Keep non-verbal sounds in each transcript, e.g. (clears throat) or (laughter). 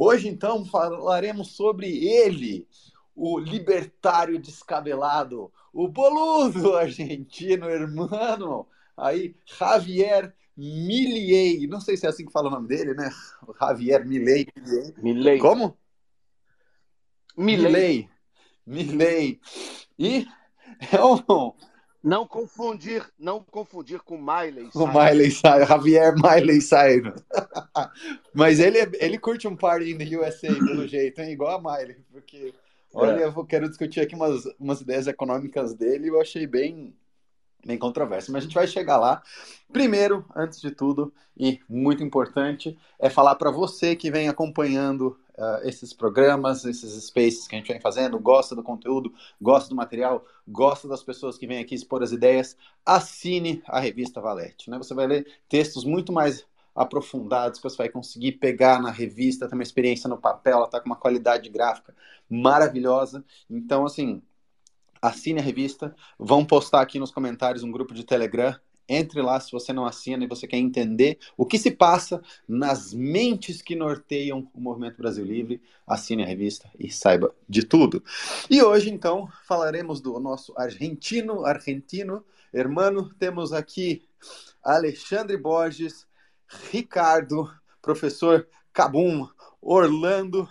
Hoje, então, falaremos sobre ele, o libertário descabelado, o boludo argentino, hermano, aí, Javier Milei. Não sei se é assim que fala o nome dele, né? Javier Milei. Milei. Como? Milei. Milei. E é um, não confundir, não confundir com Miley O Miley Cyrus, Javier Miley Cyrus. Mas ele, ele curte um party in the USA, pelo jeito, hein? igual a Miley, porque, olha, é. eu quero discutir aqui umas, umas ideias econômicas dele e eu achei bem, bem controverso, mas a gente vai chegar lá. Primeiro, antes de tudo, e muito importante, é falar para você que vem acompanhando uh, esses programas, esses spaces que a gente vem fazendo, gosta do conteúdo, gosta do material, gosta das pessoas que vêm aqui expor as ideias, assine a revista Valete. Né? Você vai ler textos muito mais aprofundados que você vai conseguir pegar na revista, tem uma experiência no papel, ela está com uma qualidade gráfica maravilhosa. Então, assim, assine a revista, vão postar aqui nos comentários um grupo de Telegram entre lá se você não assina e você quer entender o que se passa nas mentes que norteiam o Movimento Brasil Livre. Assine a revista e saiba de tudo. E hoje, então, falaremos do nosso argentino, argentino, hermano. Temos aqui Alexandre Borges, Ricardo, professor Cabum, Orlando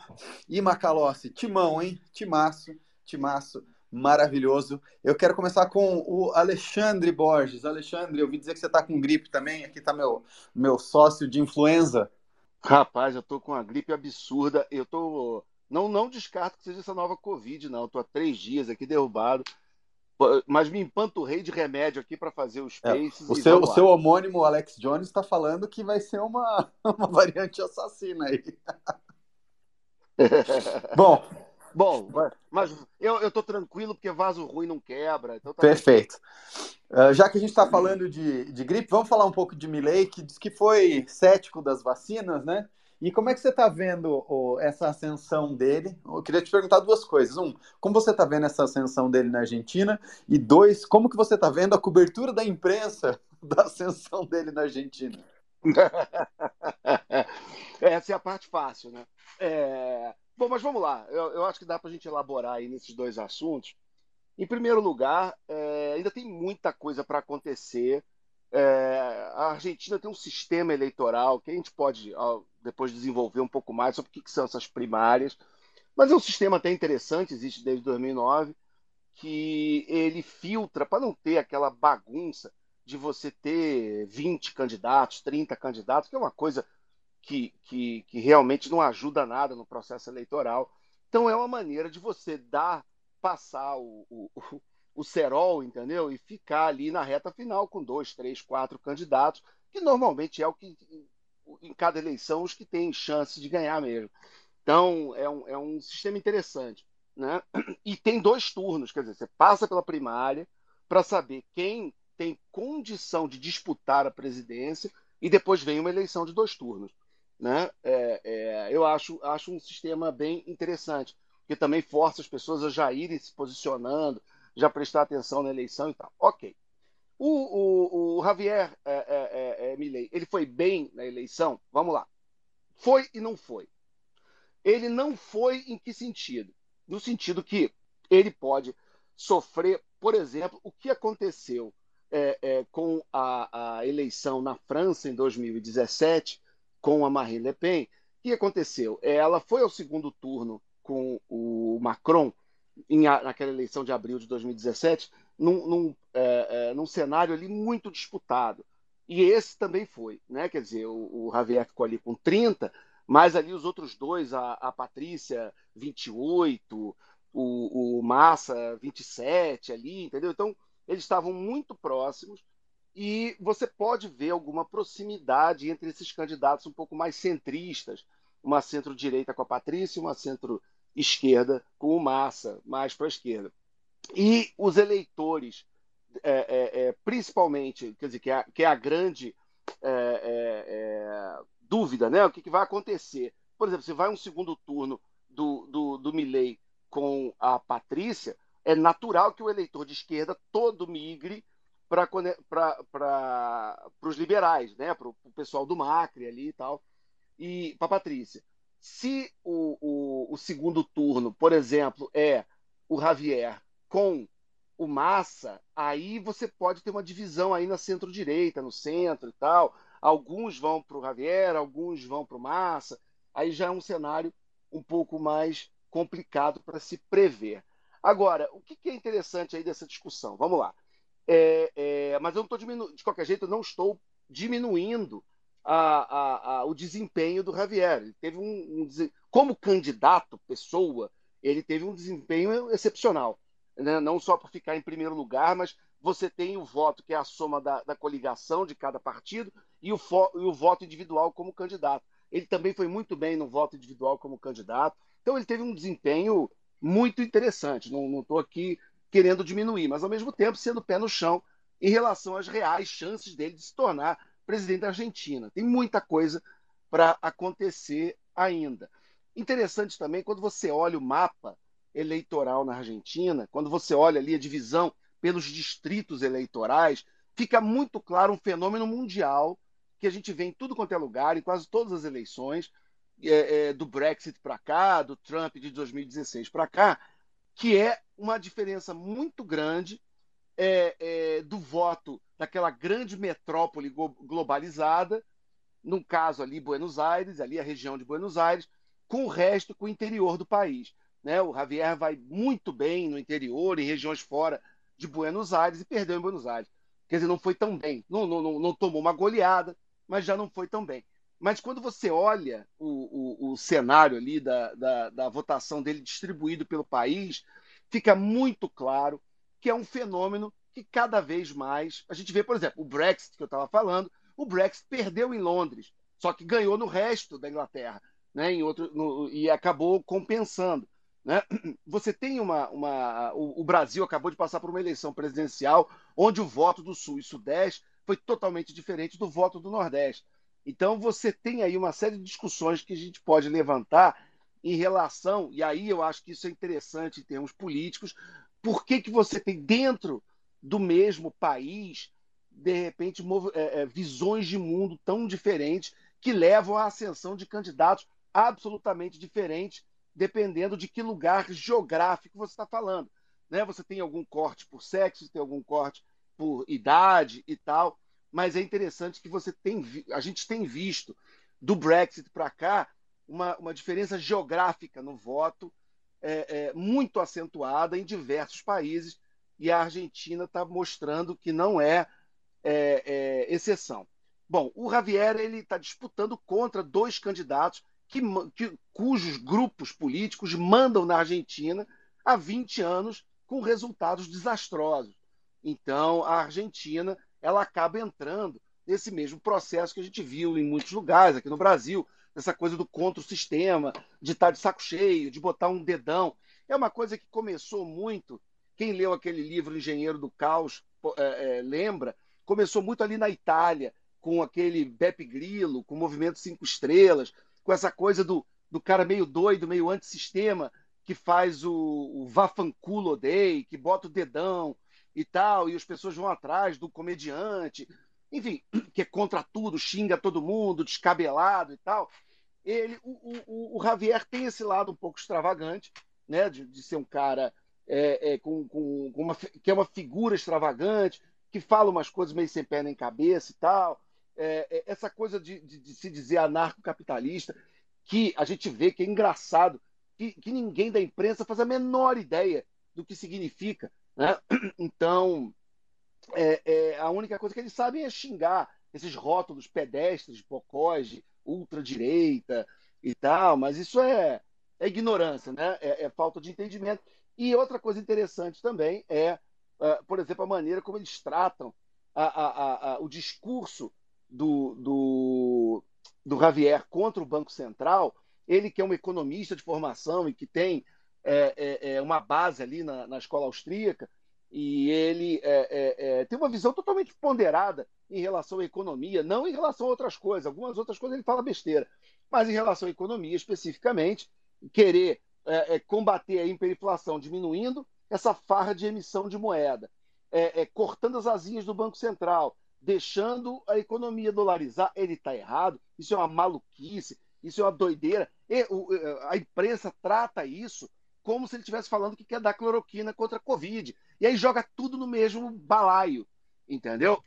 e Macalossi. Timão, hein? Timaço, timaço maravilhoso. Eu quero começar com o Alexandre Borges. Alexandre, eu ouvi dizer que você está com gripe também. Aqui está meu, meu sócio de influenza. Rapaz, eu tô com uma gripe absurda. Eu tô. Não, não descarto que seja essa nova Covid, não. Tô há três dias aqui derrubado. Mas me empanturrei de remédio aqui para fazer os paces. É, o, seu, o seu homônimo, Alex Jones, está falando que vai ser uma, (laughs) uma variante assassina aí. (laughs) Bom, Bom, mas eu, eu tô tranquilo porque vaso ruim não quebra. Então tá Perfeito. Uh, já que a gente está falando de, de gripe, vamos falar um pouco de Milley, que diz que foi cético das vacinas, né? E como é que você está vendo essa ascensão dele? Eu queria te perguntar duas coisas. Um, como você está vendo essa ascensão dele na Argentina? E dois, como que você está vendo a cobertura da imprensa (laughs) da ascensão dele na Argentina? (laughs) essa é a parte fácil, né? É... Bom, mas vamos lá. Eu, eu acho que dá para a gente elaborar aí nesses dois assuntos. Em primeiro lugar, é, ainda tem muita coisa para acontecer. É, a Argentina tem um sistema eleitoral que a gente pode depois desenvolver um pouco mais sobre o que, são essas primárias. Mas é um sistema até interessante, existe desde 2009, que ele filtra para não ter aquela bagunça de você ter 20 candidatos, 30 candidatos, que é uma coisa que, que, que realmente não ajuda nada no processo eleitoral. Então é uma maneira de você dar, passar o, o, o cerol, entendeu? E ficar ali na reta final com dois, três, quatro candidatos, que normalmente é o que, em cada eleição, os que têm chance de ganhar mesmo. Então é um, é um sistema interessante. Né? E tem dois turnos, quer dizer, você passa pela primária para saber quem tem condição de disputar a presidência e depois vem uma eleição de dois turnos. Né? É, é, eu acho, acho um sistema bem interessante, que também força as pessoas a já irem se posicionando, já prestar atenção na eleição e tal. Ok. O, o, o Javier é, é, é, é Milley, ele foi bem na eleição? Vamos lá. Foi e não foi. Ele não foi em que sentido? No sentido que ele pode sofrer, por exemplo, o que aconteceu com a, a eleição na França em 2017, com a Marine Le Pen. O que aconteceu? Ela foi ao segundo turno com o Macron em, naquela eleição de abril de 2017, num, num, é, é, num cenário ali muito disputado. E esse também foi, né? Quer dizer, o, o Javier ficou ali com 30, mas ali os outros dois, a, a Patrícia 28, o, o Massa 27 ali, entendeu? Então, eles estavam muito próximos e você pode ver alguma proximidade entre esses candidatos um pouco mais centristas, uma centro-direita com a Patrícia uma centro-esquerda com o Massa, mais para a esquerda. E os eleitores, é, é, é, principalmente, quer dizer, que é, que é a grande é, dúvida, né? O que, que, vai acontecer? Por exemplo, se vai um segundo turno do, do, do Milley com a Patrícia, é natural que o eleitor de esquerda todo migre para os liberais, né? para o pessoal do Macri ali e tal, e para a Patrícia. Se o, o, o segundo turno, por exemplo, é o Javier com o Massa, aí você pode ter uma divisão aí na centro-direita, no centro e tal. Alguns vão para o Javier, alguns vão para o Massa. Aí já é um cenário um pouco mais complicado para se prever. Agora, o que é interessante aí dessa discussão? Vamos lá. É, é, mas eu não estou diminuindo, de qualquer jeito, eu não estou diminuindo a, a, a, o desempenho do Javier. Ele teve um, um, como candidato, pessoa, ele teve um desempenho excepcional. Né? Não só por ficar em primeiro lugar, mas você tem o voto, que é a soma da, da coligação de cada partido, e o, e o voto individual como candidato. Ele também foi muito bem no voto individual como candidato. Então, ele teve um desempenho muito interessante. Não estou aqui querendo diminuir, mas ao mesmo tempo sendo pé no chão em relação às reais chances dele de se tornar presidente da Argentina. Tem muita coisa para acontecer ainda. Interessante também quando você olha o mapa eleitoral na Argentina, quando você olha ali a divisão pelos distritos eleitorais, fica muito claro um fenômeno mundial que a gente vê em tudo quanto é lugar, em quase todas as eleições, é, é, do Brexit para cá, do Trump de 2016 para cá, que é uma diferença muito grande é, é, do voto daquela grande metrópole globalizada, no caso ali Buenos Aires, ali a região de Buenos Aires, com o resto, com o interior do país. Né? O Javier vai muito bem no interior, em regiões fora de Buenos Aires, e perdeu em Buenos Aires. Quer dizer, não foi tão bem. Não, não, não tomou uma goleada, mas já não foi tão bem. Mas quando você olha o, o, o cenário ali da, da, da, votação dele distribuído pelo país, fica muito claro que é um fenômeno que cada vez mais. A gente vê, por exemplo, o Brexit que eu estava falando, o Brexit perdeu em Londres, só que ganhou no resto da Inglaterra, né, em outro, no, e acabou compensando. Né? (clears throat) Você tem uma. uma o, o Brasil acabou de passar por uma eleição presidencial onde o voto do Sul e Sudeste foi totalmente diferente do voto do Nordeste. Então, você tem aí uma série de discussões que a gente pode levantar em relação, e aí eu acho que isso é interessante em termos políticos, por que, que você tem dentro do mesmo país, de repente, é, é, visões de mundo tão diferentes que levam à ascensão de candidatos absolutamente diferentes, dependendo de que lugar geográfico você está falando. Né? Você tem algum corte por sexo, tem algum corte por idade e tal mas é interessante que você tem, a gente tem visto do Brexit para cá uma, uma diferença geográfica no voto é, é, muito acentuada em diversos países e a Argentina está mostrando que não é, é, é, exceção. Bom, o Javier ele está disputando contra dois candidatos que, que, cujos grupos políticos mandam na Argentina há 20 anos com resultados desastrosos. Então, a Argentina ela acaba entrando nesse mesmo processo que a gente viu em muitos lugares, aqui no Brasil, essa coisa do contra-sistema, de estar de saco cheio, de botar um dedão. É uma coisa que começou muito. Quem leu aquele livro Engenheiro do Caos é, é, lembra, começou muito ali na Itália, com aquele Beppe Grillo, com o movimento Cinco Estrelas, com essa coisa do, do cara meio doido, meio antissistema, que faz o, o Vafanculo Day, que bota o dedão, e tal, e as pessoas vão atrás do comediante, enfim, (clears throat) que é contra tudo, xinga todo mundo, descabelado e tal. Ele, o, o, o Javier tem esse lado um pouco extravagante, né, de, de ser um cara é, é, com, com, uma, que é uma figura extravagante, que fala umas coisas meio sem pé nem cabeça e tal. É, é essa coisa de, de, de, se dizer anarcocapitalista, que a gente vê que é engraçado, que, que ninguém da imprensa faz a menor ideia do que significa. Né? (clears throat) Então, é, é, a única coisa que eles sabem é xingar esses rótulos pedestres, bocós, de ultradireita e tal, mas isso é, é ignorância, né? É, é, falta de entendimento. E outra coisa interessante também é, uh, por exemplo, a maneira como eles tratam a, a, a, o discurso do, do, do Javier contra o Banco Central, ele que é um economista de formação e que tem é, é, é, uma base ali na, na escola austríaca, e ele é, é, é, tem uma visão totalmente ponderada em relação à economia, não em relação a outras coisas. Algumas outras coisas ele fala besteira, mas em relação à economia especificamente, querer é, combater a hiperinflação diminuindo essa farra de emissão de moeda, cortando as asinhas do Banco Central, deixando a economia dolarizar, ele está errado, isso é uma maluquice. Isso é uma doideira. E, o, a imprensa trata isso como se ele estivesse falando que quer dar cloroquina contra a Covid. E aí joga tudo no mesmo balaio, entendeu?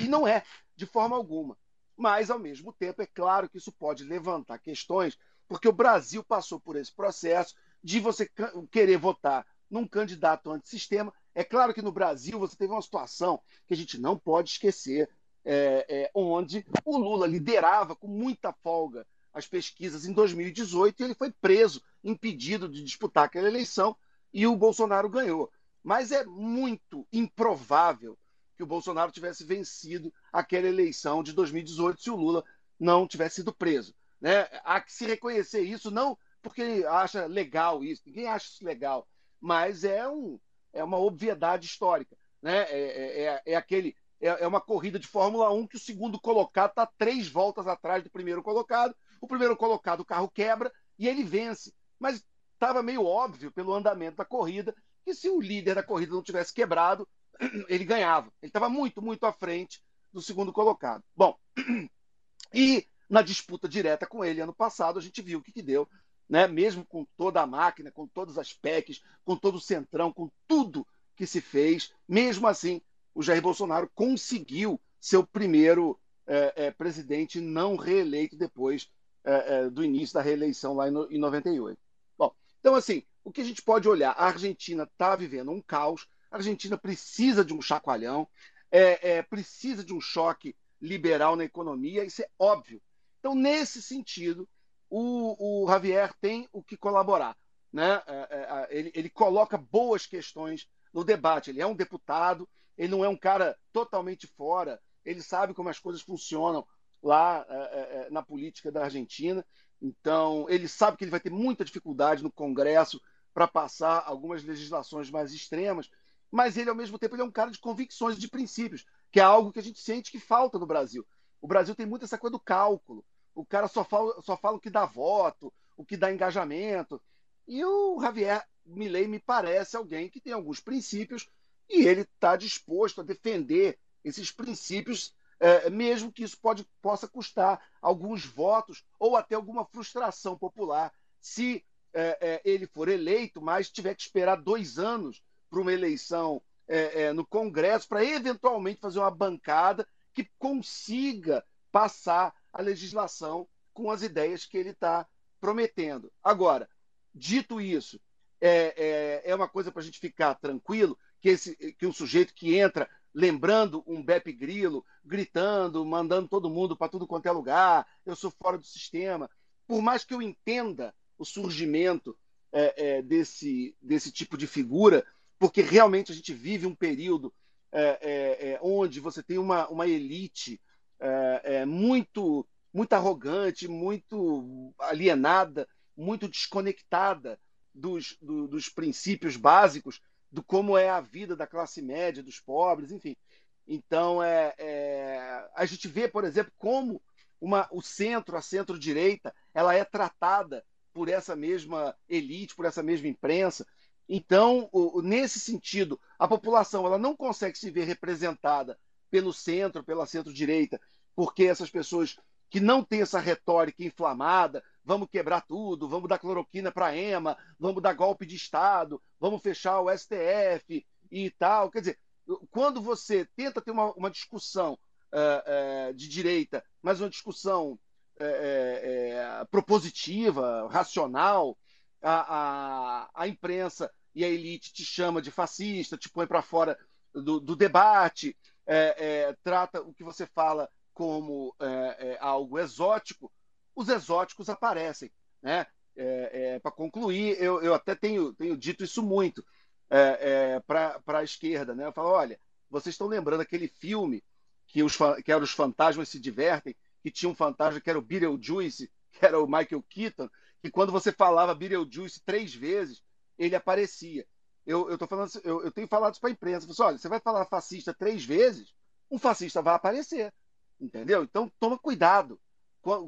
E não é, de forma alguma. Mas, ao mesmo tempo, é claro que isso pode levantar questões, porque o Brasil passou por esse processo de você querer votar num candidato antissistema. É claro que no Brasil você teve uma situação que a gente não pode esquecer, é, é, onde o Lula liderava com muita folga as pesquisas em 2018 e ele foi preso, impedido de disputar aquela eleição e o Bolsonaro ganhou. Mas é muito improvável que o Bolsonaro tivesse vencido aquela eleição de 2018 se o Lula não tivesse sido preso. Né? Há que se reconhecer isso, não porque acha legal isso, ninguém acha isso legal, mas é, um, é uma obviedade histórica. Né? É, é, é, é aquele, é, é, uma corrida de Fórmula 1 que o segundo colocado está três voltas atrás do primeiro colocado, o primeiro colocado o carro quebra e ele vence. Mas estava meio óbvio pelo andamento da corrida que se o líder da corrida não tivesse quebrado, (clears throat) ele ganhava. Ele estava muito, muito à frente do segundo colocado. Bom, (clears throat) e na disputa direta com ele ano passado, a gente viu o que, que deu né? mesmo com toda a máquina, com todas as PECs, com todo o centrão, com tudo que se fez, mesmo assim, o Jair Bolsonaro conseguiu ser o primeiro é, é, presidente não reeleito depois é, é do início da reeleição lá em, em 98. Bom, então, assim, o que a gente pode olhar? A Argentina está vivendo um caos, a Argentina precisa de um chacoalhão, é, é, precisa de um choque liberal na economia, isso é óbvio. Então, nesse sentido, o, o Javier tem o que colaborar. Né? É, é, ele, ele coloca boas questões no debate. Ele é um deputado, ele não é um cara totalmente fora, ele sabe como as coisas funcionam lá é, na política da Argentina. Então, ele sabe que ele vai ter muita dificuldade no Congresso para passar algumas legislações mais extremas, mas ele, ao mesmo tempo, ele é um cara de convicções e de princípios, que é algo que a gente sente que falta no Brasil. O Brasil tem muito essa coisa do cálculo o cara só fala, só fala o que dá voto, o que dá engajamento. E o Javier Milei me parece alguém que tem alguns princípios e ele está disposto a defender esses princípios, é, mesmo que isso pode, possa custar alguns votos ou até alguma frustração popular, se é, é, ele for eleito, mas tiver que esperar dois anos para uma eleição é, é, no Congresso para eventualmente fazer uma bancada que consiga passar a legislação com as ideias que ele está prometendo. Agora, dito isso, é, é, é uma coisa para a gente ficar tranquilo que, esse, que o sujeito que entra lembrando um Beppe Grilo, gritando, mandando todo mundo para tudo quanto é lugar, eu sou fora do sistema. Por mais que eu entenda o surgimento é, é, desse, desse tipo de figura, porque realmente a gente vive um período é, é, é onde você tem uma, uma elite é, é, muito, muito arrogante, muito alienada, muito desconectada dos, do, dos princípios básicos do como é a vida da classe média, dos pobres, enfim. Então, é, é, a gente vê, por exemplo, como uma, o centro, a centro-direita, ela é tratada por essa mesma elite, por essa mesma imprensa. Então, o, nesse sentido, a população ela não consegue se ver representada pelo centro, pela centro-direita, porque essas pessoas que não têm essa retórica inflamada, vamos quebrar tudo, vamos dar cloroquina para a EMA, vamos dar golpe de Estado, vamos fechar o STF e tal. Quer dizer, quando você tenta ter uma, uma discussão uh, uh, de direita, mas uma discussão uh, propositiva, racional, a, a, a imprensa e a elite te chama de fascista, te põe para fora do, do debate, é, é, trata o que você fala como é, é algo exótico, os exóticos aparecem. Né? É, é, para concluir, eu, eu até tenho, tenho dito isso muito para a esquerda. Né? Eu falo: olha, vocês estão lembrando aquele filme que, os, que era Os Fantasmas Se Divertem, que tinha um fantasma que era o Beetlejuice, que era o Michael Keaton, que quando você falava Beetlejuice três vezes, ele aparecia eu, eu, tô falando, eu, eu tenho falado isso para a imprensa. Falo, olha, você vai falar fascista três vezes, um fascista vai aparecer. Entendeu? Então toma cuidado.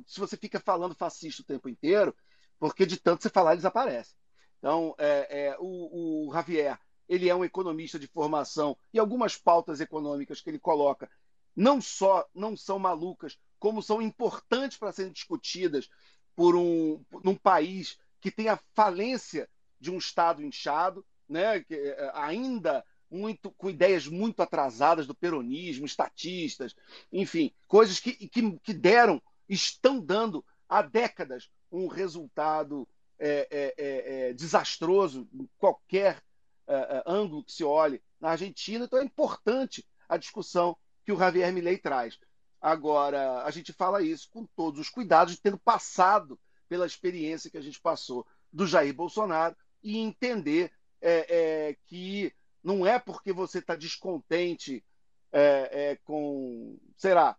Se você fica falando fascista o tempo inteiro, porque de tanto você falar, eles aparecem. Então, é, é, o, o Javier, ele é um economista de formação e algumas pautas econômicas que ele coloca não só não são malucas, como são importantes para serem discutidas por um num país que tem a falência de um Estado inchado, né, que, é, ainda muito com ideias muito atrasadas do peronismo, estatistas, enfim, coisas que, que, que deram, estão dando há décadas um resultado é, é, é, desastroso em qualquer é, ângulo que se olhe na Argentina. Então é importante a discussão que o Javier Milei traz. Agora, a gente fala isso com todos os cuidados, tendo passado pela experiência que a gente passou do Jair Bolsonaro e entender é, é, que não é porque você está descontente é, é, com, será,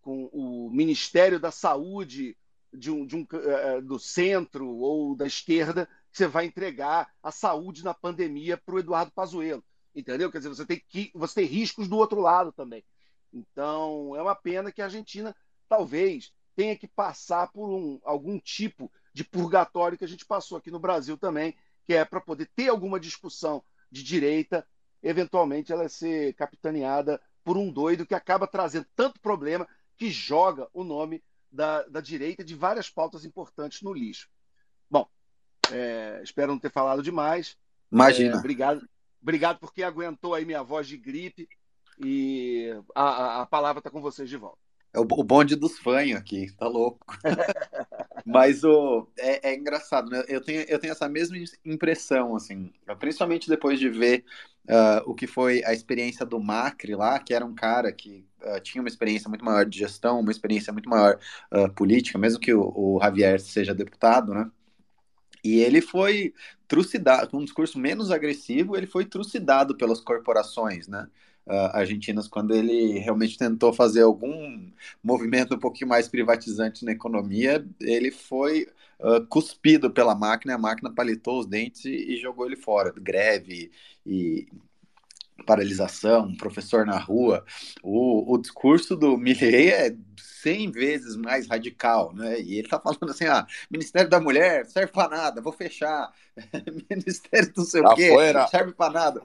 com o Ministério da Saúde de um, de um, é, é, do centro ou da esquerda que você vai entregar a saúde na pandemia para o Eduardo Pazuello. Entendeu? Quer dizer, você tem, que, você tem riscos do outro lado também. Então, é uma pena que a Argentina talvez tenha que passar por um, algum tipo de purgatório que a gente passou aqui no Brasil também, que é para poder ter alguma discussão de direita, eventualmente ela ser capitaneada por um doido que acaba trazendo tanto problema que joga o nome da, da direita de várias pautas importantes no lixo. Bom, é, espero não ter falado demais. Imagina. É, obrigado, obrigado por quem aguentou aí minha voz de gripe e a, a, a palavra está com vocês de volta. É o, bonde dos fanhos aqui, tá louco. (laughs) Mas o, é, é, engraçado, né? Eu tenho, eu tenho essa mesma impressão, assim, principalmente depois de ver uh, o que foi a experiência do Macri lá, que era um cara que uh, tinha uma experiência muito maior de gestão, uma experiência muito maior uh, política, mesmo que o, o Javier seja deputado, né? E ele foi trucidado, com um discurso menos agressivo, ele foi trucidado pelas corporações, né? Uh, argentinas quando ele realmente tentou fazer algum movimento um pouquinho mais privatizante na economia, ele foi uh, cuspido pela máquina, a máquina palitou os dentes e, e jogou ele fora. Greve e paralisação, professor na rua. O, o discurso do Milley é 100 vezes mais radical, né? E ele tá falando assim, ah, Ministério da Mulher serve para nada, vou fechar. (laughs) Ministério do sei o quê, serve para nada.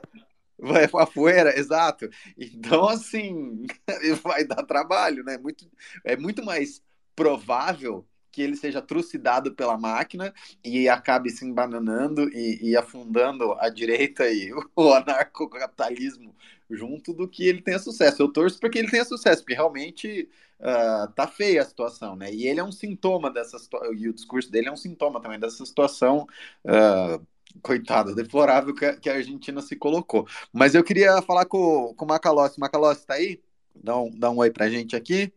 Vai para fora, exato. Então, assim, (laughs) vai dar trabalho, né? Muito, é muito mais provável que ele seja trucidado pela máquina e acabe se embananando e, e afundando a direita e (laughs) o anarcocapitalismo junto do que ele tenha sucesso. Eu torço para que ele tenha sucesso, porque realmente uh, tá feia a situação, né? E ele é um sintoma dessa situação, e o discurso dele é um sintoma também dessa situação uh, coitado, deplorável que a, que a Argentina se colocou. Mas eu queria falar com, com o Macalossi. Macalossi, tá aí? Dá um, dá um oi pra gente aqui.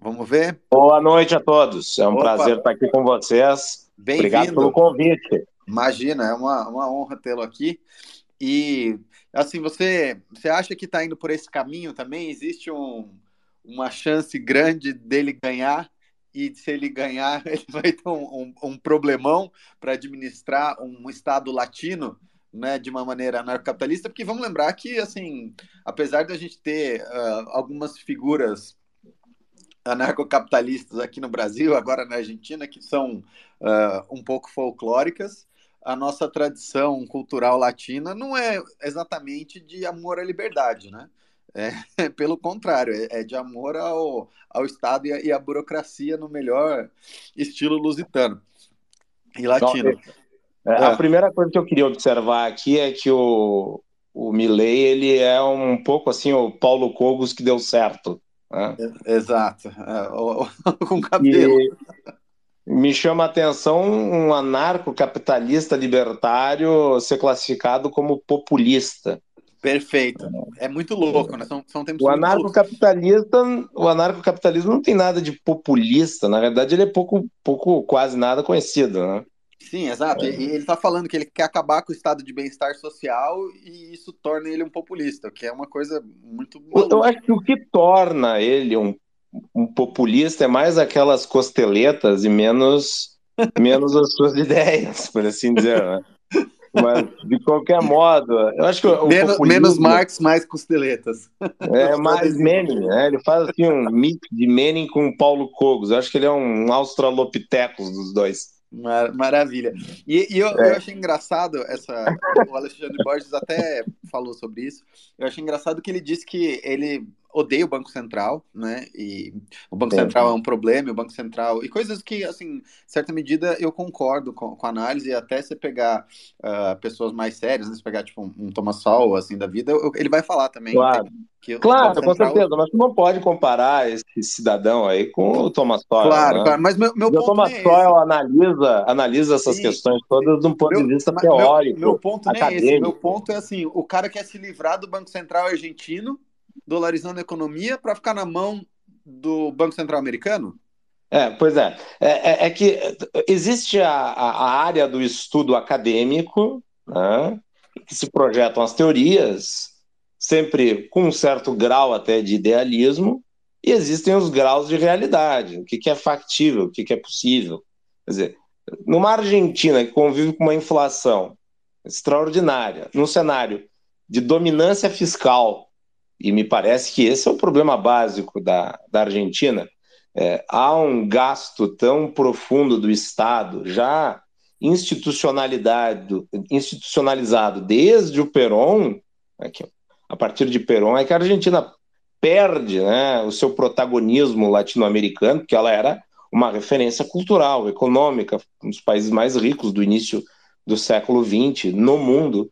Vamos ver. Boa noite a todos. É um Opa. prazer estar aqui com vocês. Obrigado pelo convite. Imagina, é uma, uma honra tê-lo aqui. E, assim, você, você acha que está indo por esse caminho também? Existe um, uma chance grande dele ganhar e se ele ganhar, (laughs) ele vai ter um, um, um problemão para administrar um Estado latino né, de uma maneira anarcocapitalista, porque vamos lembrar que, assim, apesar de a gente ter uh, algumas figuras anarcocapitalistas aqui no Brasil, agora na Argentina, que são uh, um pouco folclóricas, a nossa tradição cultural latina não é exatamente de amor à liberdade, né? É, (laughs) pelo contrário, é, é, de amor ao, ao Estado e, a, e à burocracia no melhor estilo lusitano e latino. é, a ah. primeira coisa que eu queria observar aqui é que o, o Milley, ele é um pouco assim o Paulo Cogos que deu certo. Né? É, exato, é, (laughs) com cabelo. E me chama a atenção um anarcocapitalista libertário ser classificado como populista. Perfeito. É muito louco, né? São, são tempos o anarcocapitalista, o anarcocapitalismo não tem nada de populista, na verdade ele é pouco, pouco quase nada conhecido, né? Sim, exato. É. E ele está falando que ele quer acabar com o estado de bem-estar social e isso torna ele um populista, que é uma coisa muito maluca. Eu acho que o que torna ele um, um populista é mais aquelas costeletas e menos menos as suas (laughs) ideias, por assim dizer, né? (laughs) Mas, de qualquer modo, eu acho que o menos, populismo... menos Marx, mais costeletas. É, mais Menin, né? Ele faz assim um mix de Menin com Paulo Cogos. Eu acho que ele é um australopithecus dos dois. Mar maravilha. E, e eu, é. eu, achei engraçado essa. O Alexandre Borges até falou sobre isso. Eu achei engraçado que ele disse que ele odeio o Banco Central, né? E o Banco. Central é um problema, o Banco Central. E coisas que, assim, certa medida, eu concordo com, com a análise, e até se pegar uh, pessoas mais sérias, né? Se pegar, tipo, um, um Thomas Sowell, assim, da vida, eu, ele vai falar também. Claro, que claro Central... com certeza, mas tu não pode comparar esse cidadão aí com o Thomas Sowell. Claro, né? claro, mas meu, meu ponto. O Thomas é analisa, analisa essas Sim. questões todas de um ponto meu, de vista teórico. Meu, meu ponto acadêmico. é esse. Meu ponto é assim: o cara quer se livrar do Banco Central argentino, dolarizando a economia, para ficar na mão do Banco Central americano? É, pois é. É, é, é que existe a, a, área do estudo acadêmico, né, que se projetam as teorias, sempre com um certo grau até de idealismo, e existem os graus de realidade, o que, que é factível, o que, que é possível. Quer dizer, numa Argentina que convive com uma inflação extraordinária, num cenário de dominância fiscal, e me parece que esse é o problema básico da, da Argentina, é, há um gasto tão profundo do Estado, já institucionalidade, institucionalizado desde o Perón, aqui, a partir de Perón, é que a Argentina perde né, o seu protagonismo latino-americano, porque ela era uma referência cultural, econômica, um dos países mais ricos do início do século XX no mundo.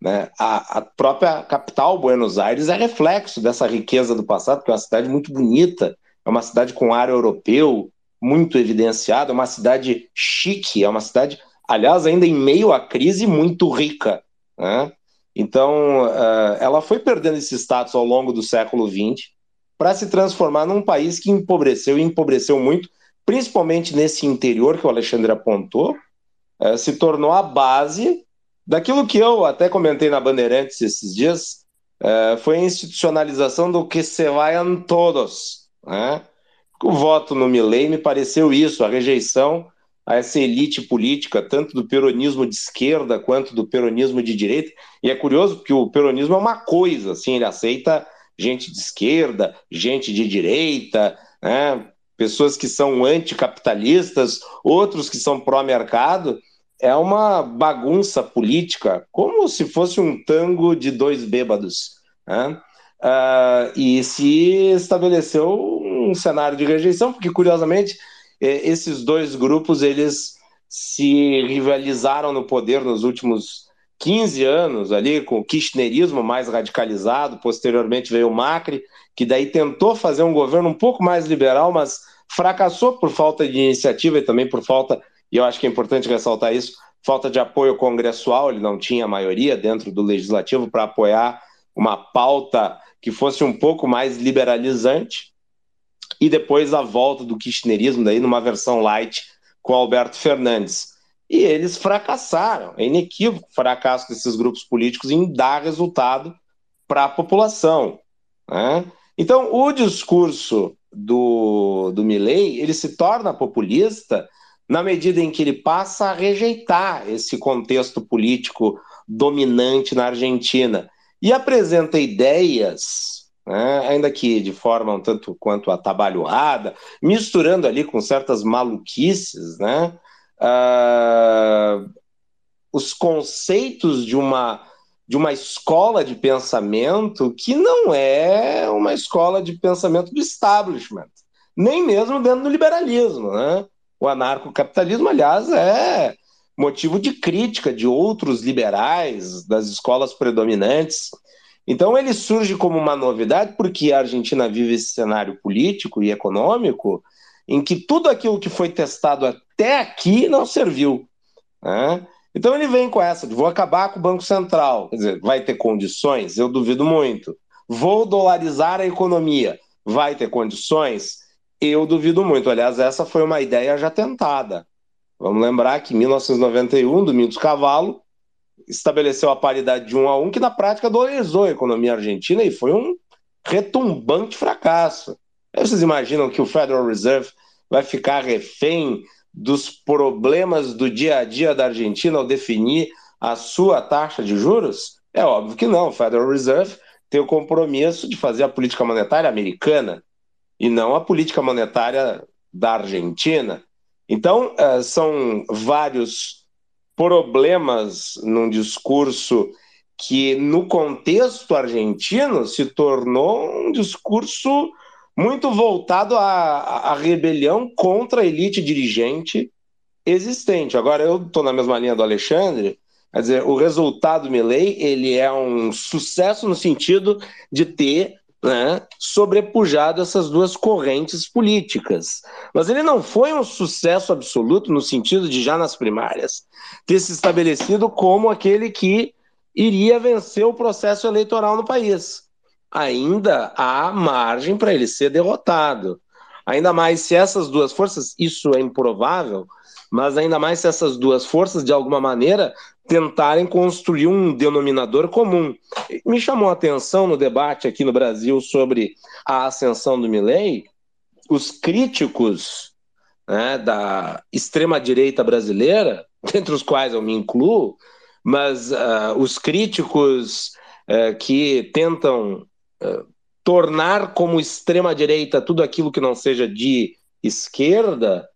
Né? A, a, própria capital, Buenos Aires, é reflexo dessa riqueza do passado, porque é uma cidade muito bonita, é uma cidade com ar europeu muito evidenciado, é uma cidade chique, é uma cidade, aliás, ainda em meio à crise, muito rica. Né? Então, uh, ela foi perdendo esse status ao longo do século XX para se transformar num país que empobreceu e empobreceu muito, principalmente nesse interior que o Alexandre apontou, é, se tornou a base daquilo que eu até comentei na Bandeirantes esses dias, é, foi a institucionalização do que se vayan todos. Né? O voto no Milley me pareceu isso, a rejeição a essa elite política, tanto do peronismo de esquerda quanto do peronismo de direita. E é curioso porque o peronismo é uma coisa, assim, ele aceita gente de esquerda, gente de direita, né? pessoas que são anticapitalistas, outros que são pró-mercado, é uma bagunça política, como se fosse um tango de dois bêbados. Né? Uh, e se estabeleceu um cenário de rejeição, porque curiosamente esses dois grupos eles se rivalizaram no poder nos últimos 15 anos ali, com o kirchnerismo mais radicalizado, posteriormente veio o Macri, que daí tentou fazer um governo um pouco mais liberal, mas fracassou por falta de iniciativa e também por falta, e eu acho que é importante ressaltar isso, falta de apoio congressual, ele não tinha maioria dentro do legislativo para apoiar uma pauta que fosse um pouco mais liberalizante, e depois a volta do kirchnerismo daí numa versão light com Alberto Fernandes. E eles fracassaram, é inequívoco o fracasso desses grupos políticos em dar resultado para a população. Né? Então, o discurso do, do Milley, ele se torna populista na medida em que ele passa a rejeitar esse contexto político dominante na Argentina e apresenta ideias, né, ainda que de forma um tanto quanto atabalhoada, misturando ali com certas maluquices, né, uh, os conceitos de uma de uma escola de pensamento que não é uma escola de pensamento do establishment, nem mesmo dentro do liberalismo. Né? O anarcocapitalismo, aliás, é motivo de crítica de outros liberais, das escolas predominantes. Então, ele surge como uma novidade porque a Argentina vive esse cenário político e econômico em que tudo aquilo que foi testado até aqui não serviu. Né? Então ele vem com essa de vou acabar com o Banco Central. Quer dizer, vai ter condições? Eu duvido muito. Vou dolarizar a economia. Vai ter condições? Eu duvido muito. Aliás, essa foi uma ideia já tentada. Vamos lembrar que em 1991, Domingos Cavalo estabeleceu a paridade de um a um, que na prática dolarizou a economia argentina e foi um retumbante fracasso. Vocês imaginam que o Federal Reserve vai ficar refém dos problemas do dia a dia da Argentina ao definir a sua taxa de juros? É óbvio que não. O Federal Reserve tem o compromisso de fazer a política monetária americana e não a política monetária da Argentina. Então, eh, são vários problemas num discurso que no contexto argentino se tornou um discurso muito voltado à, à rebelião contra a elite dirigente existente. Agora, eu estou na mesma linha do Alexandre, quer dizer, o resultado Milley, ele é um sucesso no sentido de ter né, sobrepujado essas duas correntes políticas. Mas ele não foi um sucesso absoluto no sentido de, já nas primárias, ter se estabelecido como aquele que iria vencer o processo eleitoral no país. Ainda há margem para ele ser derrotado. Ainda mais se essas duas forças, isso é improvável, mas ainda mais se essas duas forças, de alguma maneira, tentarem construir um denominador comum. Me chamou a atenção no debate aqui no Brasil sobre a ascensão do Milley, os críticos né, da extrema-direita brasileira, (laughs) entre os quais eu me incluo, mas uh, os críticos uh, que tentam uh, tornar como extrema-direita tudo aquilo que não seja de esquerda,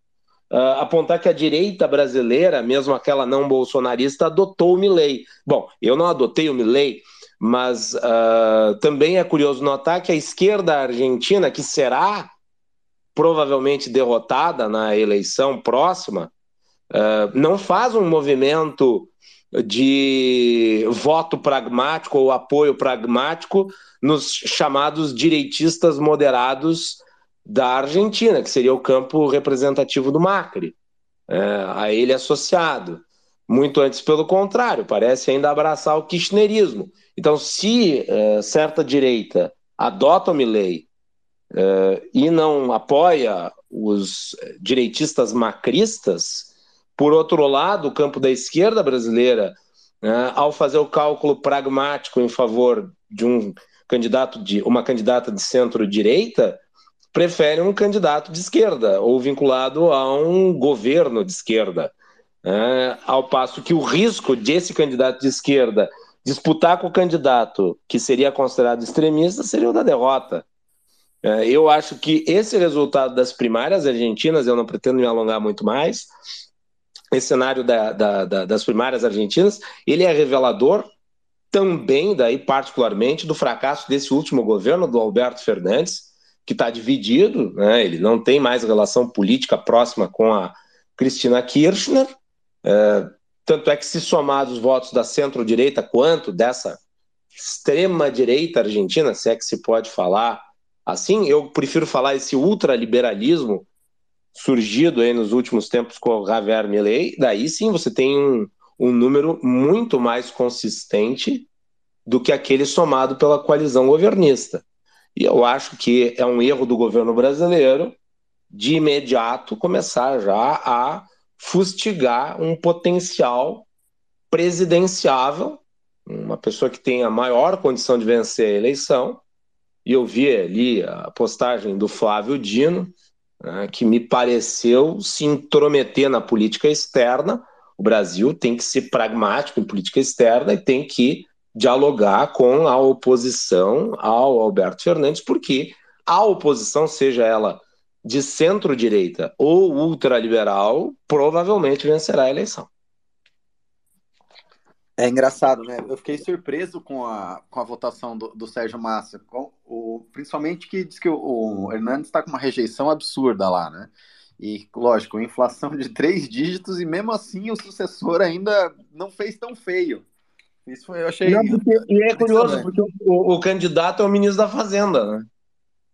uh, apontar que a direita brasileira, mesmo aquela não bolsonarista, adotou o Milley. Bom, eu não adotei o Milley, mas uh, também é curioso notar que a esquerda argentina, que será provavelmente derrotada na eleição próxima, uh, não faz um movimento de voto pragmático ou apoio pragmático nos chamados direitistas moderados da Argentina, que seria o campo representativo do Macri, é, a ele associado. Muito antes, pelo contrário, parece ainda abraçar o kirchnerismo. Então, se é, certa direita adota o Milley é, e não apoia os direitistas macristas, por outro lado, o campo da esquerda brasileira, é, ao fazer o cálculo pragmático em favor de um candidato de uma candidata de centro-direita, prefere um candidato de esquerda ou vinculado a um governo de esquerda. É, ao passo que o risco desse candidato de esquerda disputar com o candidato que seria considerado extremista seria o da derrota. É, eu acho que esse resultado das primárias argentinas, eu não pretendo me alongar muito mais, esse cenário da, da, da, das primárias argentinas, ele é revelador também, daí particularmente, do fracasso desse último governo, do Alberto Fernandes, que está dividido, né? ele não tem mais relação política próxima com a Cristina Kirchner, é, tanto é que se somar os votos da centro-direita quanto dessa extrema-direita argentina, se é que se pode falar assim, eu prefiro falar esse ultraliberalismo surgido aí nos últimos tempos com o Javier Milei, daí sim você tem um, um número muito mais consistente do que aquele somado pela coalizão governista. E eu acho que é um erro do governo brasileiro de imediato começar já a fustigar um potencial presidenciável, uma pessoa que tem a maior condição de vencer a eleição. E eu vi ali a postagem do Flávio Dino, né, que me pareceu se intrometer na política externa. O Brasil tem que ser pragmático em política externa e tem que dialogar com a oposição ao Alberto Fernandes, porque a oposição, seja ela de centro-direita ou ultraliberal, provavelmente vencerá a eleição. É engraçado, né? Eu fiquei surpreso com a, com a votação do, do Sérgio Massa, com o, principalmente que diz que o, o Hernandes está com uma rejeição absurda lá, né? E, lógico, inflação de três dígitos, e mesmo assim o sucessor ainda não fez tão feio. Isso foi, eu achei. Não, porque, e é curioso, porque o, o, candidato é o ministro da Fazenda, né? (laughs)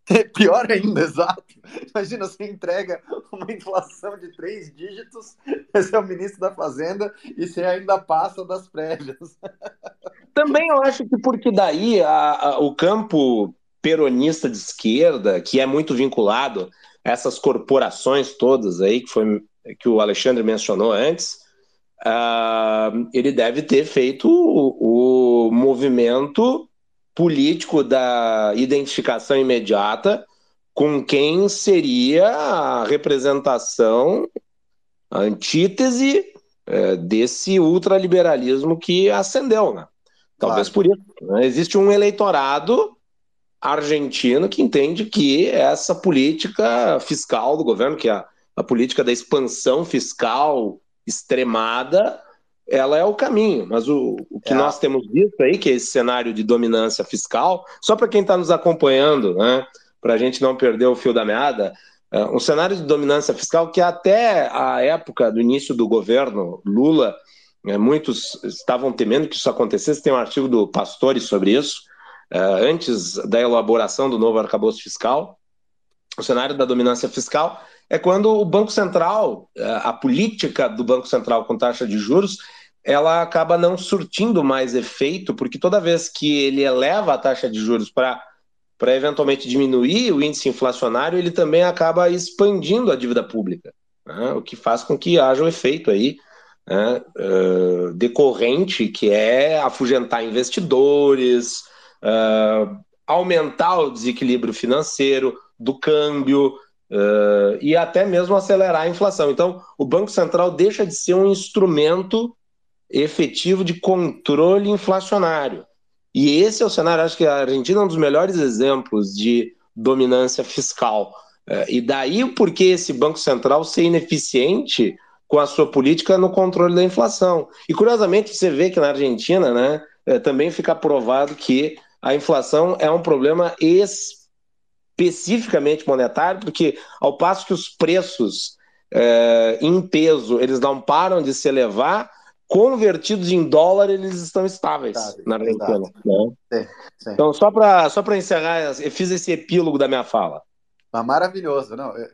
É pior ainda, exato. Imagina, você entrega uma inflação de três dígitos, esse é o ministro da Fazenda, e você ainda passa das prévias. (laughs) Também eu acho que porque daí a, a, o campo peronista de esquerda, que é muito vinculado a essas corporações todas aí, que, foi, que o Alexandre mencionou antes, uh, ele deve ter feito o, o movimento político da identificação imediata com quem seria a representação, a antítese é, desse ultraliberalismo que ascendeu, né? Talvez claro. por isso. Né? Existe um eleitorado argentino que entende que essa política fiscal do governo, que é a, a política da expansão fiscal extremada ela é o caminho, mas o, o que é. nós temos visto aí, que é esse cenário de dominância fiscal, só para quem está nos acompanhando, né, para a gente não perder o fio da meada, é um cenário de dominância fiscal que até a época do início do governo Lula, é, muitos estavam temendo que isso acontecesse, tem um artigo do Pastore sobre isso, é, antes da elaboração do novo arcabouço fiscal, o cenário da dominância fiscal é quando o Banco Central, é, a política do Banco Central com taxa de juros, ela acaba não surtindo mais efeito, porque toda vez que ele eleva a taxa de juros para para eventualmente diminuir o índice inflacionário, ele também acaba expandindo a dívida pública, né? o que faz com que haja um efeito aí né? uh, decorrente, que é afugentar investidores, uh, aumentar o desequilíbrio financeiro do câmbio, Uh, e até mesmo acelerar a inflação. Então, o Banco Central deixa de ser um instrumento efetivo de controle inflacionário. E esse é o cenário, acho que a Argentina é um dos melhores exemplos de dominância fiscal. Uh, e daí o porquê esse Banco Central ser ineficiente com a sua política no controle da inflação. E curiosamente você vê que na Argentina, né, uh, também fica provado que a inflação é um problema ex especificamente monetário, porque ao passo que os preços é, em peso eles não param de se elevar, convertidos em dólar eles estão estáveis na Argentina. Né? Sim, sim. Então, só para só encerrar, eu fiz esse epílogo da minha fala. Ah, maravilhoso, não? Eu,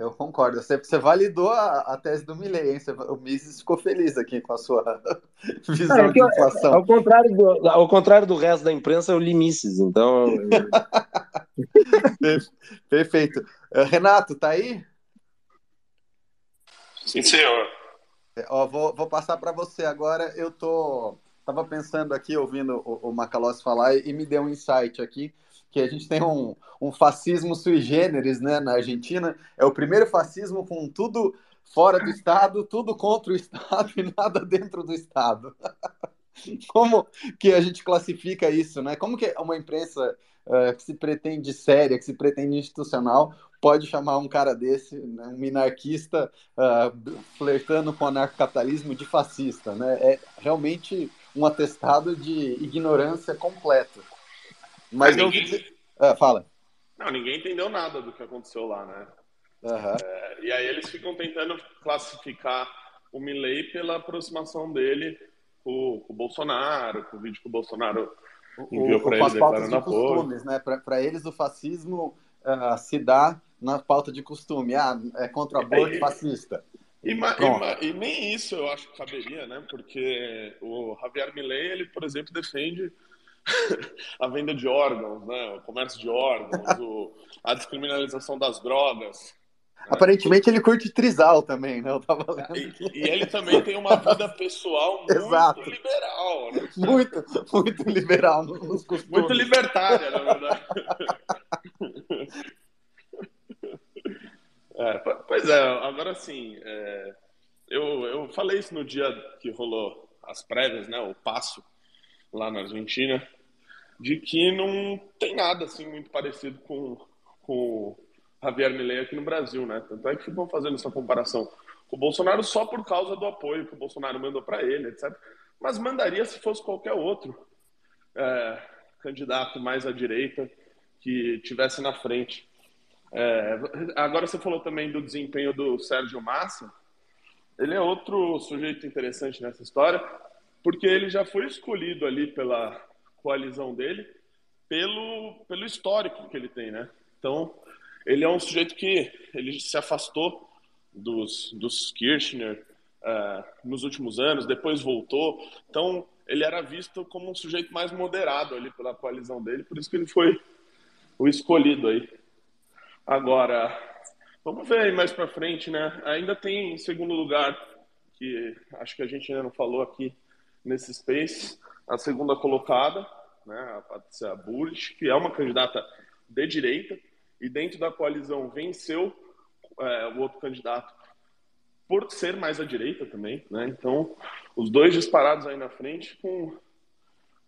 eu concordo. Você, você validou a, a, tese do Milley, hein? Você, o Mises ficou feliz aqui com a sua (laughs) visão é, de inflação. Ao contrário, do, ao contrário do resto da imprensa, eu li Mises, então. (laughs) Perfeito. Eh, Renato, tá aí? Sim, senhor. É, ó, vou, vou passar para você agora. Eu tô tava pensando aqui, ouvindo o, o Macalossi falar, e, e me deu um insight aqui que a gente tem um, um fascismo sui generis né, na Argentina. É o primeiro fascismo com tudo fora do Estado, tudo contra o Estado (laughs) e nada dentro do Estado. (laughs) Como que a gente classifica isso, né? Como que uma imprensa uh, que se pretende séria, que se pretende institucional, pode chamar um cara desse, né, um minarquista, uh, flertando com o anarcocapitalismo de fascista, né? É realmente um atestado de ignorância completa. Mas eu ninguém... ah, fala. Não, ninguém entendeu nada do que aconteceu lá, né? Uhum. É, e aí eles ficam tentando classificar o Milley pela aproximação dele com, com o Bolsonaro, com o vídeo que o Bolsonaro enviou para ele declarando apoio. Né? Para eles o fascismo uh, se dá na pauta de costume. Ah, é contra aborto fascista. E, e, e, nem isso eu acho que caberia, né? Porque o Javier Milei, ele, por exemplo, defende (laughs) a venda de órgãos, né? o comércio de órgãos, o, a descriminalização das drogas. Né? Aparentemente ele curte trisal também, né? Eu tava e, e, ele também tem uma vida pessoal (laughs) muito Exato. liberal. Né? Muito, muito liberal nos costumes. Muito libertária, na verdade. (laughs) É, pois é, agora sim, é, eu, eu falei isso no dia que rolou as prévias, né? O passo lá na Argentina, de que não tem nada assim muito parecido com, com Javier Milei aqui no Brasil, né? Tanto é que ficam fazendo essa comparação com o Bolsonaro só por causa do apoio que o Bolsonaro mandou para ele, etc. Mas mandaria se fosse qualquer outro é, candidato mais à direita que tivesse na frente. É, agora você falou também do desempenho do Sérgio Massa. Ele é outro sujeito interessante nessa história, porque ele já foi escolhido ali pela coalizão dele pelo, pelo histórico que ele tem, né? Então, ele é um sujeito que ele se afastou dos, dos Kirchner uh, nos últimos anos, depois voltou. Então, ele era visto como um sujeito mais moderado ali pela coalizão dele, por isso que ele foi o escolhido aí. Agora, vamos ver aí mais para frente, né? Ainda tem em segundo lugar, que acho que a gente ainda não falou aqui, nesse space, a segunda colocada, né, a Patrícia Bullish, que é uma candidata de direita, e dentro da coalizão venceu é, o outro candidato por ser mais à direita também, né? Então, os dois disparados aí na frente com,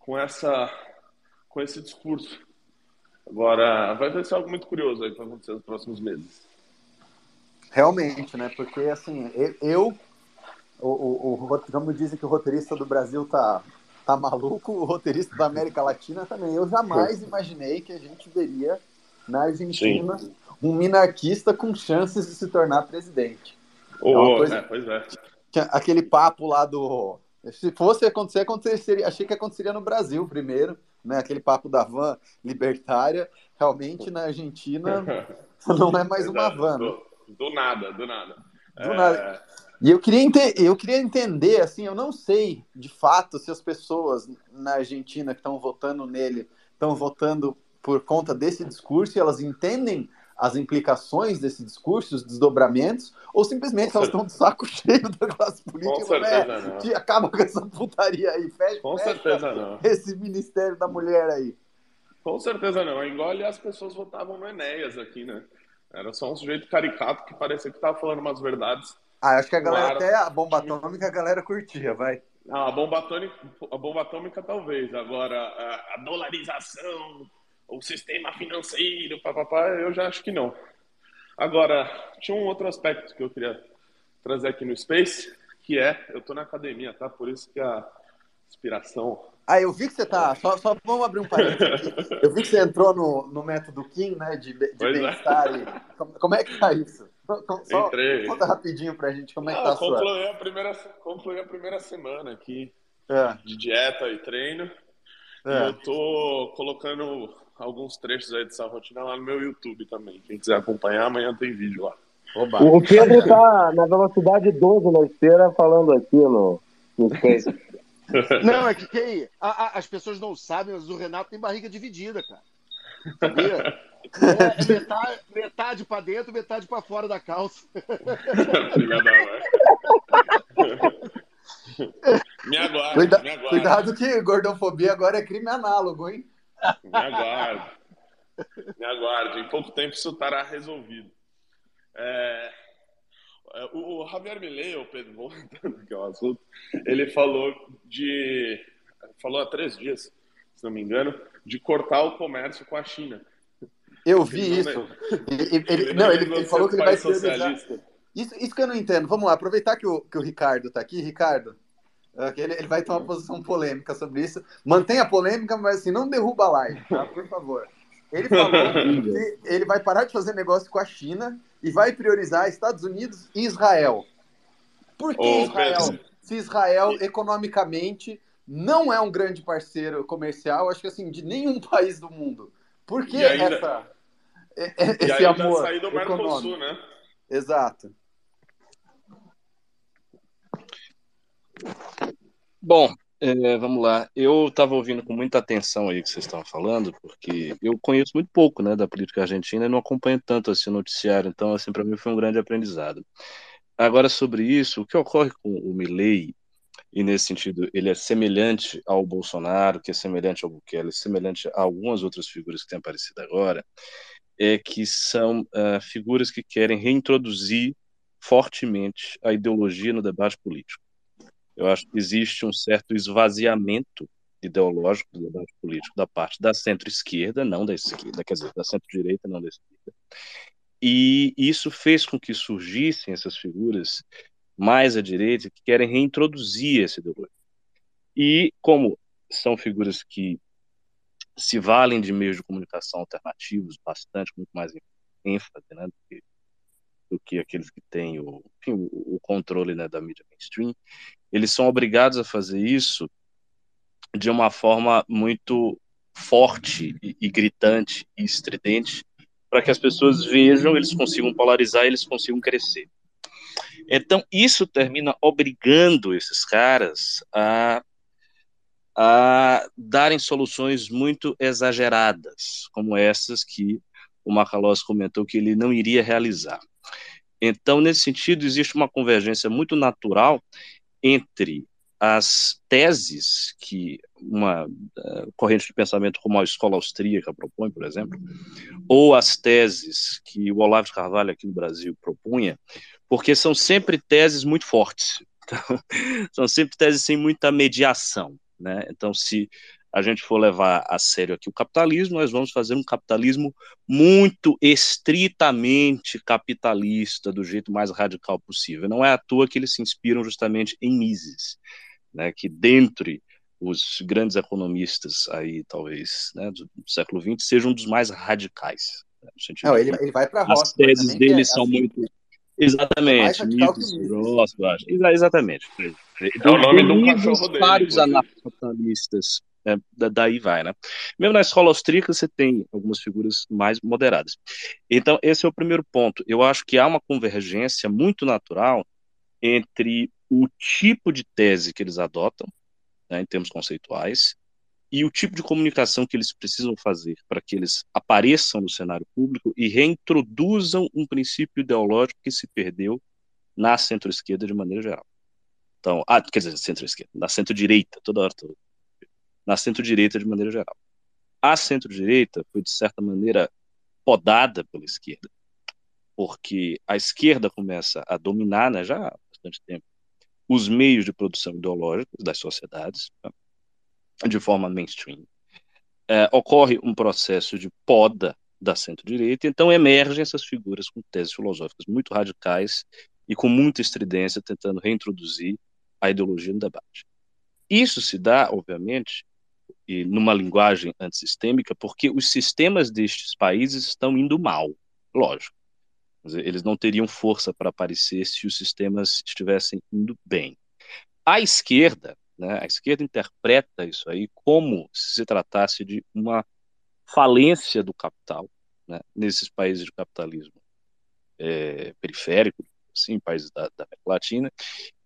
com essa com esse discurso. Agora, vai ser algo muito curioso aí para acontecer nos próximos meses. Realmente, né? Porque assim, eu o, o, o, como dizem que o roteirista do Brasil tá, tá maluco, o roteirista da América Latina também. Eu jamais imaginei que a gente veria na Argentina Sim. um minarquista com chances de se tornar presidente. Oh, é coisa... é, pois é. Aquele papo lá do. Se fosse acontecer, aconteceria. Achei que aconteceria no Brasil primeiro, né? Aquele papo da van libertária. Realmente na Argentina (laughs) não é mais uma van. Do, do nada, do nada. Do é... nada. E eu queria, eu queria entender, assim, eu não sei de fato se as pessoas na Argentina que estão votando nele estão votando por conta desse discurso e elas entendem as implicações desse discurso, os desdobramentos, ou simplesmente elas estão de saco (laughs) cheio da classe política. Com certeza né? não. acaba com essa putaria aí. Fecha, com fecha certeza não. Esse Ministério da Mulher aí. Com certeza não. É igual as pessoas votavam no Enéas aqui, né? Era só um sujeito caricato que parecia que estava falando umas verdades. Ah, acho que a galera, até a bomba atômica, a galera curtia, vai. Ah, a bomba atômica, a bomba atômica talvez. Agora, a, a dolarização, o sistema financeiro, papapá, eu já acho que não. Agora, tinha um outro aspecto que eu queria trazer aqui no Space, que é, eu tô na academia, tá? Por isso que a inspiração ah, eu vi que você tá. Só, só vamos abrir um parênteses aqui. Eu vi que você entrou no, no método Kim, né? De, de é. bem-estar. É. (laughs) Como, como, é que tá isso? Só, Entrei. Conta rapidinho pra gente como é que ah, tá a sua. A primeira, concluí a primeira semana aqui é. de dieta e treino. É. E eu tô colocando alguns trechos aí dessa rotina lá no meu YouTube também. Quem quiser acompanhar, amanhã tem vídeo lá. Oba. O Pedro tá na velocidade 12 na esteira falando aqui no, no. (laughs) Não, é que, que a, a, as pessoas não sabem, mas o Renato tem barriga dividida, cara. Sabia? (laughs) É, é metade, metade para dentro, metade para fora da calça. me aguarde, Cuida, me aguarde. Cuidado que gordofobia agora é crime análogo, hein? Me aguarde. Me aguarde. Em pouco tempo isso estará resolvido. É, é, o Javier Milei, o Pedro, voltando aqui ao assunto, ele falou de. Falou há três dias, se não me engano, de cortar o comércio com a China. Eu vi ele isso. Não, ele, ele, não, ele, ele falou que ele vai socialista. Isso, isso que eu não entendo. Vamos lá, aproveitar que o, que o Ricardo está aqui. Ricardo, é, ele, ele vai ter uma posição polêmica sobre isso. Mantenha a polêmica, mas assim, não derruba a live, tá? Por favor. Ele falou (laughs) que ele vai parar de fazer negócio com a China e vai priorizar Estados Unidos e Israel. Por que Israel? Pedro. Se Israel economicamente não é um grande parceiro comercial, acho que assim, de nenhum (laughs) país do mundo. Por que ainda... essa, esse e ainda amor sair do Mercosul, né? Exato. Bom, é, vamos lá. Eu estava ouvindo com muita atenção aí o que vocês estavam falando, porque eu conheço muito pouco, né, da política argentina e não acompanho tanto assim o noticiário, então assim para mim foi um grande aprendizado. Agora sobre isso, o que ocorre com o Milei e nesse sentido ele é semelhante ao Bolsonaro, que é semelhante ao Bukele, semelhante a algumas outras figuras que têm aparecido agora, é que são uh, figuras que querem reintroduzir fortemente a ideologia no debate político. Eu acho que existe um certo esvaziamento ideológico do debate político da parte da centro-esquerda, não da esquerda, quer dizer, da centro-direita, não da esquerda. E isso fez com que surgissem essas figuras mais à direita que querem reintroduzir essa ideologia. E como são figuras que se valem de meios de comunicação alternativos bastante, muito mais ênfase né, do, que, do que aqueles que têm o, enfim, o, controle né, da mídia mainstream, eles são obrigados a fazer isso de uma forma muito forte e, e gritante e estridente para que as pessoas vejam, eles consigam polarizar, eles consigam crescer. Então, isso termina obrigando esses caras a, a darem soluções muito exageradas, como essas que o Macalós comentou que ele não iria realizar. Então, nesse sentido, existe uma convergência muito natural entre as teses que uma uh, corrente de pensamento como a escola austríaca propõe, por exemplo, ou as teses que o Olavo de Carvalho aqui no Brasil propunha, porque são sempre teses muito fortes, então, (laughs) são sempre teses sem muita mediação, né? Então, se a gente for levar a sério aqui o capitalismo, nós vamos fazer um capitalismo muito estritamente capitalista, do jeito mais radical possível. Não é à toa que eles se inspiram justamente em Mises, né, que dentre os grandes economistas aí, talvez, né, do, século XX, seja um dos mais radicais. Né, Não, ele, ele vai para a roça. As teses dele é, são assim, muito Exatamente. Ross, exatamente. É o nome do cachorro dele. Vários anarcocapitalistas. É, daí vai, né? Mesmo na escola austríaca você tem algumas figuras mais moderadas. Então, esse é o primeiro ponto. Eu acho que há uma convergência muito natural entre o tipo de tese que eles adotam, né, em termos conceituais, e o tipo de comunicação que eles precisam fazer para que eles apareçam no cenário público e reintroduzam um princípio ideológico que se perdeu na centro-esquerda de maneira geral. Então, ah, quer dizer, centro-esquerda, na centro-direita, toda hora, toda. na centro-direita de maneira geral. A centro-direita foi, de certa maneira, podada pela esquerda, porque a esquerda começa a dominar, né, já há bastante tempo, os meios de produção ideológicos das sociedades, tá? De forma mainstream. É, ocorre um processo de poda da centro-direita, então emergem essas figuras com teses filosóficas muito radicais e com muita estridência, tentando reintroduzir a ideologia no debate. Isso se dá, obviamente, e numa linguagem antissistêmica, porque os sistemas destes países estão indo mal, lógico. Eles não teriam força para aparecer se os sistemas estivessem indo bem. A esquerda, né? A esquerda interpreta isso aí como se se tratasse de uma falência do capital né? nesses países de capitalismo é, periférico, assim, países da, da América Latina,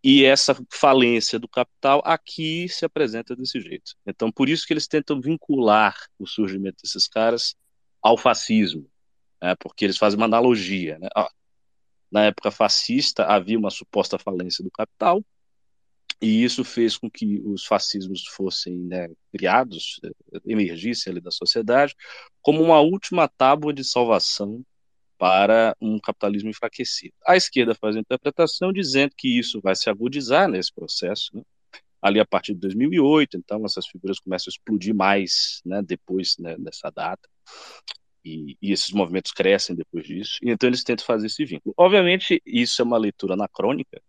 e essa falência do capital aqui se apresenta desse jeito. Então, por isso que eles tentam vincular o surgimento desses caras ao fascismo, né? porque eles fazem uma analogia. Né? Na época fascista havia uma suposta falência do capital, e isso fez com que os fascismos fossem né, criados, eh, emergissem ali da sociedade, como uma última tábua de salvação para um capitalismo enfraquecido. A esquerda faz a interpretação dizendo que isso vai se agudizar nesse processo, né? ali a partir de 2008, então essas figuras começam a explodir mais né, depois né, dessa data, e, e, esses movimentos crescem depois disso, então eles tentam fazer esse vínculo. Obviamente, isso é uma leitura anacrônica,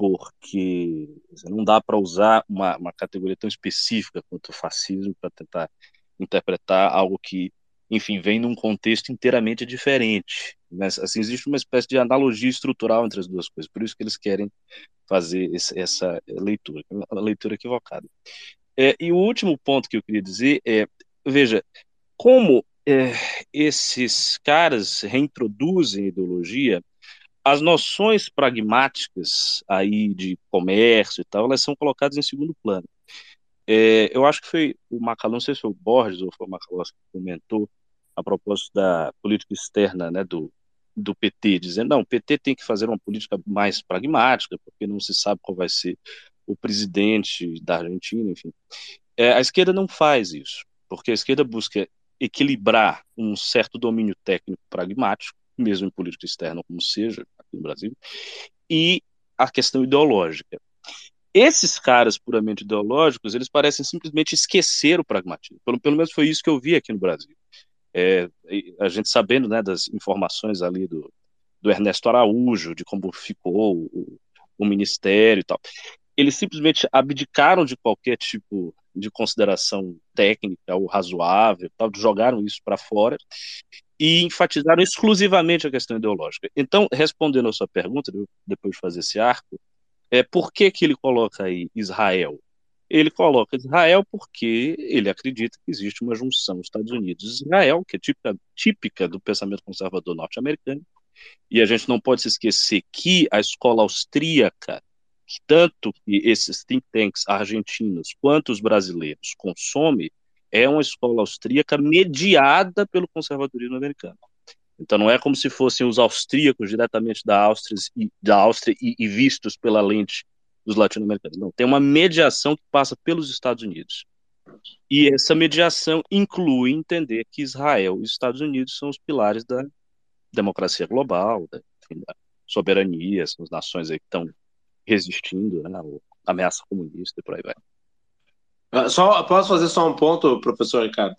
porque não dá para usar uma, uma categoria tão específica quanto o fascismo para tentar interpretar algo que, enfim, vem num contexto inteiramente diferente. Mas, assim, existe uma espécie de analogia estrutural entre as duas coisas, por isso que eles querem fazer esse, essa leitura, uma leitura equivocada. É, e o último ponto que eu queria dizer é, veja, como é, esses caras reintroduzem ideologia as noções pragmáticas aí de comércio e tal, elas são colocadas em segundo plano. É, eu acho que foi o Macalão, não sei se foi o Borges ou foi o Macalão que comentou a propósito da política externa né, do, do PT, dizendo, não, o PT tem que fazer uma política mais pragmática, porque não se sabe qual vai ser o presidente da Argentina, enfim. É, a esquerda não faz isso, porque a esquerda busca equilibrar um certo domínio técnico pragmático mesmo em política externa, como seja aqui no Brasil, e a questão ideológica. Esses caras puramente ideológicos, eles parecem simplesmente esquecer o pragmatismo. Pelo, pelo menos foi isso que eu vi aqui no Brasil. É, a gente sabendo né, das informações ali do, do Ernesto Araújo, de como ficou o, o ministério e tal. Eles simplesmente abdicaram de qualquer tipo de consideração técnica ou razoável, tal, jogaram isso para fora e enfatizaram exclusivamente a questão ideológica. Então, respondendo a sua pergunta, depois de fazer esse arco, é por que, que ele coloca aí Israel? Ele coloca Israel porque ele acredita que existe uma junção Estados Unidos e Israel, que é típica, típica do pensamento conservador norte-americano, e a gente não pode se esquecer que a escola austríaca, que tanto esses think tanks argentinos quanto os brasileiros consomem, é uma escola austríaca mediada pelo conservadorismo americano. Então não é como se fossem os austríacos diretamente da Áustria e, da Áustria e, e vistos pela lente dos latino-americanos. Não, tem uma mediação que passa pelos Estados Unidos. E essa mediação inclui entender que Israel e os Estados Unidos são os pilares da democracia global, da, enfim, da soberania, são as nações aí que estão resistindo né, à ameaça comunista e por aí vai. Ah, só, posso fazer só um ponto, professor Ricardo?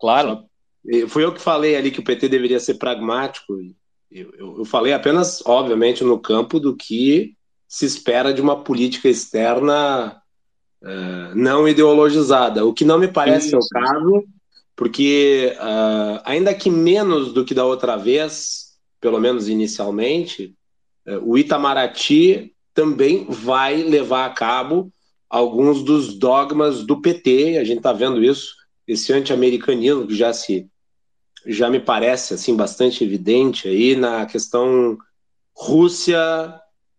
Claro. Só, fui eu que falei ali que o PT deveria ser pragmático. Eu, eu, eu falei apenas, obviamente, no campo do que se espera de uma política externa uh, não ideologizada, o que não me parece o caso, porque uh, ainda que menos do que da outra vez, pelo menos inicialmente, uh, o Itamaraty também vai levar a cabo alguns dos dogmas do PT, a gente está vendo isso, esse anti-americanismo que já se já me parece assim bastante evidente aí na questão Rússia,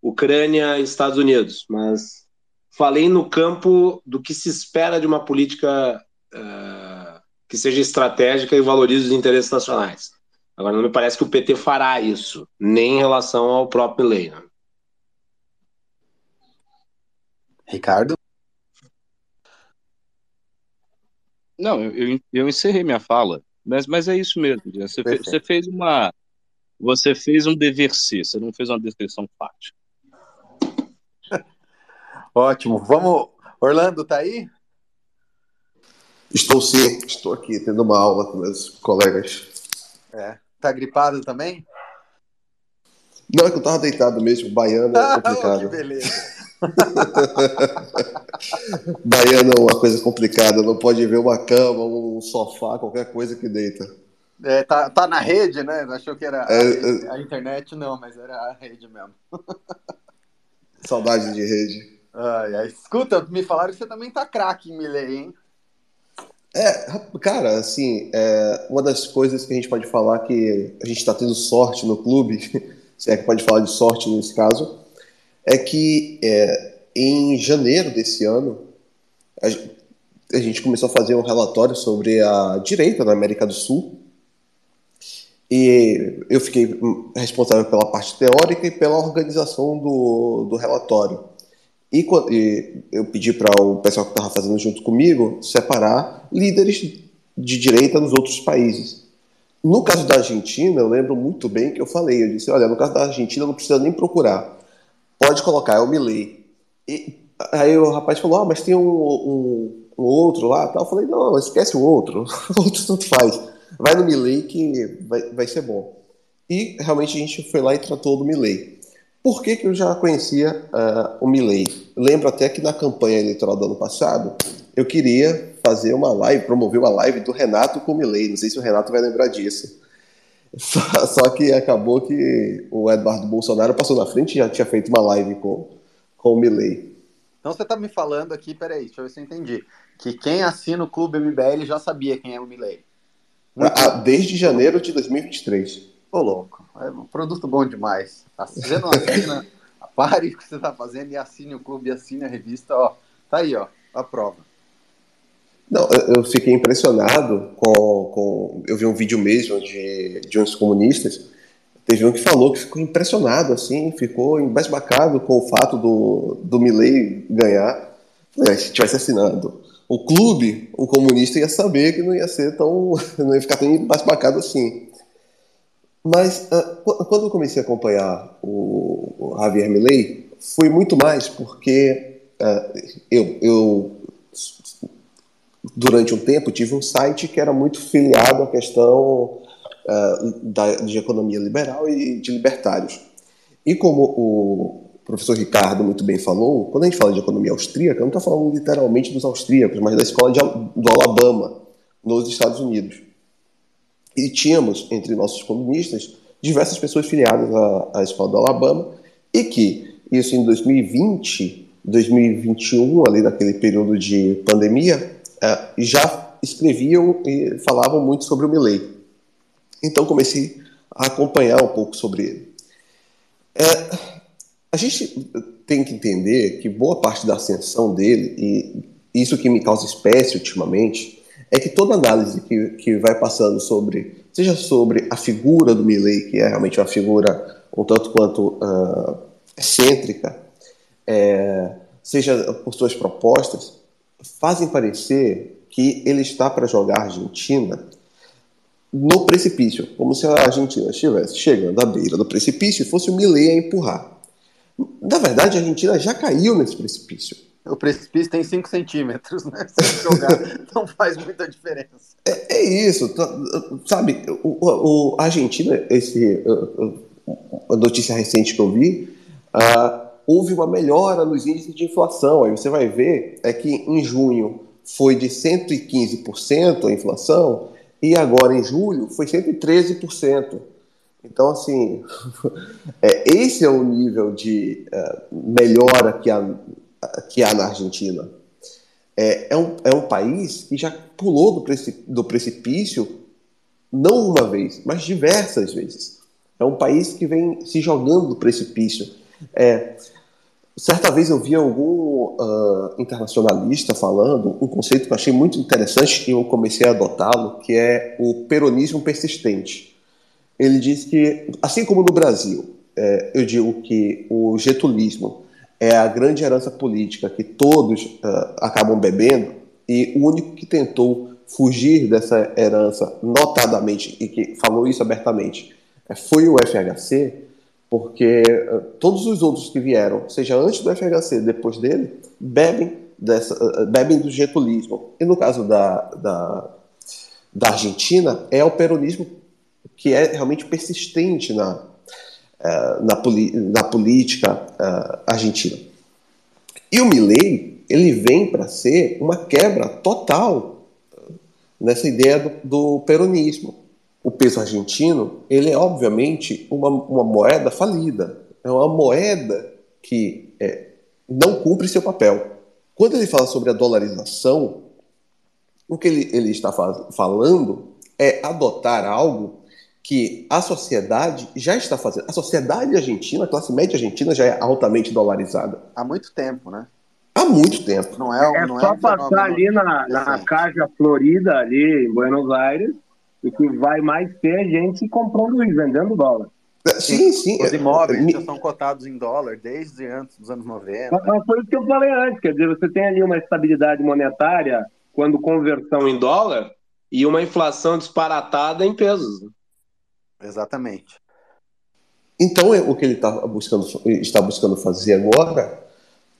Ucrânia Estados Unidos, mas falei no campo do que se espera de uma política uh, que seja estratégica e valorize os interesses nacionais. Agora, não me parece que o PT fará isso, nem em relação ao próprio lei. Né? Ricardo? Não, eu, eu encerrei minha fala, mas, mas é isso mesmo. Você, fez, você fez uma. Você fez um dever ser, você não fez uma descrição fática. (laughs) Ótimo. Vamos. Orlando, tá aí? Estou sim, estou aqui tendo uma aula com meus colegas. É. Tá gripado também? Não, é que eu tava deitado mesmo. Baiano é complicado. (laughs) que beleza. (laughs) Baiano é uma coisa complicada, não pode ver uma cama, um sofá, qualquer coisa que deita. É, tá, tá na rede, né? Achou que era é, a, rede, é. a, internet, não, mas era a rede mesmo. (laughs) Saudade de rede. Ai, ai. Escuta, me falaram que você também tá craque em Milley, hein? É, cara, assim, é, uma das coisas que a gente pode falar que a gente está tendo sorte no clube, (laughs) se é que pode falar de sorte nesse caso, é que é, em janeiro desse ano a, a, gente começou a fazer um relatório sobre a direita na América do Sul e eu fiquei responsável pela parte teórica e pela organização do, do relatório. E, e eu pedi para o pessoal que estava fazendo junto comigo separar líderes de direita nos outros países. No caso da Argentina, eu lembro muito bem que eu falei, eu disse, olha, no caso da Argentina não precisa nem procurar pode colocar, é o Milley. E aí o rapaz falou, ah, mas tem um, um, um outro lá, tal. Eu falei, não, esquece o outro, (laughs) o outro tanto faz. Vai no Milley que vai, vai ser bom. E realmente a gente foi lá e tratou do Milley. Por que, que eu já conhecia uh, o Milley? Lembro até que na campanha eleitoral do ano passado, eu queria fazer uma live, promover uma live do Renato com o Milley. Não sei se o Renato vai lembrar disso. Só, só, que acabou que o Eduardo Bolsonaro passou na frente e já tinha feito uma live com, com o Milley. Então você está me falando aqui, peraí, deixa eu ver se eu entendi. Que quem assina o Clube MBL já sabia quem é o Milley. Ah, desde janeiro de 2023. Ô, louco, é um produto bom demais. Você não assina, (laughs) pare o que você está fazendo e assine o clube, assine a revista, ó. Tá aí, ó, a prova. Não, eu fiquei impressionado com, com. Eu vi um vídeo mesmo de, de uns comunistas. Teve um que falou que ficou impressionado, assim, ficou embasbacado com o fato do, do Milley ganhar. É, se estivesse assinando o clube, o comunista ia saber que não ia ser tão. (laughs) não ia ficar tão embasbacado assim. Mas uh, quando eu comecei a acompanhar o, o Javier Milley, foi muito mais porque uh, eu, eu durante um tempo, tive um site que era muito filiado à questão uh, da, de economia liberal e de libertários. E como o professor Ricardo muito bem falou, quando a gente fala de economia austríaca, não está falando literalmente dos austríacos, mas da escola de, do Alabama, nos Estados Unidos. E tínhamos, entre nossos comunistas, diversas pessoas filiadas à, à escola do Alabama, e que isso em 2020, 2021, ali naquele período de pandemia, já escreviam e falavam muito sobre o Milley. Então comecei a acompanhar um pouco sobre ele. É, a gente tem que entender que boa parte da ascensão dele, e isso que me causa espécie ultimamente, é que toda análise que, que vai passando sobre, seja sobre a figura do Milley, que é realmente uma figura um tanto quanto uh, excêntrica, é, seja por suas propostas, fazem parecer que ele está para jogar a Argentina no precipício, como se a Argentina estivesse chegando à beira do precipício e fosse o Milei a empurrar. Na verdade, a Argentina já caiu nesse precipício. O precipício tem 5 centímetros, né? Se jogar, (laughs) não faz muita diferença. É, é isso, tá, sabe? O, o, a Argentina, esse, a notícia recente que eu vi, uh, houve uma melhora nos índices de inflação. Aí você vai ver é que em junho foi de 115% a inflação e agora em julho foi 113%. Então, assim, (laughs) é, esse é o nível de uh, melhora que há, que há na Argentina. É, é, um, é um país que já pulou do, precip, do precipício não uma vez, mas diversas vezes. É um país que vem se jogando do precipício. É, certa vez eu vi algum uh, internacionalista falando um conceito que eu achei muito interessante e eu comecei a adotá-lo, que é o peronismo persistente. Ele diz que, assim como no Brasil, é, eu digo que o getulismo é a grande herança política que todos uh, acabam bebendo, e o único que tentou fugir dessa herança, notadamente, e que falou isso abertamente, é, foi o FHC, porque uh, todos os outros que vieram, seja antes do FHC, depois dele, bebem, dessa, uh, bebem do getulismo. E no caso da, da, da Argentina, é o peronismo que é realmente persistente na, na, na, política argentina. E o Milley, ele vem para ser uma quebra total nessa ideia do, do, peronismo. O peso argentino, ele é obviamente uma, uma moeda falida, é uma moeda que é, não cumpre seu papel. Quando ele fala sobre a dolarização, o que ele, ele está falando é adotar algo que a sociedade já está fazendo. A sociedade argentina, a classe média argentina já é altamente dolarizada. Há muito tempo, né? Há muito tempo. Não é, é não só é passar ali na, na Caja Florida, ali em Buenos Aires, e que vai mais ter gente comprando e vendendo dólar. Sim, sim. Os imóveis já são cotados em dólar desde antes dos anos 90. Foi o que eu falei antes, quer dizer, você tem ali uma estabilidade monetária quando conversão em dólar e uma inflação disparatada em pesos. Exatamente. Então, é, o que ele tá buscando, está buscando fazer agora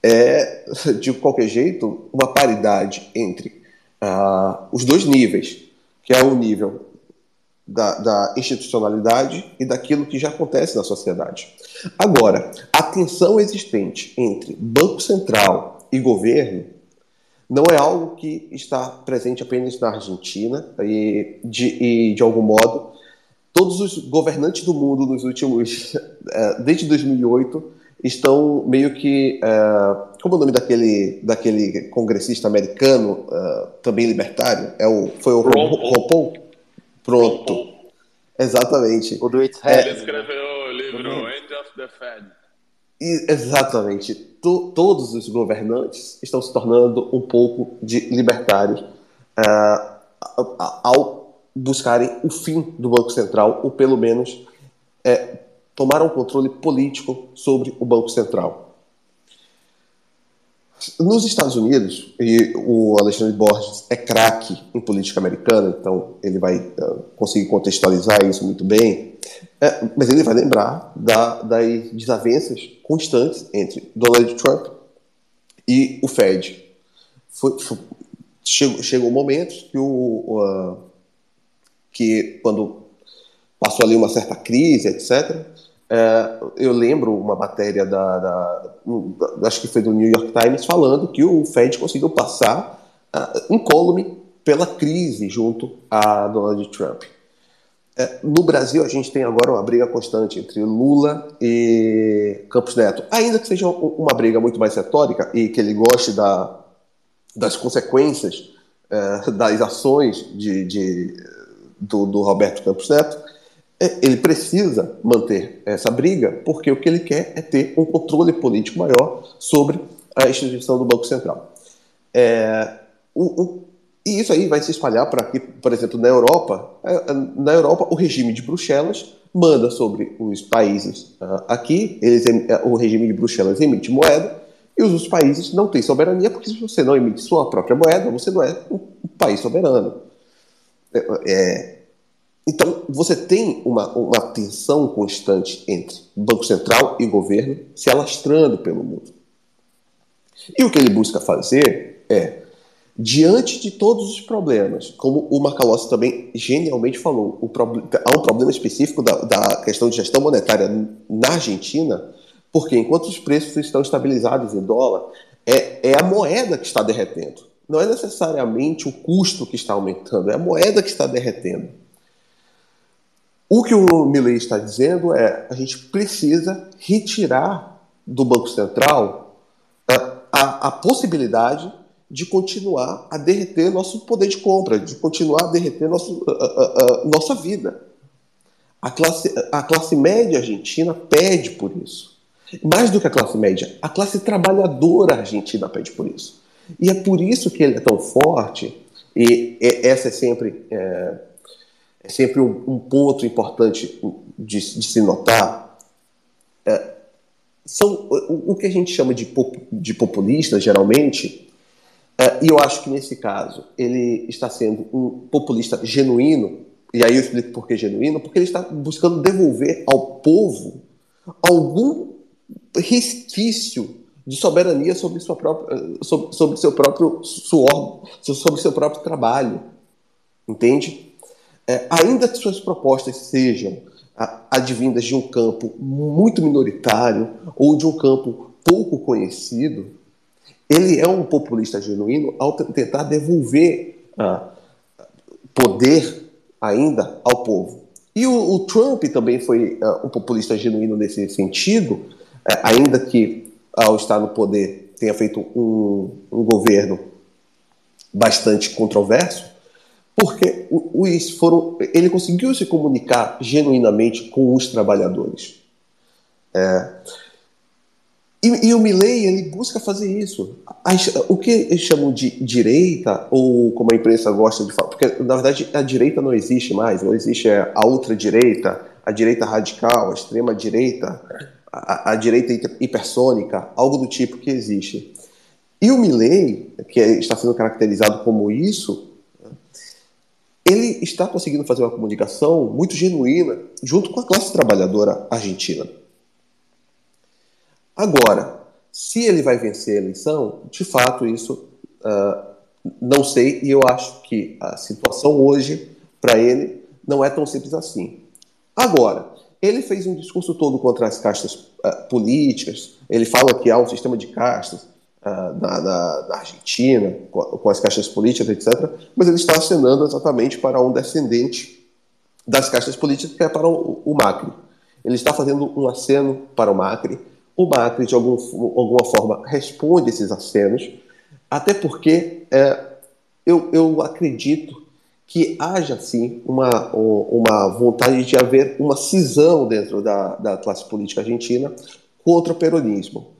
é, de qualquer jeito, uma paridade entre uh, os dois níveis, que é o nível da, da, institucionalidade e daquilo que já acontece na sociedade. Agora, a tensão existente entre Banco Central e governo não é algo que está presente apenas na Argentina e, de, e de algum modo, todos os governantes do mundo nos últimos, é, (laughs) desde 2008, estão meio que, é, como é o nome daquele, daquele congressista americano, é, também libertário, é o, foi o Ron Pronto. Exatamente. O do It's Ele escreveu o livro End of the Fed. E, exatamente. To, todos os governantes estão se tornando um pouco de libertários uh, ao buscarem o fim do Banco Central, ou pelo menos é, tomar um controle político sobre o Banco Central. Nos Estados Unidos, e o Alexandre Borges é craque em política americana, então ele vai uh, conseguir contextualizar isso muito bem, é, mas ele vai lembrar da, das desavenças constantes entre Donald Trump e o Fed. Foi, foi, chegou, chegou momentos que o, uh, que quando passou ali uma certa crise, etc., é, eu lembro uma matéria da, da, da, acho que foi do New York Times falando que o Fed conseguiu passar uh, incólume pela crise junto a Donald Trump. É, no Brasil, a gente tem agora uma briga constante entre Lula e Campos Neto. Ainda que seja uma briga muito mais retórica e que ele goste da, das consequências é, das ações de, de do, do Roberto Campos Neto, ele precisa manter essa briga, porque o que ele quer é ter um controle político maior sobre a instituição do Banco Central. É, o, o, e isso aí vai se espalhar para aqui, por exemplo, na Europa. É, na Europa, o regime de Bruxelas manda sobre os países uh, aqui, eles, o regime de Bruxelas emite moeda, e os outros países não têm soberania, porque se você não emite sua própria moeda, você não é um país soberano. É, é, você tem uma, uma tensão constante entre Banco Central e governo se alastrando pelo mundo. E o que ele busca fazer é, diante de todos os problemas, como o Macalossi também genialmente falou, há um problema específico da, da questão de gestão monetária na Argentina, porque enquanto os preços estão estabilizados em dólar, é, é a moeda que está derretendo. Não é necessariamente o custo que está aumentando, é a moeda que está derretendo. O que o Milley está dizendo é a gente precisa retirar do Banco Central a, a, a possibilidade de continuar a derreter nosso poder de compra, de continuar a derreter nosso, a, a, nossa vida. A classe, a classe média argentina pede por isso. Mais do que a classe média, a classe trabalhadora argentina pede por isso. E é por isso que ele é tão forte, e essa é sempre, é, é sempre um, um, ponto importante de, de se notar. É, são o, o, que a gente chama de, pop, de populista, geralmente, é, e eu acho que nesse caso ele está sendo um populista genuíno, e aí eu explico por que genuíno, porque ele está buscando devolver ao povo algum resquício de soberania sobre, sua própria, sobre, sobre seu próprio suor, sobre seu próprio trabalho. Entende? É, ainda que suas propostas sejam advindas de um campo muito minoritário ou de um campo pouco conhecido, ele é um populista genuíno ao tentar devolver ah, poder ainda ao povo. E o, o Trump também foi uh, um populista genuíno nesse sentido, uh, ainda que ao estar no poder, tenha feito um, um governo bastante controverso, porque os foram, ele conseguiu se comunicar genuinamente com os trabalhadores. É, e, e, o Milley ele busca fazer isso. O que eles chamam de direita, ou como a imprensa gosta de falar, porque na verdade a direita não existe mais, não existe a ultradireita, a direita radical, a extrema direita, a, a, direita hipersônica, algo do tipo que existe. E o Milley, que é, está sendo caracterizado como isso, ele está conseguindo fazer uma comunicação muito genuína junto com a classe trabalhadora argentina. Agora, se ele vai vencer a eleição, de fato isso uh, não sei e eu acho que a situação hoje para ele não é tão simples assim. Agora, ele fez um discurso todo contra as castas uh, políticas. Ele fala que há um sistema de castas uh, na, na, na, Argentina, com, com, as castas políticas, etc. Mas ele está acenando exatamente para um descendente das castas políticas, que é para o, o Macri. Ele está fazendo um aceno para o Macri. O Macri, de algum, alguma forma, responde esses acenos, até porque é, eu, eu acredito que haja, sim, uma, uma vontade de haver uma cisão dentro da, da classe política argentina contra o peronismo.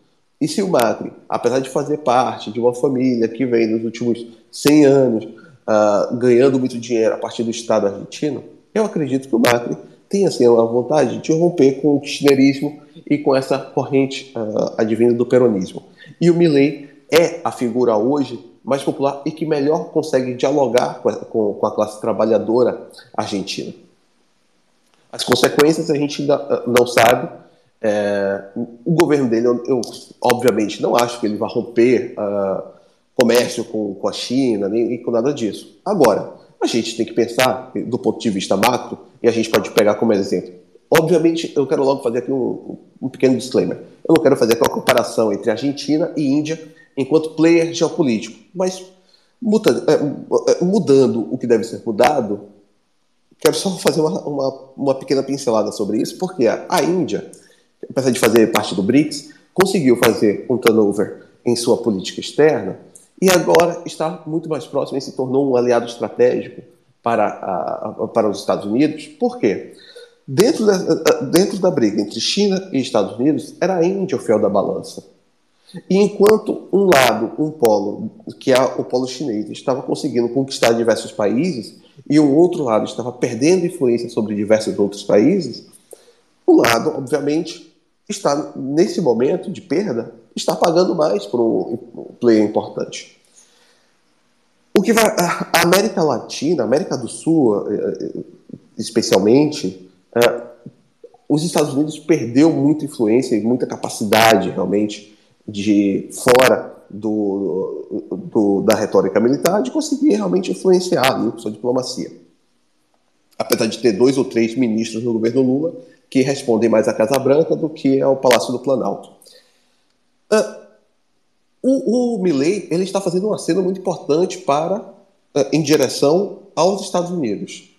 E se o Macri, apesar de fazer parte de uma família que vem nos últimos 100 anos uh, ganhando muito dinheiro a partir do Estado argentino, eu acredito que o Macri tenha assim, uma vontade de romper com o kirchnerismo e com essa corrente uh, advinda do peronismo. E o Milley é a figura hoje mais popular e que melhor consegue dialogar com a, com, com a classe trabalhadora argentina. As consequências a gente ainda ah, não sabe. É, o governo dele, eu, eu, obviamente não acho que ele vá romper uh, comércio com, com a China, nem, com nada disso. Agora, a gente tem que pensar do ponto de vista macro, e a gente pode pegar como exemplo. Obviamente, eu quero logo fazer aqui um, um pequeno disclaimer. Eu não quero fazer aquela comparação entre Argentina e Índia, enquanto player geopolítico. Mas é, é, mudando o que deve ser mudado, quero só (laughs) fazer uma, uma, uma pequena pincelada sobre isso, porque a Índia, apesar de fazer parte do BRICS, conseguiu fazer um turnover em sua política externa e agora está muito mais próximo e se tornou um aliado estratégico para, a, para os Estados Unidos. Por quê? Dentro da, dentro da briga entre China e Estados Unidos, era a Índia o fiel da balança. E enquanto um lado, um polo, que é o polo chinês, estava conseguindo conquistar diversos países, e o outro lado estava perdendo influência sobre diversos outros países, o lado, obviamente, está, nesse momento de perda, está pagando mais por um player importante. O que vai. A América Latina, a América do Sul, eh, eh, especialmente, eh, os Estados Unidos perdeu muita influência e muita capacidade, realmente, de fora do, do, da retórica militar, de conseguir realmente influenciar ali, sua diplomacia. Apesar de ter dois ou três ministros no governo Lula que respondem mais à Casa Branca do que ao Palácio do Planalto. Uh, o, o Milley ele está fazendo um aceno muito importante para uh, em direção aos Estados Unidos.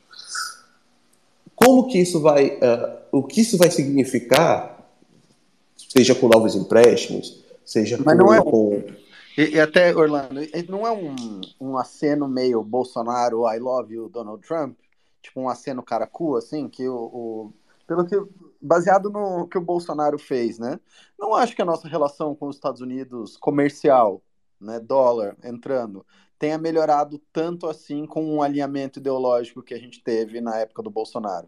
Como que isso vai, uh, o que isso vai significar, seja com novos empréstimos, seja Mas com, não é com... E, e, até, Orlando, não é um, um aceno meio Bolsonaro, I love you, Donald Trump? Tipo um aceno caracu, assim, que o, o, pelo que baseado no que o Bolsonaro fez, né? Não acho que a nossa relação com os Estados Unidos comercial, né, dólar entrando, tenha melhorado tanto assim com um alinhamento ideológico que a gente teve na época do Bolsonaro.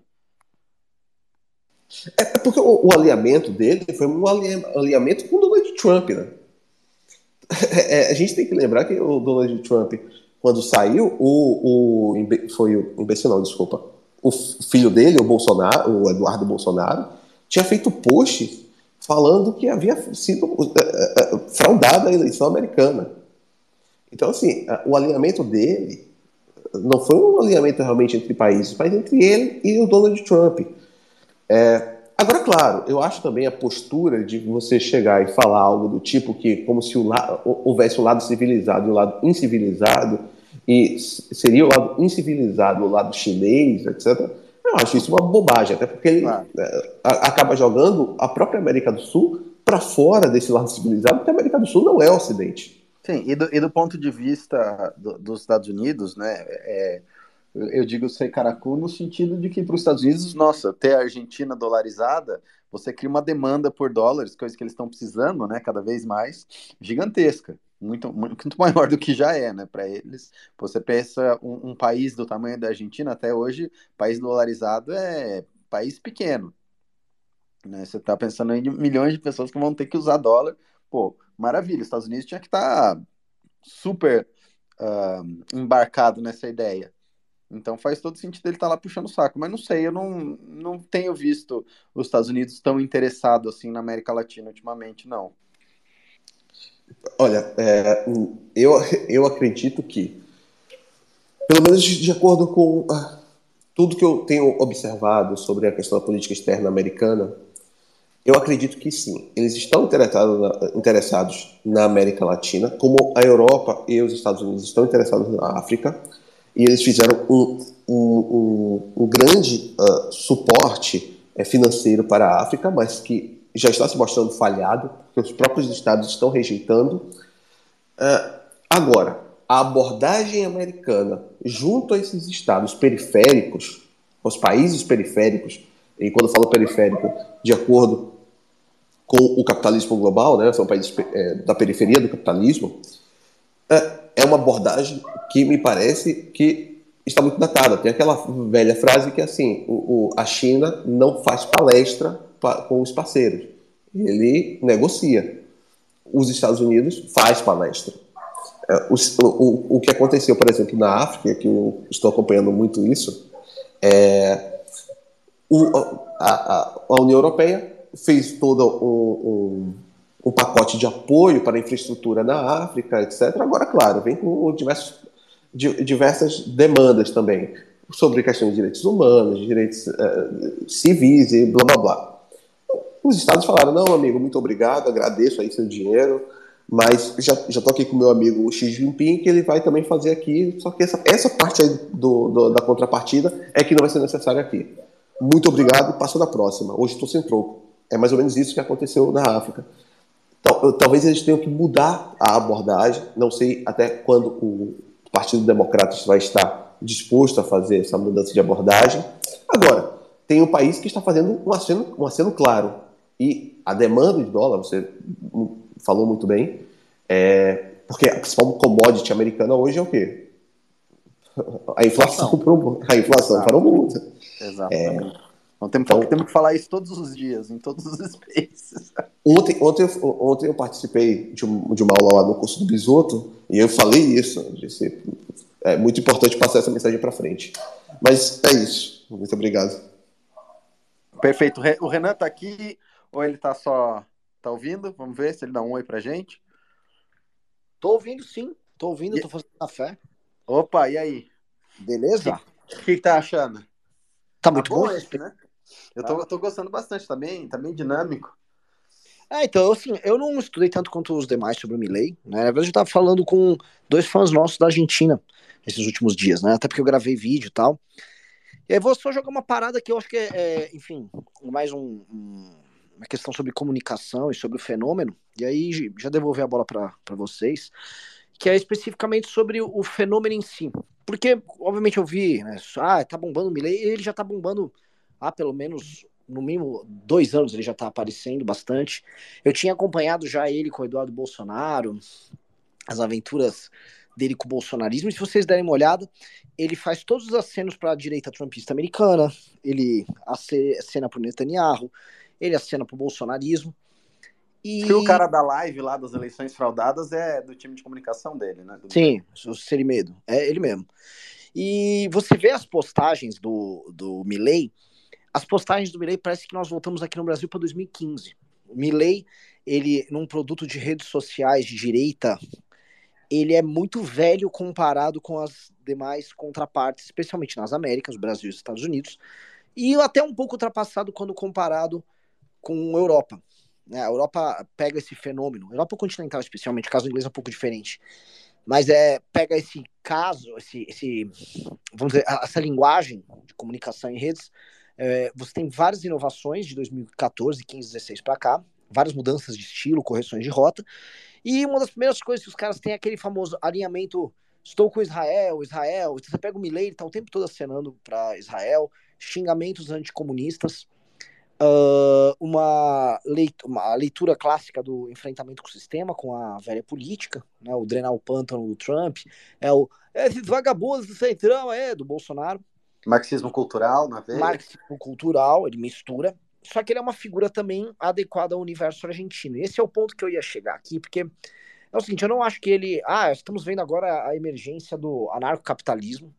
É, é porque o, o alinhamento dele foi um alinhamento com o Donald Trump, né? É, a gente tem que lembrar que o Donald Trump, quando saiu, o, o foi o imbecil, não, desculpa, o filho dele, o Bolsonaro, o Eduardo Bolsonaro, tinha feito post falando que havia sido uh, uh, fraudada a eleição americana. Então, assim, o alinhamento dele não foi um alinhamento realmente entre países, mas entre ele e o Donald Trump. É, agora, claro, eu acho também a postura de você chegar e falar algo do tipo que, como se houvesse um lado civilizado e um lado incivilizado, e seria o lado incivilizado, o lado chinês, etc. Eu acho isso uma bobagem, até porque ele. É, acaba jogando a própria América do Sul para fora desse lado civilizado, porque a América do Sul não é o Ocidente. Sim, e do, e do ponto de vista do, dos Estados Unidos, né, é, eu digo ser caracu no sentido de que para os Estados Unidos, nossa, ter a Argentina dolarizada, você cria uma demanda por dólares, coisa que eles estão precisando, né, cada vez mais, gigantesca muito, muito (laughs) maior do que já é, né, para eles. Você pensa um, um, país do tamanho da Argentina, até hoje, país dolarizado é país pequeno. Né? Você está pensando em milhões de pessoas que vão ter que usar dólar. Pô, maravilha, os Estados Unidos tinha que estar tá super uh, embarcado nessa ideia. Então faz todo sentido ele estar tá lá puxando o saco. Mas não sei, eu não, não tenho visto os Estados Unidos tão interessados assim na América Latina ultimamente, não. Olha, é, eu, eu acredito que, pelo menos de acordo com ah, tudo que eu tenho observado sobre a questão da política externa americana, eu acredito que sim. Eles estão interessados na, interessados na América Latina, como a Europa e os Estados Unidos estão interessados na África, e eles fizeram um, um, um, um grande uh, suporte é, financeiro para a África, mas que já está se mostrando falhado, porque os próprios estados estão rejeitando. Uh, agora, a abordagem americana junto a esses estados periféricos, os países periféricos, e quando eu falo periférico, de acordo com o capitalismo global, né, são países é, da periferia do capitalismo, é, é uma abordagem que me parece que está muito datada. Tem aquela velha frase que é assim, o, o, a China não faz palestra com os parceiros. Ele negocia. Os Estados Unidos faz palestra. É, o, o, o que aconteceu, por exemplo, na África, que eu estou acompanhando muito isso, é o, a, a, União Europeia fez todo um, um, um, pacote de apoio para a infraestrutura na África, etc. Agora, claro, vem com diversos, diversas demandas também sobre questões de direitos humanos, direitos uh, civis e blá blá blá. Os estados falaram: não, amigo, muito obrigado, agradeço aí seu dinheiro, mas já estou aqui com meu amigo Xi Jinping, que ele vai também fazer aqui, só que essa, essa parte aí do, do, da contrapartida é que não vai ser necessária aqui. Muito obrigado, passou da próxima. Hoje estou sem troco. É mais ou menos isso que aconteceu na África. Talvez eles tenham que mudar a abordagem, não sei até quando o Partido Democrata vai estar disposto a fazer essa mudança de abordagem. Agora, tem um país que está fazendo um aceno, um aceno claro. E a demanda de dólar, você falou muito bem, é, porque a principal commodity americana hoje é o quê? A inflação, a inflação para o mundo. Exatamente. É, então, temos, então, temos que falar isso todos os dias, em todos os (laughs) spaces. Ontem, ontem, ontem eu participei de, um, de uma aula lá no curso do Bisoto e eu falei isso. Disse, é muito importante passar essa mensagem para frente. Mas é isso. Muito obrigado. Perfeito. O Renan está aqui ou ele tá só, Tá ouvindo? Vamos ver se ele dá um oi pra gente. Tô ouvindo sim, tô ouvindo, e... tô fazendo café. Opa, e aí? Beleza? O que, que tá achando? Tá, tá muito bom, bom esse, né? Eu tô, tô gostando bastante, tá bem, tá bem dinâmico. É, então, assim, eu não estudei tanto quanto os demais sobre o Milley, né? Na verdade, eu tava falando com dois fãs nossos da Argentina esses últimos dias, né? Até porque eu gravei vídeo e tal. E aí vou só jogar uma parada que eu acho que é, é enfim, mais um, um, uma questão sobre comunicação e sobre o fenômeno. E aí já devolver a bola para vocês, que é especificamente sobre o, fenômeno em si. Porque, obviamente, eu vi, né? Ah, tá bombando o Milley, ele já tá bombando há pelo menos no mínimo dois anos ele já está aparecendo bastante. Eu tinha acompanhado já ele com o Eduardo Bolsonaro, as aventuras dele com o bolsonarismo. E se vocês derem uma olhada, ele faz todos os acenos para a direita trumpista americana, ele acena para o Netanyahu, ele acena para o bolsonarismo. E... o cara da live lá das eleições fraudadas é do time de comunicação dele, né? Do... Sim, o Serimedo, é ele mesmo. E você vê as postagens do, do Milley, as postagens do Milley parece que nós voltamos aqui no Brasil para 2015. O Milley, ele, num produto de redes sociais de direita, ele é muito velho comparado com as demais contrapartes, especialmente nas Américas, Brasil e Estados Unidos, e até um pouco ultrapassado quando comparado com a Europa. Né? A Europa pega esse fenômeno, Europa continental especialmente, o caso inglês é um pouco diferente, mas é pega esse caso, esse, esse vamos dizer, essa linguagem de comunicação em redes é, você tem várias inovações de 2014, 15, 16 para cá, várias mudanças de estilo, correções de rota. E uma das primeiras coisas que os caras têm é aquele famoso alinhamento estou com Israel, Israel. Você pega o Milley, ele tá o tempo todo acenando para Israel, xingamentos anticomunistas, uh, uma, leitura, uma leitura clássica do enfrentamento com o sistema, com a velha política, né, o drenar o pântano do Trump, é o esses vagabundos do centrão, é, do Bolsonaro. Marxismo cultural, na vez. Marxismo cultural, ele mistura. Só que ele é uma figura também adequada ao universo argentino. Esse é o ponto que eu ia chegar aqui, porque é o seguinte, eu não acho que ele. Ah, estamos vendo agora a emergência do anarcocapitalismo.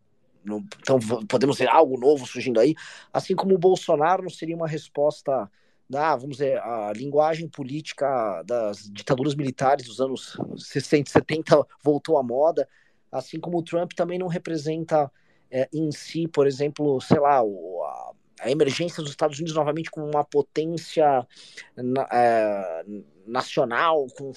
Então podemos ver algo novo surgindo aí. Assim como o Bolsonaro não seria uma resposta da, vamos dizer, a linguagem política das ditaduras militares dos anos 60 70 voltou à moda. Assim como o Trump também não representa é, em si, por exemplo, sei lá, o, a, a, emergência dos Estados Unidos novamente como uma potência na, é, nacional, com,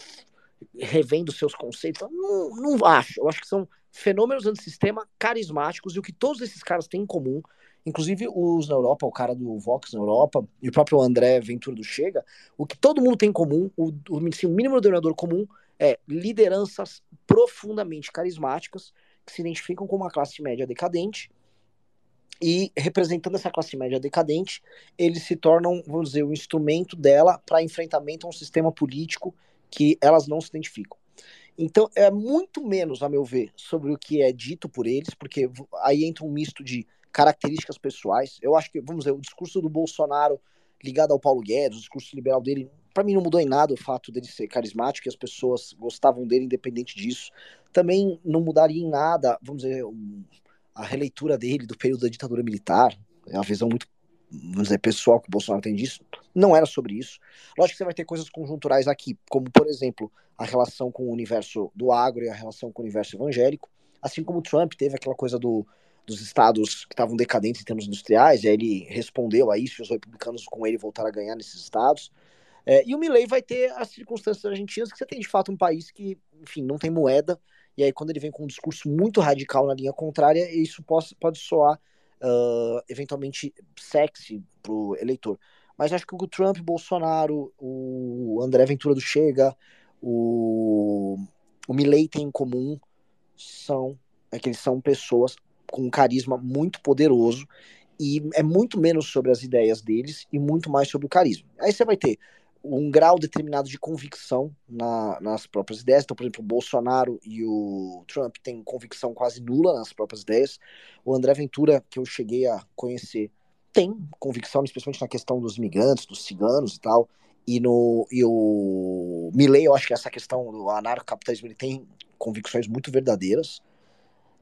revendo seus conceitos, não, não acho. Eu acho que são fenômenos antissistema carismáticos e o que todos esses caras têm em comum, inclusive os na Europa, o cara do Vox na Europa e o próprio André Ventura do Chega, o que todo mundo tem em comum, o, o, assim, o mínimo denominador comum é lideranças profundamente carismáticas que se identificam com uma classe média decadente e representando essa classe média decadente, eles se tornam, vamos dizer, o instrumento dela para enfrentamento a um sistema político que elas não se identificam. Então, é muito menos, a meu ver, sobre o que é dito por eles, porque aí entra um misto de características pessoais. Eu acho que, vamos dizer, o discurso do Bolsonaro ligado ao Paulo Guedes, o discurso liberal dele, para mim não mudou em nada o fato dele ser carismático e as pessoas gostavam dele independente disso. Também não mudaria em nada, vamos dizer, a releitura dele do período da ditadura militar, é uma visão muito, vamos dizer, pessoal que o Bolsonaro tem disso. Não era sobre isso. Lógico que você vai ter coisas conjunturais aqui, como, por exemplo, a relação com o universo do agro e a relação com o universo evangélico, assim como o Trump teve aquela coisa do, dos estados que estavam decadentes em termos industriais, e aí ele respondeu a isso, e os republicanos com ele voltaram a ganhar nesses estados. É, e o Milley vai ter as circunstâncias argentinas que você tem de fato um país que, enfim, não tem moeda, e aí quando ele vem com um discurso muito radical na linha contrária, isso pode, pode soar uh, eventualmente sexy pro eleitor. Mas acho que o Trump, Bolsonaro, o André Ventura do Chega, o, o Milley tem em comum são é que eles são pessoas com um carisma muito poderoso e é muito menos sobre as ideias deles e muito mais sobre o carisma. Aí você vai ter um grau determinado de convicção na, nas próprias ideias. Então, por exemplo, o Bolsonaro e o Trump têm convicção quase nula nas próprias ideias. O André Ventura, que eu cheguei a conhecer, tem convicção, especialmente na questão dos migrantes, dos ciganos e tal. E, no, e o Milley, eu acho que essa questão do anarcocapitalismo, ele tem convicções muito verdadeiras.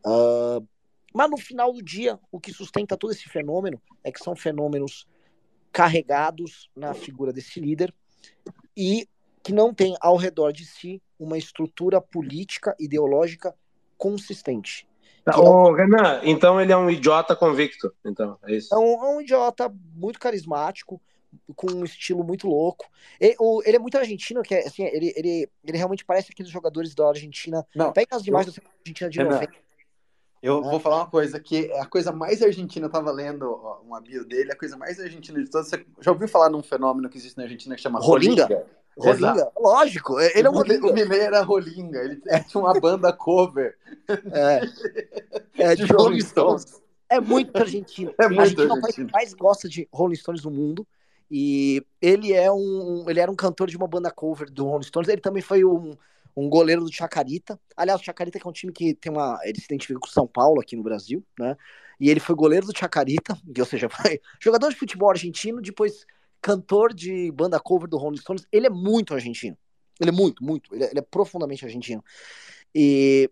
Uh, mas no final do dia, o que sustenta todo esse fenômeno é que são fenômenos carregados na figura desse líder e que não tem ao redor de si uma estrutura política, ideológica consistente. Tá, ô, Renan, então ele é um idiota convicto. Então, é isso. É um, é um idiota muito carismático, com um estilo muito louco. Ele, o, ele é muito argentino, que é, assim, ele, ele, ele realmente parece aqueles jogadores da Argentina. Não, Pega as imagens eu, da Argentina de 90. Eu vou falar uma coisa que a coisa mais argentina, eu tava lendo ó, uma bio dele, a coisa mais argentina de todas. Você já ouviu falar num fenômeno que existe na Argentina que chama Rolinga? Rolinga, Rolinga. lógico, ele é um Rolinga. O Milei era Rolinga, ele tinha uma banda cover. É, (laughs) é de, de Rolling Stones. Stones. É muito argentino. (laughs) É muito a Argentina é o país que mais gosta de Rolling Stones no mundo. E ele é um, ele era um cantor de uma banda cover do Rolling Stones. Ele também foi um, um goleiro do Chacarita. Aliás, o Chacarita que é um time que tem uma, ele se identifica com São Paulo aqui no Brasil, né? E ele foi goleiro do Chacarita, (laughs) ou seja, foi jogador de futebol argentino, depois cantor de banda cover do Rolling Stones. Ele é muito argentino. Ele é muito, muito. Ele é, ele é profundamente argentino. E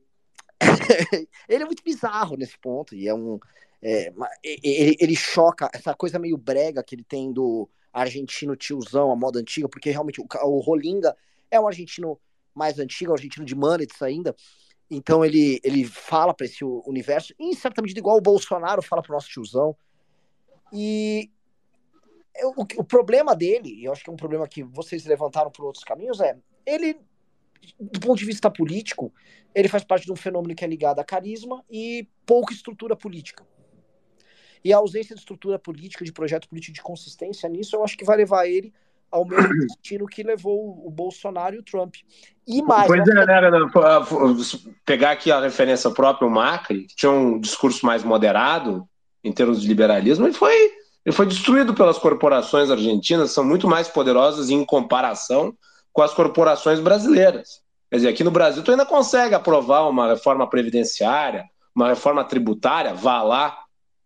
(laughs) ele é muito bizarro nesse ponto. E é um. É, ele, ele choca essa coisa meio brega que ele tem do argentino tiozão, a moda antiga, porque realmente o, o Rolinga é um argentino mais antigo, é argentino de Manets ainda. Então ele, ele fala para esse universo, em certa medida, igual o Bolsonaro fala para o nosso tiozão. E o, o problema dele, e eu acho que é um problema que vocês levantaram por outros caminhos, é ele, do ponto de vista político, ele faz parte de um fenômeno que é ligado a carisma e pouca estrutura política. E a ausência de estrutura política, de projeto político de consistência nisso, eu acho que vai levar ele ao mesmo destino que levou o Bolsonaro e o Trump. E mais. Pois é, né, pegar aqui a referência própria, o Macri, que tinha um discurso mais moderado em termos de liberalismo, ele foi, ele foi destruído pelas corporações argentinas, são muito mais poderosas em comparação com as corporações brasileiras. Quer dizer, aqui no Brasil, tu ainda consegue aprovar uma reforma previdenciária, uma reforma tributária, vá lá,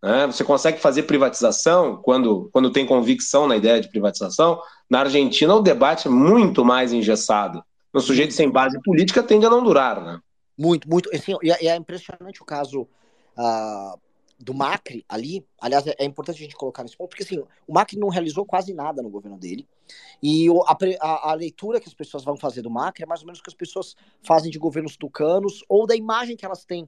né? Você consegue fazer privatização quando, quando tem convicção na ideia de privatização. Na Argentina, o debate é muito mais engessado. Um sujeito sem base política tende a não durar. Né? Muito, muito. Assim, e é impressionante o caso uh, do Macri ali. Aliás, é, é, importante a gente colocar nesse ponto, porque assim, o Macri não realizou quase nada no governo dele. E a, a, a, leitura que as pessoas vão fazer do Macri é mais ou menos o que as pessoas fazem de governos tucanos ou da imagem que elas têm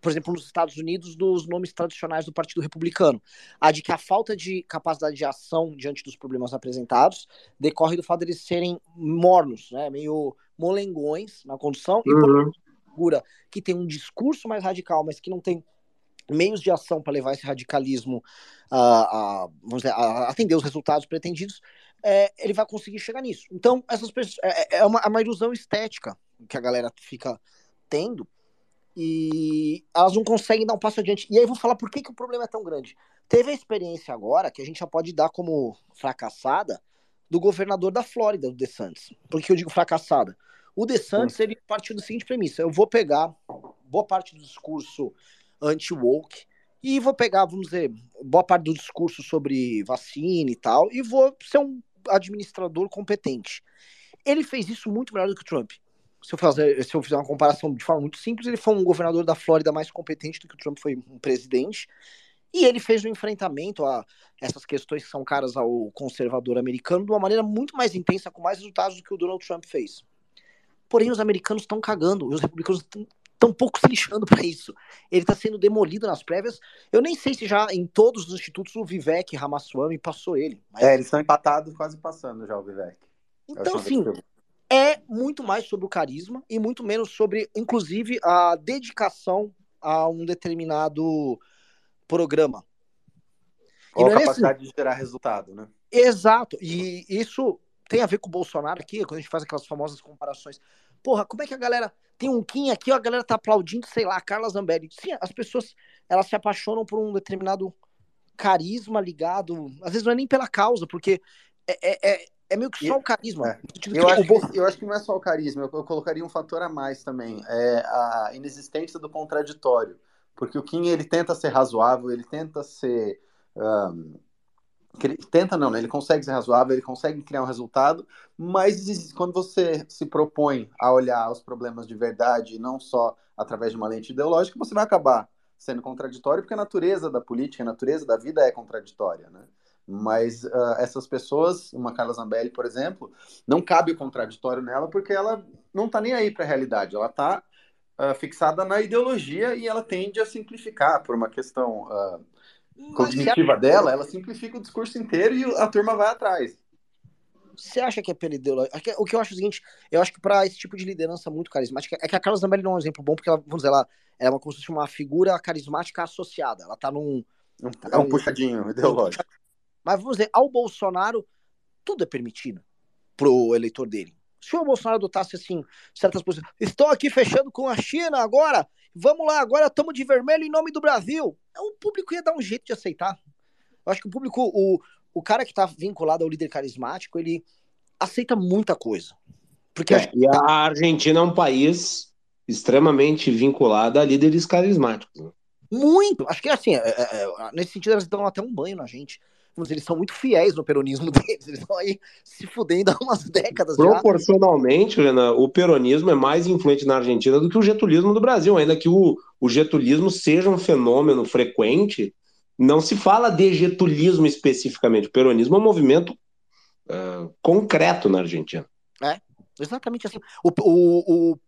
por exemplo, nos Estados Unidos, dos nomes tradicionais do Partido Republicano. A de que a falta de capacidade de ação diante dos problemas apresentados decorre do fato de eles serem mornos, né, meio molengões na condução, e uhum. figura que tem um discurso mais radical, mas que não tem meios de ação para levar esse radicalismo a, a, dizer, a atender os resultados pretendidos, é, ele vai conseguir chegar nisso. Então, essas pessoas, é, é uma, é uma ilusão estética que a galera fica tendo, e elas não conseguem dar um passo adiante. E aí eu vou falar por que, que o problema é tão grande. Teve a experiência agora, que a gente já pode dar como fracassada, do governador da Flórida, do DeSantis. Por que eu digo fracassada? O DeSantis, ele partiu da seguinte premissa, eu vou pegar boa parte do discurso anti-woke e vou pegar, vamos dizer, boa parte do discurso sobre vacina e tal, e vou ser um administrador competente. Ele fez isso muito melhor do que o Trump se eu, fazer, se eu fizer uma comparação de forma muito simples, ele foi um governador da Flórida mais competente do que o Trump foi um presidente. E ele fez um enfrentamento a essas questões que são caras ao conservador americano de uma maneira muito mais intensa, com mais resultados do que o Donald Trump fez. Porém, os americanos estão cagando, os republicanos estão pouco se lixando para isso. Ele está sendo demolido nas prévias. Eu nem sei se já em todos os institutos o Vivek Ramaswamy passou ele. Mas... É, eles estão empatados, quase passando já o Vivek. Então, assim, é muito mais sobre o carisma e muito menos sobre, inclusive, a dedicação a um determinado programa. Ou a é capacidade assim... de gerar resultado, né? Exato. E isso tem a ver com o Bolsonaro aqui, quando a gente faz aquelas famosas comparações. Porra, como é que a galera tem um Kim aqui, a galera tá aplaudindo, sei lá, Carla Zambelli. Sim, as pessoas, elas se apaixonam por um determinado carisma ligado, às vezes não é nem pela causa, porque é, é, é meio que só o carisma. É. Eu, acho que, eu acho que não é só o carisma, eu, eu, colocaria um fator a mais também, é a inexistência do contraditório. Porque o Kim, ele tenta ser razoável, ele tenta ser... Um, tenta não, né? ele consegue ser razoável, ele consegue criar um resultado, mas quando você se propõe a olhar os problemas de verdade, não só através de uma lente ideológica, você vai acabar sendo contraditório, porque a natureza da política, a natureza da vida é contraditória, né? Mas uh, essas pessoas, uma Carla Zambelli, por exemplo, não cabe o contraditório nela porque ela não está nem aí para a realidade. Ela está uh, fixada na ideologia e ela tende a simplificar por uma questão uh, cognitiva dela. Ela simplifica o discurso inteiro e a turma vai atrás. Você acha que é pela ideologia? O que eu acho é o seguinte, eu acho que para esse tipo de liderança muito carismática, é que a Carla Zambelli não é um exemplo bom, porque ela, vamos dizer, ela, ela é uma, como se fosse uma figura carismática associada. Ela está num. É um puxadinho ideológico. Mas vamos dizer, ao Bolsonaro, tudo é permitido pro eleitor dele. Se o Bolsonaro adotasse assim certas posições, estou aqui fechando com a China agora, vamos lá, agora estamos de vermelho em nome do Brasil. O público ia dar um jeito de aceitar. Eu acho que o público, o, o cara que está vinculado ao líder carismático, ele aceita muita coisa. Porque é, E a Argentina é um país extremamente vinculado a líderes carismáticos. Né? Muito. Acho que assim, é, é, é, nesse sentido, eles dão até um banho na gente eles são muito fiéis no peronismo (laughs) deles, eles estão aí se fudendo há umas décadas Proporcionalmente, já. Helena, o peronismo é mais influente na Argentina do que o getulismo do Brasil, ainda que o, o getulismo seja um fenômeno frequente, não se fala de getulismo especificamente, o peronismo é um movimento uh, concreto na Argentina. É, exatamente assim. O, o, o,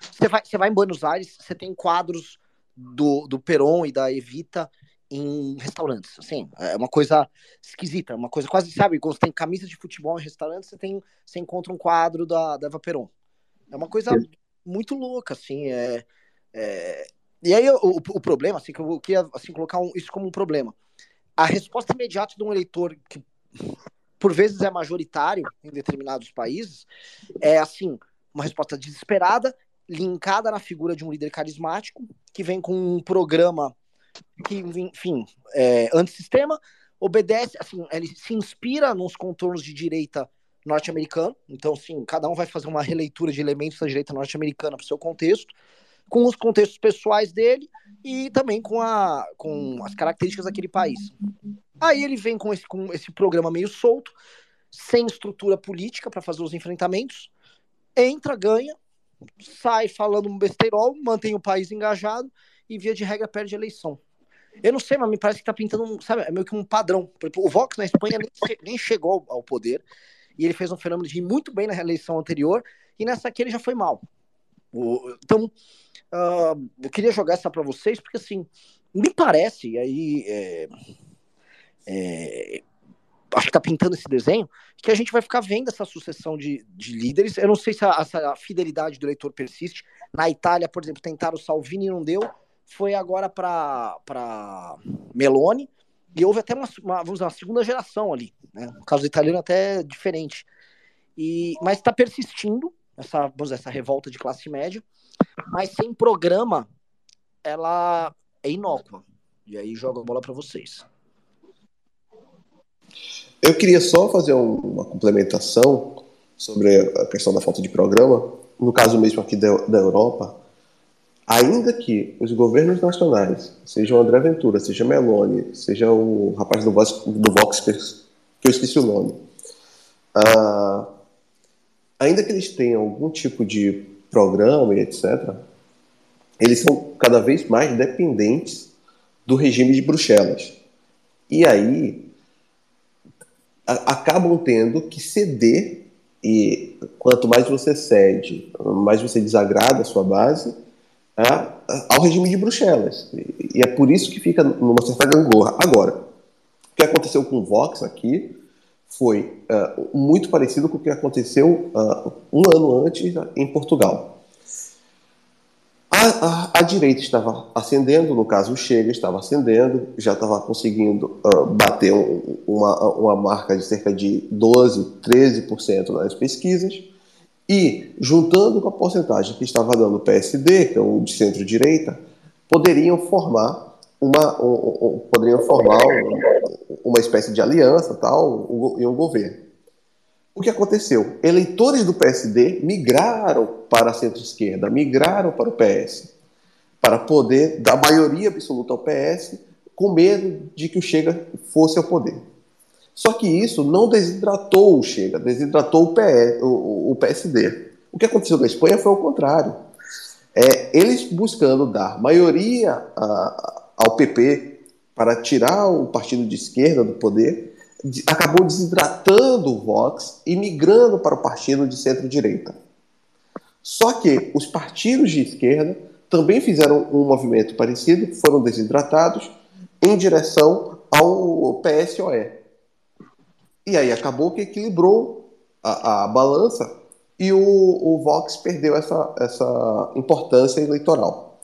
você, vai, você vai em Buenos Aires, você tem quadros do, do Peron e da Evita em restaurantes, assim, é uma coisa esquisita, uma coisa quase, sabe, quando você tem camisa de futebol em restaurantes, você tem, você encontra um quadro da, da Eva Peron. É uma coisa muito louca, assim, é, é... e aí o, o, problema, assim, que eu queria, assim, colocar um, isso como um problema, a resposta imediata de um eleitor que, por vezes, é majoritário em determinados países, é, assim, uma resposta desesperada, linkada na figura de um líder carismático, que vem com um programa que, enfim, é, antissistema, obedece, assim, ele se inspira nos contornos de direita norte-americano, então, sim, cada um vai fazer uma releitura de elementos da direita norte-americana para o seu contexto, com os contextos pessoais dele e também com, a, com as características daquele país. Aí ele vem com esse, com esse programa meio solto, sem estrutura política para fazer os enfrentamentos, entra, ganha, sai falando um besteirol, mantém o país engajado e, via de regra, perde a eleição. Eu não sei, mas me parece que tá pintando, sabe, é meio que um padrão. O Vox na Espanha nem, nem chegou ao poder e ele fez um fenômeno de ir muito bem na reeleição anterior e nessa aqui ele já foi mal. Então, uh, eu queria jogar essa para vocês porque assim, me parece, aí é, é, acho que tá pintando esse desenho, que a gente vai ficar vendo essa sucessão de, de líderes. Eu não sei se a, a fidelidade do eleitor persiste. Na Itália, por exemplo, tentaram o Salvini e não deu foi agora para Meloni, e houve até uma, uma, vamos dizer, uma segunda geração ali. Né? No caso italiano, até diferente. E, mas está persistindo essa, vamos dizer, essa revolta de classe média, mas sem programa, ela é inócua. E aí jogo a bola para vocês. Eu queria só fazer uma complementação sobre a questão da falta de programa. No caso mesmo aqui da, da Europa, Ainda que os governos nacionais, seja o André Ventura, seja Meloni, seja o rapaz do Vox, do Vox que eu esqueci o nome, uh, ainda que eles tenham algum tipo de programa e etc., eles são cada vez mais dependentes do regime de Bruxelas. E aí acabam tendo que ceder, e quanto mais você cede, mais você desagrada a sua base, né, ao regime de Bruxelas. E é por isso que fica numa certa gangorra. Agora, o que aconteceu com o Vox aqui foi uh, muito parecido com o que aconteceu uh, um ano antes em Portugal. A, a, a, direita estava ascendendo, no caso o Chega estava ascendendo, já estava conseguindo uh, bater um, uma, uma marca de cerca de 12, 13% nas pesquisas. E, juntando com a porcentagem que estava dando o PSD, que é um de centro-direita, poderiam formar uma, um, um, poderiam formar uma espécie de aliança tal, um, em um governo. O que aconteceu? Eleitores do PSD migraram para a centro-esquerda, migraram para o PS, para poder dar maioria absoluta ao PS, com medo de que o Chega fosse ao poder. Só que isso não desidratou o Chega, desidratou o, PS, o, o PSD. O que aconteceu na Espanha foi o contrário. É, eles buscando dar maioria a, ao PP para tirar o partido de esquerda do poder, acabou desidratando o Vox e migrando para o partido de centro-direita. Só que os partidos de esquerda também fizeram um movimento parecido, foram desidratados em direção ao PSOE. E aí acabou que equilibrou a, a balança e o, o Vox perdeu essa, essa importância eleitoral.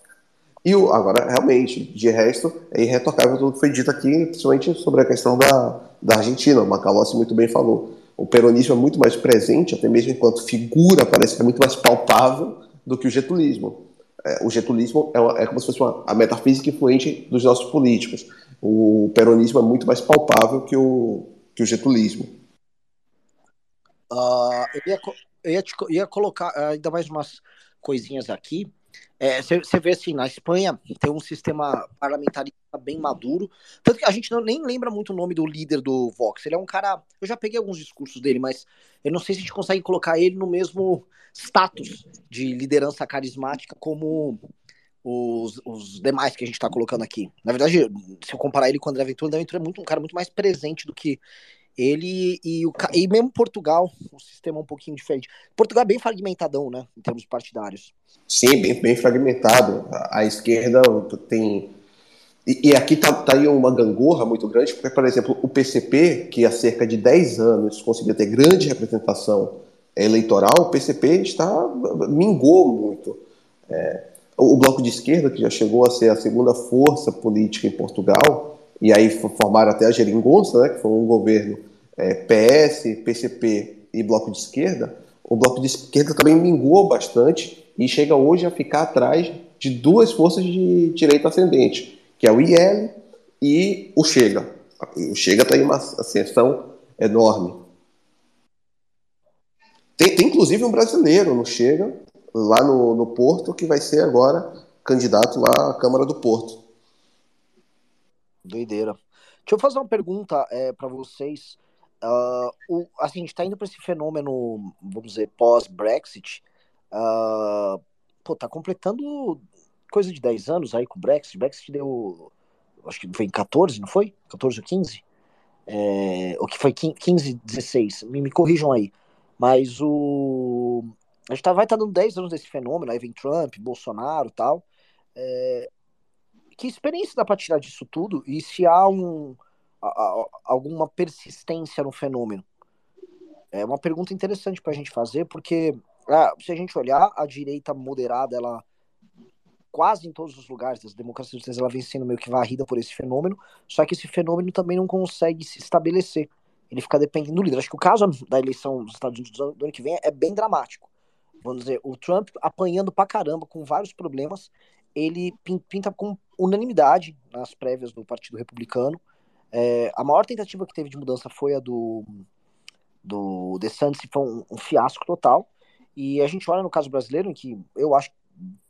E o, agora, realmente, de resto, é irretocável tudo que foi dito aqui, principalmente sobre a questão da, da Argentina. O Macalossi muito bem falou. O peronismo é muito mais presente, até mesmo enquanto figura, parece que é muito mais palpável do que o getulismo. É, o getulismo é, uma, é, como se fosse uma, a metafísica influente dos nossos políticos. O peronismo é muito mais palpável que o, que o getulismo. Uh, eu ia, eu ia, te, ia colocar ainda mais umas coisinhas aqui. Você é, vê assim, na Espanha tem um sistema parlamentarista bem maduro. Tanto que a gente não, nem lembra muito o nome do líder do Vox. Ele é um cara. Eu já peguei alguns discursos dele, mas eu não sei se a gente consegue colocar ele no mesmo status de liderança carismática como os, os demais que a gente está colocando aqui. Na verdade, se eu comparar ele com o André Ventura, o André Ventura é muito, um cara muito mais presente do que ele e o e mesmo Portugal, um sistema um pouquinho diferente. Portugal é bem fragmentadão, né, em termos partidários. Sim, bem, bem fragmentado. A, a esquerda tem e, e aqui está tá aí uma gangorra muito grande, porque, por exemplo, o PCP, que há cerca de 10 anos conseguia ter grande representação eleitoral, o PCP está mingou muito. É, o bloco de esquerda, que já chegou a ser a segunda força política em Portugal, e aí formaram até a Geringonça, né, que foi um governo é, PS, PCP e bloco de esquerda, o bloco de esquerda também mingou bastante e chega hoje a ficar atrás de duas forças de direita ascendente, que é o IL e o Chega. O Chega está em uma ascensão enorme. Tem, tem, inclusive um brasileiro no Chega, lá no, no Porto, que vai ser agora candidato lá à Câmara do Porto. Doideira. Deixa eu fazer uma pergunta é, para vocês. Uh, o, assim, a gente está indo para esse fenômeno, vamos dizer, pós-Brexit. Uh, pô, tá completando coisa de 10 anos aí com o Brexit. O Brexit deu, acho que foi em 14, não foi? 14 ou 15? É, o que foi 15, 16, me, me corrijam aí. Mas o. A gente tá, vai estar tá dando 10 anos desse fenômeno, aí vem Trump, Bolsonaro tal. É, que experiência dá para tirar disso tudo e se há um, a, a, alguma persistência no fenômeno? É uma pergunta interessante para a gente fazer, porque ah, se a gente olhar, a direita moderada, ela quase em todos os lugares das democracias ela vem sendo meio que varrida por esse fenômeno, só que esse fenômeno também não consegue se estabelecer. Ele fica dependendo do líder. Acho que o caso da eleição dos Estados Unidos do ano que vem é bem dramático. Vamos dizer, o Trump apanhando pra caramba, com vários problemas, ele pinta com unanimidade nas prévias do Partido Republicano. É, a maior tentativa que teve de mudança foi a do, do DeSantis, foi um, um, fiasco total. E a gente olha no caso brasileiro, em que eu acho que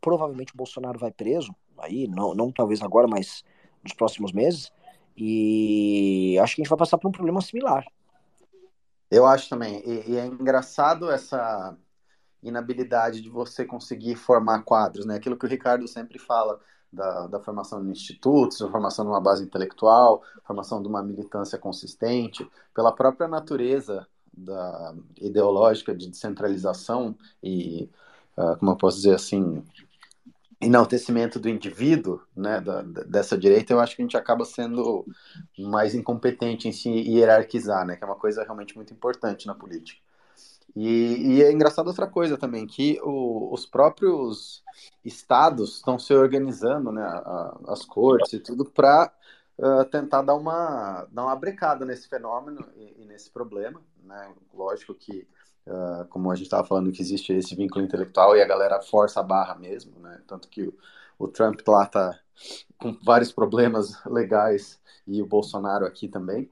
provavelmente o Bolsonaro vai preso, aí não, não talvez agora, mas nos próximos meses. E acho que a gente vai passar por um problema similar. Eu acho também. E, e é engraçado essa inabilidade de você conseguir formar quadros, né? Aquilo que o Ricardo sempre fala da, da formação de institutos, da formação de uma base intelectual, formação de uma militância consistente, pela própria natureza da ideológica de descentralização e, uh, como eu posso dizer assim, enaltecimento do indivíduo, né, da, dessa direita, eu acho que a gente acaba sendo mais incompetente em se hierarquizar, né, que é uma coisa realmente muito importante na política. E, e é engraçado outra coisa também, que o, os próprios estados estão se organizando, né, a, as cortes e tudo, para uh, tentar dar uma, dar uma brecada nesse fenômeno e, e nesse problema. Né? Lógico que, uh, como a gente estava falando, que existe esse vínculo intelectual e a galera força a barra mesmo, né? tanto que o, o Trump lá está com vários problemas legais e o Bolsonaro aqui também.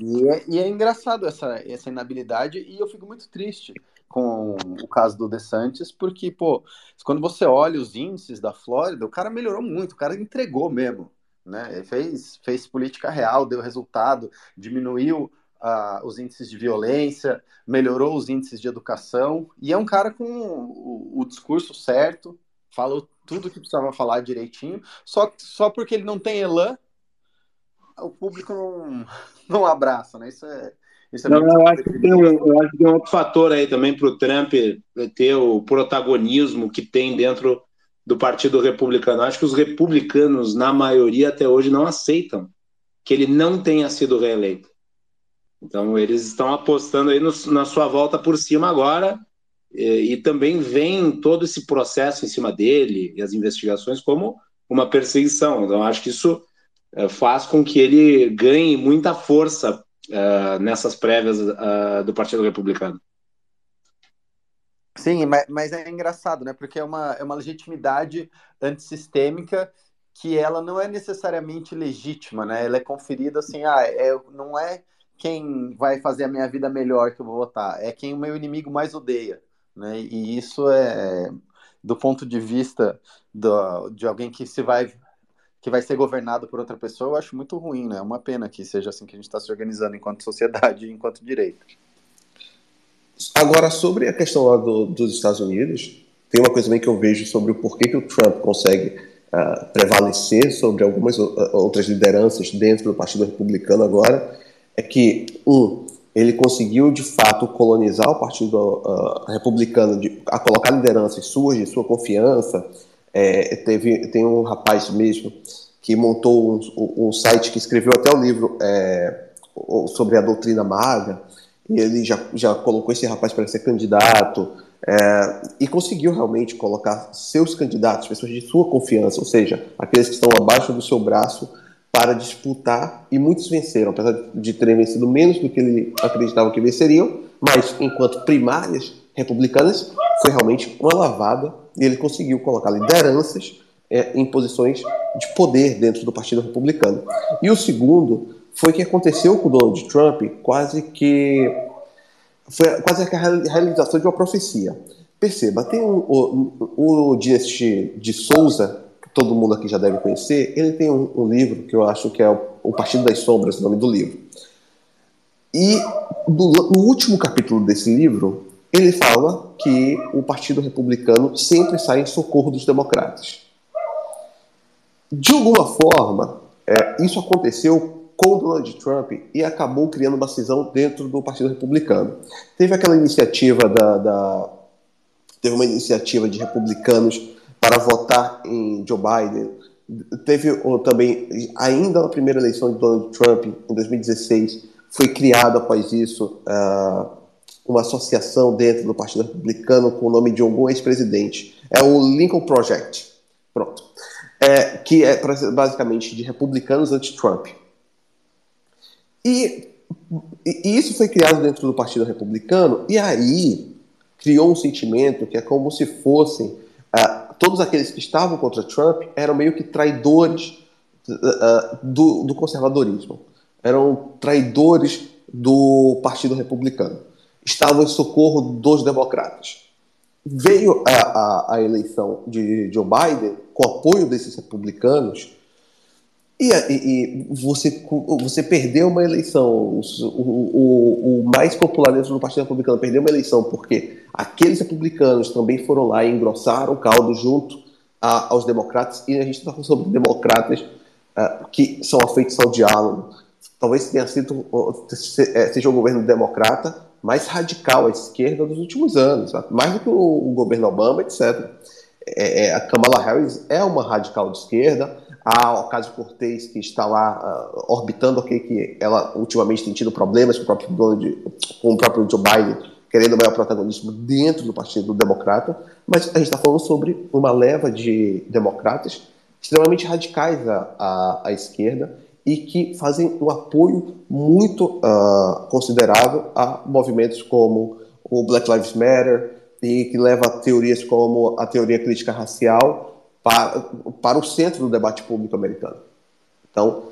E é, e é engraçado essa, essa inabilidade, e eu fico muito triste com o caso do DeSantis, porque, pô, quando você olha os índices da Flórida, o cara melhorou muito, o cara entregou mesmo, né? Ele fez, fez política real, deu resultado, diminuiu uh, os índices de violência, melhorou os índices de educação, e é um cara com o, o discurso certo, falou tudo que precisava falar direitinho, só, só porque ele não tem elan, o público não, não abraça, né? Isso é. Isso é não, eu, acho que tem eu acho que tem outro fator aí também para o Trump ter o protagonismo que tem dentro do Partido Republicano. Acho que os republicanos, na maioria, até hoje, não aceitam que ele não tenha sido reeleito. Então, eles estão apostando aí no, na sua volta por cima agora, e, e, também vem todo esse processo em cima dele e as investigações como uma perseguição. Então, acho que isso faz com que ele ganhe muita força uh, nessas prévias uh, do Partido Republicano. Sim, mas, mas, é engraçado, né? Porque é uma, é uma legitimidade antissistêmica que ela não é necessariamente legítima, né? Ela é conferida assim, ah, é, não é quem vai fazer a minha vida melhor que eu vou votar, é quem o meu inimigo mais odeia, né? E isso é do ponto de vista do, de alguém que se vai que vai ser governado por outra pessoa, eu acho muito ruim, né? É uma pena que seja assim que a gente está se organizando enquanto sociedade, enquanto direito. Agora, sobre a questão lá do, dos Estados Unidos, tem uma coisa também que eu vejo sobre o porquê que o Trump consegue uh, prevalecer sobre algumas uh, outras lideranças dentro do Partido Republicano agora, é que, um, ele conseguiu de fato colonizar o Partido uh, Republicano, de, a colocar lideranças suas, de sua confiança, é, teve, tem um rapaz mesmo que montou um, um, site que escreveu até o livro é, sobre a doutrina maga, e ele já, já colocou esse rapaz para ser candidato, é, e conseguiu realmente colocar seus candidatos, pessoas de sua confiança, ou seja, aqueles que estão abaixo do seu braço, para disputar, e muitos venceram, apesar de terem vencido menos do que ele acreditava que venceriam, mas enquanto primárias republicanas, foi realmente uma lavada e ele conseguiu colocar lideranças é, em posições de poder dentro do Partido Republicano. E o segundo foi o que aconteceu com Donald Trump, quase que foi quase a realização de uma profecia. Perceba, tem um, o, o Dynasty de Souza, que todo mundo aqui já deve conhecer, ele tem um, um livro que eu acho que é o, o Partido das Sombras, o nome do livro. E no, no último capítulo desse livro, ele fala que o Partido Republicano sempre sai em socorro dos democratas. De alguma forma, é, isso aconteceu com Donald Trump e acabou criando uma cisão dentro do Partido Republicano. Teve aquela iniciativa da, da teve uma iniciativa de republicanos para votar em Joe Biden. Teve também, ainda na primeira eleição de Donald Trump, em 2016, foi criado após isso uh, uma associação dentro do Partido Republicano com o nome de algum ex-presidente. É o Lincoln Project. Pronto. É, que é basicamente de republicanos anti-Trump. E, e, isso foi criado dentro do Partido Republicano, e aí criou um sentimento que é como se fossem uh, todos aqueles que estavam contra Trump eram meio que traidores uh, do, do conservadorismo, eram traidores do Partido Republicano estavam em socorro dos democratas. Veio a, a, a eleição de Joe Biden com apoio desses republicanos e, e, e, você, você perdeu uma eleição, o, o, o, mais popular dentro do Partido Republicano perdeu uma eleição porque aqueles republicanos também foram lá e engrossaram o caldo junto a, aos democratas, e a gente está falando sobre democratas uh, que são afeitos ao diálogo. Talvez tenha sido, seja o governo democrata mais radical à esquerda dos últimos anos, mais do que o, o governo Obama, etc. É, é, a Kamala Harris é uma radical de esquerda, a Ocasio-Cortez que está lá uh, orbitando, ok, que ela ultimamente tem tido problemas com o próprio, Donald, com o próprio Joe Biden, querendo maior protagonismo dentro do Partido Democrata, mas a gente está falando sobre uma leva de democratas extremamente radicais à, à, à esquerda, e que fazem um apoio muito uh, considerável a movimentos como o Black Lives Matter e que leva teorias como a teoria crítica racial para, para o centro do debate público americano. Então,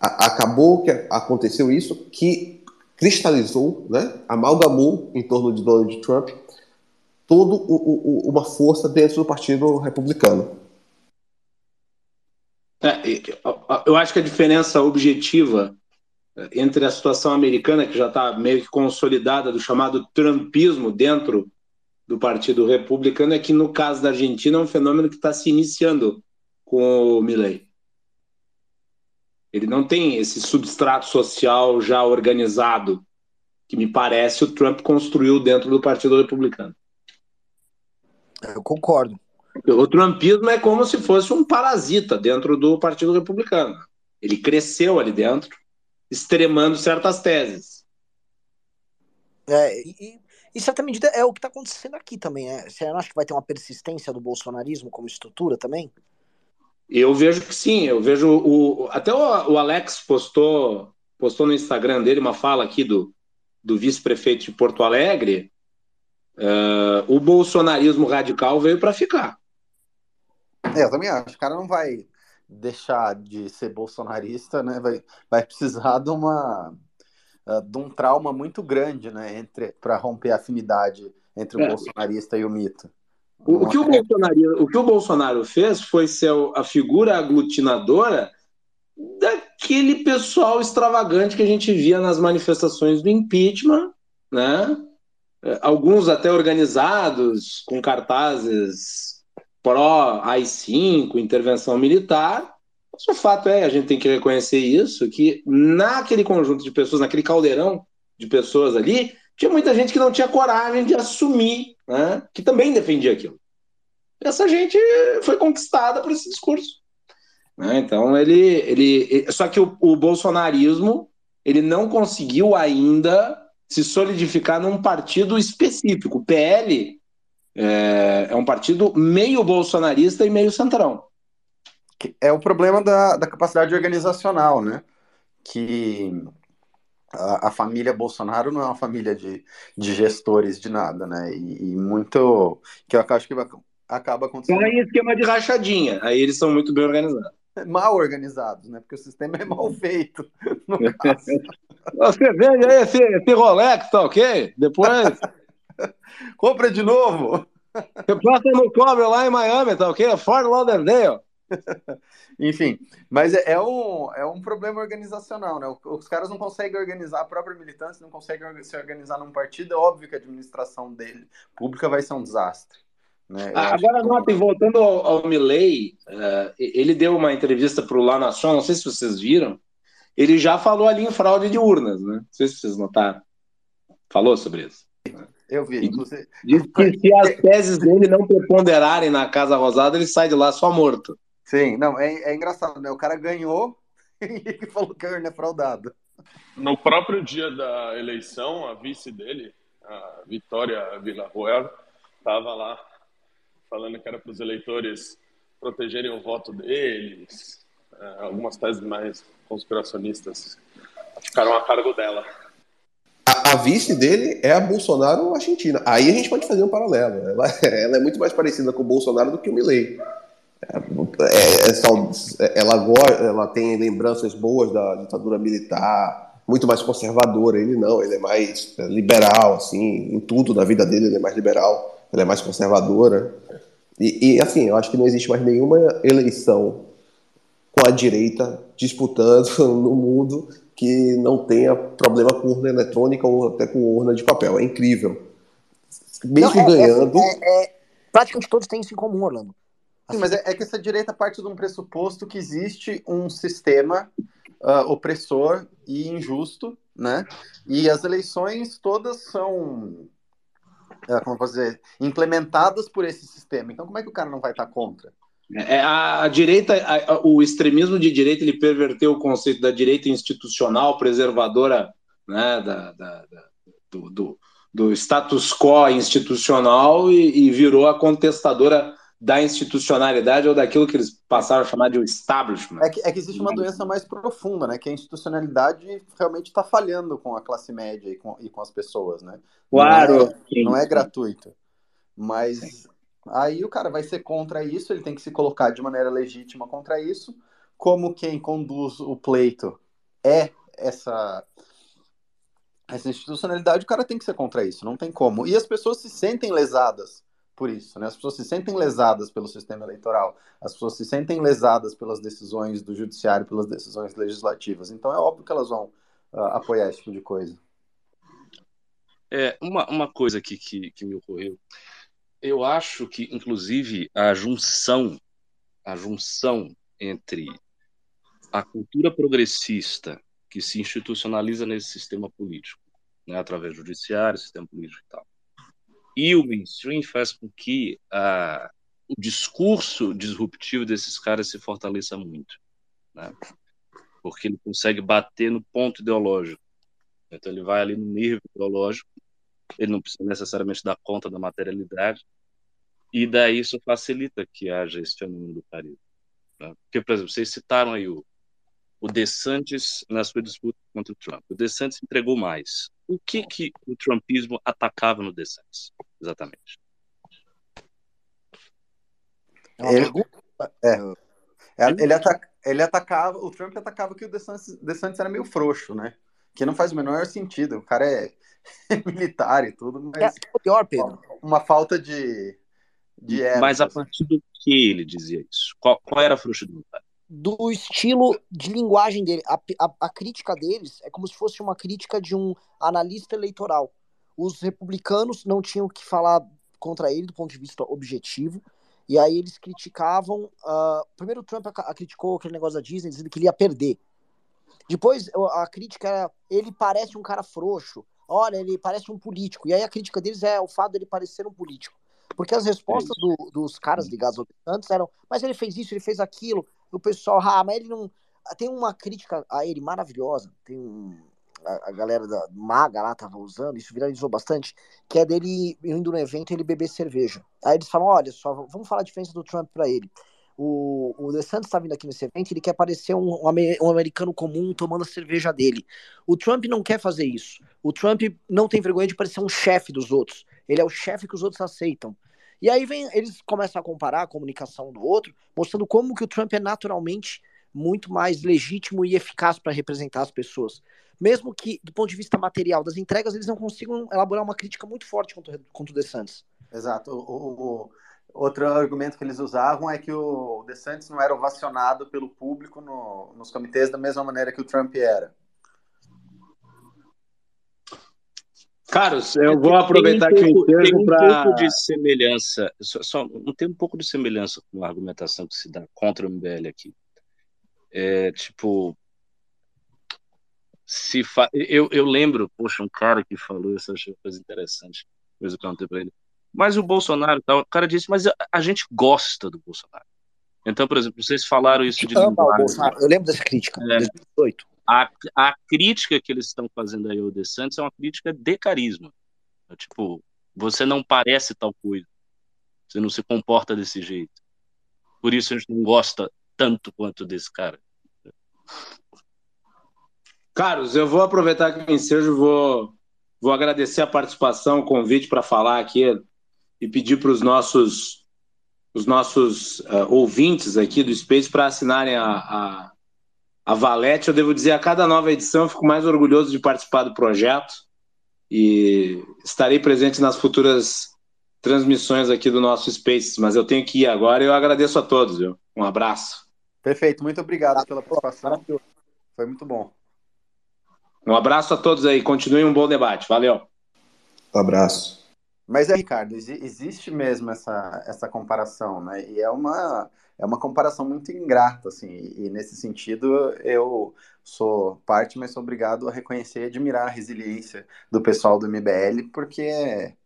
a, acabou que aconteceu isso, que cristalizou, né, amalgamou em torno de Donald Trump toda uma força dentro do Partido Republicano. É, eu acho que a diferença objetiva é, entre a situação americana, que já está meio que consolidada, do chamado trumpismo dentro do Partido Republicano, é que no caso da Argentina é um fenômeno que está se iniciando com o Milley. Ele não tem esse substrato social já organizado que me parece o Trump construiu dentro do Partido Republicano. Eu concordo. O trumpismo é como se fosse um parasita dentro do Partido Republicano. Ele cresceu ali dentro, extremando certas teses. É, e, em certa medida é o que está acontecendo aqui também. É. Você acha que vai ter uma persistência do bolsonarismo como estrutura também? Eu vejo que sim, eu vejo o. Até o, o Alex postou, postou no Instagram dele uma fala aqui do, do vice-prefeito de Porto Alegre. Uh, o bolsonarismo radical veio para ficar. É, eu também acho. O cara não vai deixar de ser bolsonarista, né? Vai, vai precisar de uma uh, de um trauma muito grande, né? Entre para romper a afinidade entre o é. bolsonarista e o mito. O, o, que o, Bolsonaro, o que o Bolsonaro fez foi ser a figura aglutinadora daquele pessoal extravagante que a gente via nas manifestações do impeachment, né? É, alguns até organizados com cartazes pró-AI-5, intervenção militar. Mas o fato é, a gente tem que reconhecer isso, que naquele conjunto de pessoas, naquele caldeirão de pessoas ali, tinha muita gente que não tinha coragem de assumir, né, que também defendia aquilo. Essa gente foi conquistada por esse discurso. Né? Então ele, ele, só que o, o bolsonarismo ele não conseguiu ainda se solidificar num partido específico. O PL é, é, um partido meio bolsonarista e meio centrão. É o problema da, da capacidade organizacional, né? Que a, a, família Bolsonaro não é uma família de, de gestores de nada, né? E, e muito. Que eu acho que acaba acontecendo. Tem esquema de rachadinha, aí eles são muito bem organizados. Mal organizados, né? Porque o sistema é mal feito. (laughs) Você vende aí esse, esse Rolex, tá ok? Depois. (laughs) (laughs) Compra de novo. Você passa no cobre lá em Miami, tá ok? Fort Lauderdale. (laughs) Enfim, mas é, é, um, é um problema organizacional, né? Os caras não conseguem organizar a própria militância, não conseguem se organizar num partido. É óbvio que a administração dele pública vai ser um desastre. Né? Ah, agora, que... voltando ao, ao Milley, uh, ele deu uma entrevista para o La Nation, não sei se vocês viram, ele já falou ali em fraude de urnas, né? Não sei se vocês notaram. Falou sobre isso. Eu vi, inclusive. Diz que se as teses dele não preponderarem na Casa Rosada, ele sai de lá só morto. Sim, não, é, é engraçado, né? O cara ganhou (laughs) e falou que a urna é fraudada. No próprio dia da eleição, a vice dele, a Vitória Villarroel, estava lá falando que era para os eleitores protegerem o voto deles. É, algumas teses mais conspiracionistas ficaram a cargo dela. A, a, vice dele é a Bolsonaro Argentina. Aí a gente pode fazer um paralelo. Ela, (laughs) ela é muito mais parecida com o Bolsonaro do que o Milley. É, é, é, ela, ela tem lembranças boas da ditadura militar, muito mais conservadora. Ele não, ele é mais liberal, assim, em tudo na vida dele ele é mais liberal, ela é mais conservadora. E, e, assim, eu acho que não existe mais nenhuma eleição com a direita disputando (laughs) no mundo que não tenha problema com urna eletrônica ou até com urna de papel. É incrível. Mesmo não, é, ganhando. É, é, é, praticamente todos têm isso em comum, Orlando. Assim, Sim, mas é, é, que essa direita parte de um pressuposto que existe um sistema uh, opressor e injusto, né? E as eleições todas são é, como posso dizer, implementadas por esse sistema. Então, como é que o cara não vai estar contra? É, a, a direita, a, o extremismo de direita, ele perverteu o conceito da direita institucional, preservadora né, da, da, da do, do, do, status quo institucional e, e virou a contestadora da institucionalidade ou daquilo que eles passaram a chamar de establishment. É que, é que existe uma doença mais profunda, né? Que a institucionalidade realmente está falhando com a classe média e com, e com as pessoas, né? Claro. Não é, não é gratuito. Mas. Aí o cara vai ser contra isso, ele tem que se colocar de maneira legítima contra isso. Como quem conduz o pleito é essa essa institucionalidade, o cara tem que ser contra isso, não tem como. E as pessoas se sentem lesadas por isso. Né? As pessoas se sentem lesadas pelo sistema eleitoral, as pessoas se sentem lesadas pelas decisões do judiciário, pelas decisões legislativas. Então é óbvio que elas vão uh, apoiar esse tipo de coisa. É, uma, uma coisa aqui que, que me ocorreu. Eu acho que, inclusive, a junção, a junção entre a cultura progressista que se institucionaliza nesse sistema político, né, através do judiciário, sistema político e tal, e o mainstream faz com que a, o discurso disruptivo desses caras se fortaleça muito, né? porque ele consegue bater no ponto ideológico. Então ele vai ali no nível ideológico, ele não precisa necessariamente dar conta da materialidade, e daí isso facilita que haja esse fenômeno do carisma. Né? Porque, por exemplo, vocês citaram aí o, o DeSantis na sua disputa contra o Trump. O DeSantis entregou mais. O que, que o trumpismo atacava no DeSantis, exatamente? É ele, é, é, ele, ataca, ele atacava, o Trump atacava que o DeSantis, DeSantis era meio frouxo, né? Que não faz o menor sentido. O cara é (laughs) militar e tudo, mas. É pior, Pedro. Uma falta de. de mas a partir do que ele dizia isso? Qual, qual era a frouxidão? do estilo de linguagem dele. A, a, a, crítica deles é como se fosse uma crítica de um analista eleitoral. Os republicanos não tinham que falar contra ele do ponto de vista objetivo, e aí eles criticavam. Uh, primeiro, o Trump a, criticou aquele negócio da Disney, dizendo que ele ia perder. Depois, a crítica era: ele parece um cara frouxo, olha, ele parece um político. E aí a crítica deles é o fato dele parecer um político. Porque as respostas é do, dos caras ligados ao antes eram: mas ele fez isso, ele fez aquilo o pessoal, ah, mas ele não. Tem uma crítica a ele maravilhosa. Tem um. A, a galera da Maga lá tava usando, isso viralizou bastante, que é dele indo no evento ele beber cerveja. Aí eles falam: olha só, vamos falar a diferença do Trump para ele. O, o DeSantis está vindo aqui nesse evento, ele quer parecer um, um, americano comum tomando a cerveja dele. O Trump não quer fazer isso. O Trump não tem vergonha de parecer um chefe dos outros. Ele é o chefe que os outros aceitam. E aí vem, eles começam a comparar a comunicação do outro, mostrando como que o Trump é naturalmente muito mais legítimo e eficaz para representar as pessoas. Mesmo que, do ponto de vista material das entregas, eles não consigam elaborar uma crítica muito forte contra, contra o DeSantis. Exato. O, o, outro argumento que eles usavam é que o DeSantis não era ovacionado pelo público no, nos comitês da mesma maneira que o Trump era. Carlos, eu vou aproveitar que o Tem um pra... pouco de semelhança, só, só, não tem um pouco de semelhança com a argumentação que se dá contra o MBL aqui. É, tipo, se fa... eu, eu lembro, poxa, um cara que falou isso, eu achei uma coisa interessante, coisa que eu perguntei para ele. Mas o Bolsonaro, tal, o cara disse, mas a, gente gosta do Bolsonaro. Então, por exemplo, vocês falaram isso de linguagem. Eu lembro dessa crítica, é, 2018 a, a crítica que eles estão fazendo aí ao DeSantis é uma crítica de carisma. É, tipo, você não parece tal coisa. Você não se comporta desse jeito. Por isso a gente não gosta tanto quanto desse cara. Carlos, eu vou aproveitar que o ensejo, vou, vou agradecer a participação, o convite para falar aqui e pedir para os nossos os nossos uh, ouvintes aqui do Space para assinarem a, a, a Valete, eu devo dizer, a cada nova edição eu fico mais orgulhoso de participar do projeto e estarei presente nas futuras transmissões aqui do nosso Spaces, mas eu tenho que ir agora e eu agradeço a todos, viu? Um abraço. Perfeito, muito obrigado pela participação. Foi muito bom. Um abraço a todos aí, continue um bom debate. Valeu. Um abraço. Mas é, Ricardo, existe mesmo essa, essa comparação, né? E é uma é uma comparação muito ingrata, assim, e nesse sentido eu sou parte, mas sou obrigado a reconhecer e admirar a resiliência do pessoal do MBL, porque é,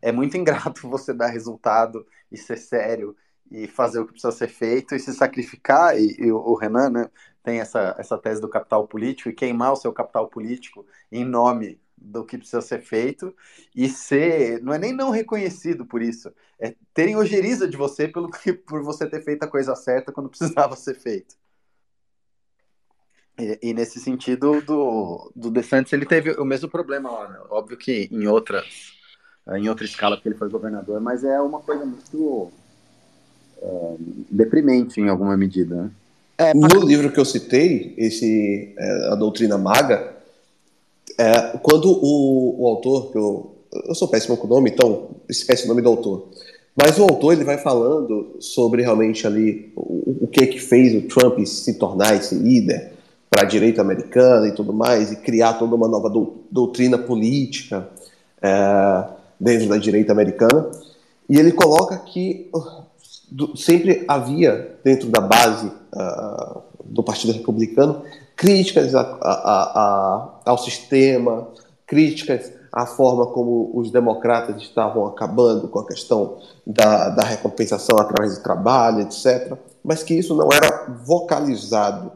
é muito ingrato (laughs) você dar resultado e ser sério e fazer o que precisa ser feito e se sacrificar, e, e o Renan né, tem essa, essa tese do capital político, e queimar o seu capital político em nome do que precisa ser feito e ser, não é nem não reconhecido por isso, é terem ojeriza de você pelo que, (laughs) por você ter feito a coisa certa quando precisava ser feito. E, e nesse sentido do, do DeSantis ele teve o mesmo problema lá, né? óbvio que em outras em outra escala porque ele foi governador, mas é uma coisa muito é, deprimente em alguma medida. Né? É, no livro que eu citei, esse é, a doutrina maga, é, quando o, o autor, eu, eu sou péssimo com o nome, então esquece o nome do autor. Mas o autor ele vai falando sobre realmente ali o, o que que fez o Trump se tornar esse líder para a direita americana e tudo mais, e criar toda uma nova do, doutrina política é, dentro da direita americana. E ele coloca que do, sempre havia dentro da base uh, do Partido Republicano críticas a, a, a, ao sistema, críticas à forma como os democratas estavam acabando com a questão da, da recompensação através do trabalho, etc. Mas que isso não era vocalizado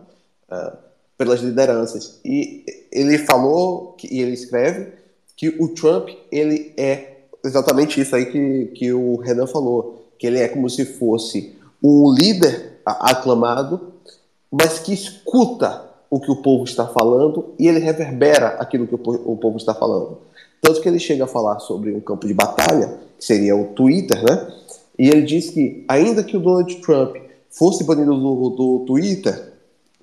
uh, pelas lideranças. E ele falou, que, e ele escreve, que o Trump ele é exatamente isso aí que, que o Renan falou, que ele é como se fosse um líder aclamado, mas que escuta o que o povo está falando e ele reverbera aquilo que o povo está falando. Tanto que ele chega a falar sobre um campo de batalha, que seria o Twitter, né? E ele diz que, ainda que o Donald Trump fosse banido do, do Twitter,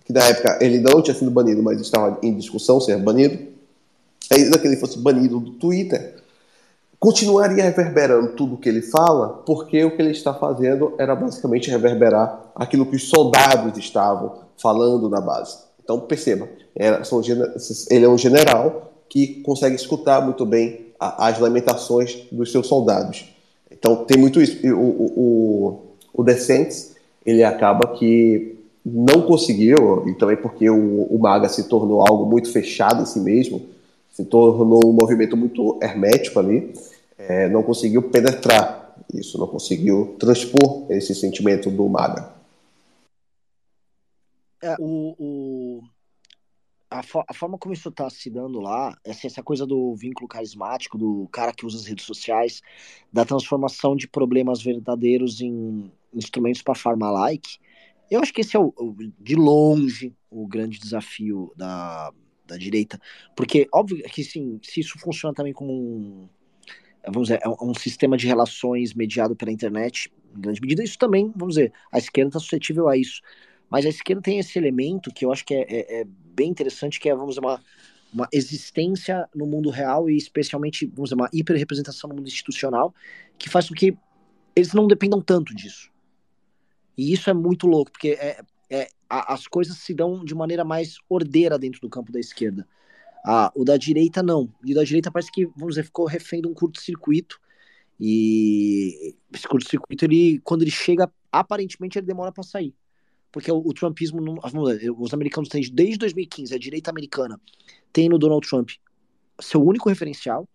que na época ele não tinha sido banido, mas estava em discussão ser banido, ainda que ele fosse banido do Twitter, continuaria reverberando tudo o que ele fala, porque o que ele está fazendo era basicamente reverberar aquilo que os soldados estavam falando na base. Então perceba, são, ele é um general que consegue escutar muito bem as lamentações dos seus soldados. Então tem muito isso. O, o, o, Decentes, ele acaba que não conseguiu, e também porque o, o MAGA se tornou algo muito fechado em si mesmo, se tornou um movimento muito hermético ali, é, não conseguiu penetrar isso, não conseguiu transpor esse sentimento do MAGA. É, o, o, a, a, forma como isso está se dando lá, essa, essa coisa do vínculo carismático, do cara que usa as redes sociais, da transformação de problemas verdadeiros em instrumentos para farma-like, eu acho que esse é, o, de longe, o grande desafio da, da direita. Porque, óbvio que sim, se isso funciona também como um, vamos dizer, é um sistema de relações mediado pela internet, em grande medida, isso também, vamos dizer, a esquerda está suscetível a isso. Mas a esquerda tem esse elemento que eu acho que é, é, é bem interessante, que é, vamos dizer, uma, uma existência no mundo real e especialmente, vamos dizer, uma hiperrepresentação no mundo institucional, que faz com que eles não dependam tanto disso. E isso é muito louco, porque é, é, a, as coisas se dão de maneira mais ordeira dentro do campo da esquerda. Ah, o da direita não. E o da direita parece que, vamos dizer, ficou refém de um curto-circuito. E esse curto-circuito, ele, quando ele chega, aparentemente ele demora para sair porque o, o Trumpismo, não, os americanos têm desde 2015, a direita americana tem no Donald Trump seu único referencial.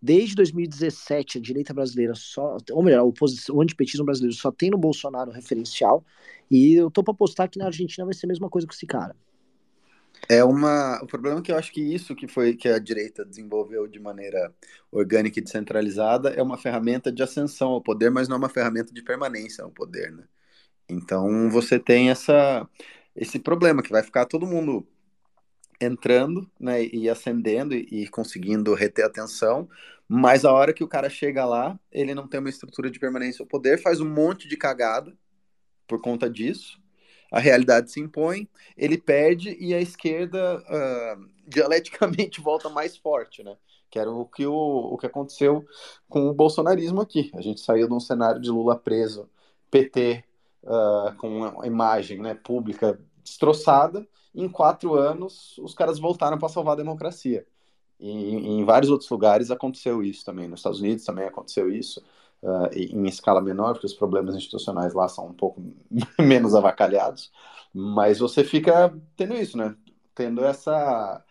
Desde 2017, a direita brasileira só, ou melhor, o, o antipetismo brasileiro só tem no Bolsonaro referencial. E eu tô para apostar que na Argentina vai ser a mesma coisa com esse cara. É uma. O problema é que eu acho que isso que foi que a direita desenvolveu de maneira orgânica e descentralizada é uma ferramenta de ascensão ao poder, mas não é uma ferramenta de permanência ao poder, né? Então você tem essa, esse problema que vai ficar todo mundo entrando né, e ascendendo e, e conseguindo reter atenção, mas a hora que o cara chega lá, ele não tem uma estrutura de permanência ao poder, faz um monte de cagada por conta disso, a realidade se impõe, ele perde e a esquerda uh, dialeticamente (laughs) volta mais forte, né? Que era o que, o, o que aconteceu com o bolsonarismo aqui. A gente saiu de um cenário de Lula preso, PT uh, com uma imagem né, pública destroçada. Em quatro anos, os caras voltaram para salvar a democracia. E, em vários outros lugares aconteceu isso também. Nos Estados Unidos também aconteceu isso, uh, em escala menor, porque os problemas institucionais lá são um pouco (laughs) menos avacalhados. Mas você fica tendo isso, né? Tendo essa,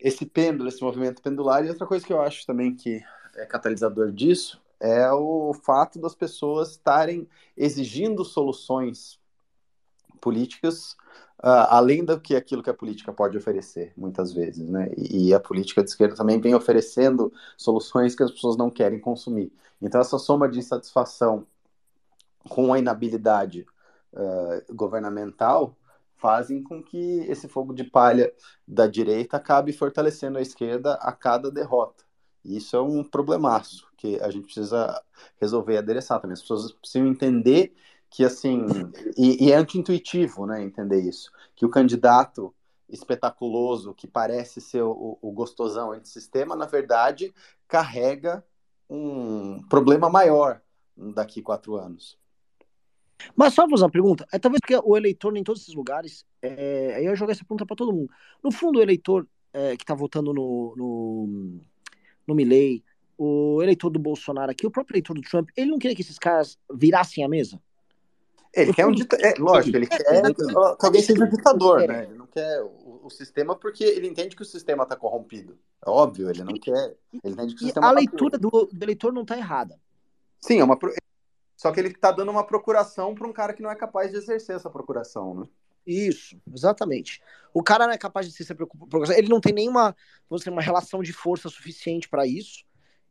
esse pêndulo, esse movimento pendular. E outra coisa que eu acho também que é catalisador disso é o fato das pessoas estarem exigindo soluções políticas uh, além do que aquilo que a política pode oferecer, muitas vezes, né? E, e, a política de esquerda também vem oferecendo soluções que as pessoas não querem consumir. Então, essa soma de insatisfação com a inabilidade uh, governamental fazem com que esse fogo de palha da direita acabe fortalecendo a esquerda a cada derrota. E isso é um problemaço que a gente precisa resolver e adereçar também. As pessoas precisam entender que, assim, e, e é anti-intuitivo, né, entender isso, que o candidato espetaculoso, que parece ser o, o gostosão antissistema, na verdade, carrega um problema maior daqui quatro anos. Mas só fazer uma pergunta. É talvez porque o eleitor em todos esses lugares. É, aí eu jogar essa pergunta para todo mundo. No fundo, o eleitor é, que está votando no, no, no Milley, o eleitor do Bolsonaro aqui, o próprio eleitor do Trump, ele não queria que esses caras virassem a mesa? Ele quer um ditador. É, lógico, ele quer que alguém seja ditador, né? Ele não quer o, o, sistema porque ele entende que o sistema está corrompido. É óbvio, ele não quer. Ele entende que o sistema A tá leitura do, do eleitor não está errada. Sim, é uma. Só que ele está dando uma procuração para um cara que não é capaz de exercer essa procuração, né? Isso, exatamente. O cara não é capaz de ser procuração. Ele não tem nenhuma, vamos dizer, uma relação de força suficiente para isso.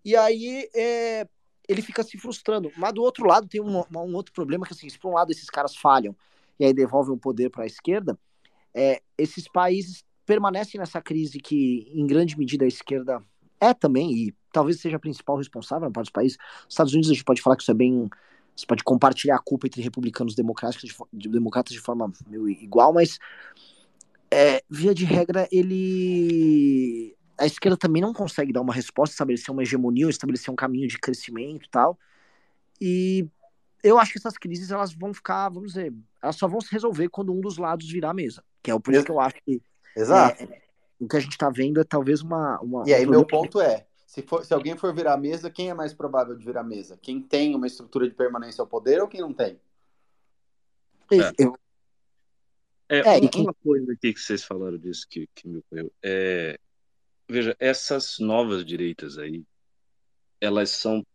E aí é, ele fica se frustrando. Mas do outro lado tem um, um outro problema que assim, se por um lado esses caras falham e aí devolvem o poder para a esquerda, é, esses países permanecem nessa crise que em grande medida a esquerda é também e talvez seja a principal responsável para os países. Os Estados Unidos a gente pode falar que isso é bem você pode compartilhar a culpa entre republicanos e democratas de, de, democratas de forma meio igual, mas é, via de regra ele a esquerda também não consegue dar uma resposta, estabelecer uma hegemonia, ou estabelecer um caminho de crescimento e tal. E eu acho que essas crises elas vão ficar, vamos dizer, elas só vão se resolver quando um dos lados virar a mesa. Que é por isso que eu acho que Exato. É, o que a gente está vendo é talvez uma. uma e aí, um meu ponto é: se, for, se alguém for virar a mesa, quem é mais provável de virar a mesa? Quem tem uma estrutura de permanência ao poder ou quem não tem? É. Eu... É, é, uma, uma, coisa aqui que vocês falaram disso que, que me ocorreu. É, veja, essas novas direitas aí, elas são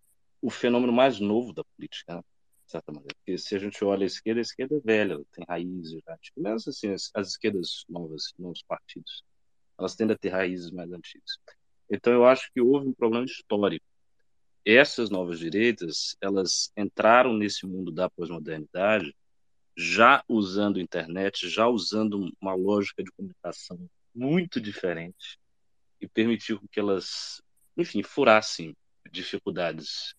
o fenômeno mais novo da política, né? de certa maneira. Porque se a gente olha a esquerda, a esquerda é velha, tem raízes já. Tipo, mesmo assim, as, as esquerdas novas, novos partidos, elas tendem a ter raízes mais antigas. Então, eu acho que houve um problema histórico. Essas novas direitas, elas entraram nesse mundo da pós-modernidade já usando internet, já usando uma lógica de comunicação muito diferente e permitiu que elas, enfim, furassem dificuldades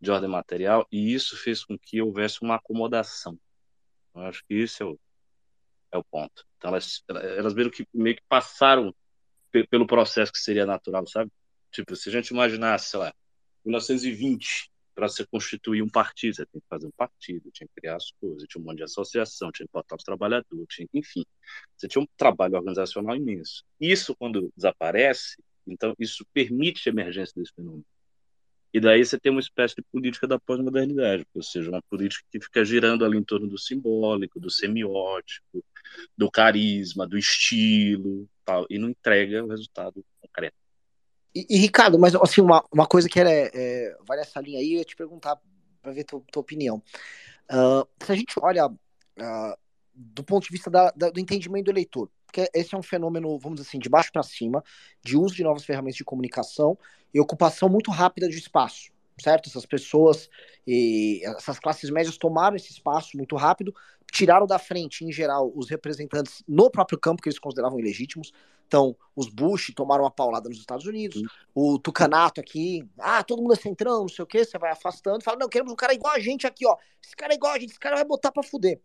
de ordem material e isso fez com que houvesse uma acomodação. Eu acho que isso é o, é o ponto. Então elas, elas viram que meio que passaram pelo processo que seria natural, sabe? Tipo, se a gente imaginasse, sei lá, 1920, para se constituir um partido, você tem que fazer um partido, tinha que criar as coisas, tinha um monte de associação, tinha que botar os trabalhadores, tinha, enfim, você tinha um trabalho organizacional imenso. Isso, quando desaparece, então isso permite a emergência desse fenômeno. E daí você tem uma espécie de política da pós-modernidade, ou seja, uma política que fica girando ali em torno do simbólico, do semiótico, do carisma, do estilo, tal, e não entrega o resultado concreto. E, e, Ricardo, mas assim, uma, uma coisa que era, é, vale essa linha aí, eu ia te perguntar para ver tua, tua opinião. Uh, se a gente olha uh, do ponto de vista da, da, do entendimento do eleitor, porque esse é um fenômeno, vamos dizer assim, de baixo para cima, de uso de novas ferramentas de comunicação e ocupação muito rápida de espaço, certo? Essas pessoas e essas classes médias tomaram esse espaço muito rápido, tiraram da frente, em geral, os representantes no próprio campo que eles consideravam ilegítimos. Então, os Bush tomaram uma paulada nos Estados Unidos, o Tucanato aqui, ah, todo mundo é centrão, não sei o que, você vai afastando, fala, não, queremos um cara igual a gente aqui, ó, esse cara é igual a gente, esse cara vai botar pra fuder.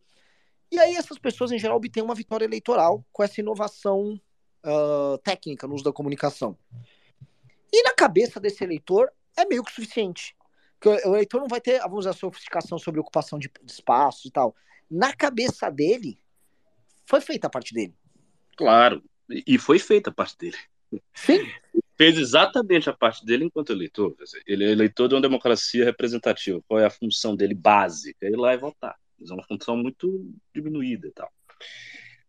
E aí essas pessoas, em geral, obtêm uma vitória eleitoral com essa inovação uh, técnica no uso da comunicação. E na cabeça desse eleitor, é meio que suficiente. Porque o eleitor não vai ter, vamos dizer, a sofisticação sobre ocupação de, de espaços e tal na cabeça dele, foi feita a parte dele. Claro, e foi feita a parte dele. Sim. Fez exatamente a parte dele enquanto eleitor. Ele é eleitor de uma democracia representativa. Qual é a função dele básica? Ir lá e votar. Mas é uma função muito diminuída e tal.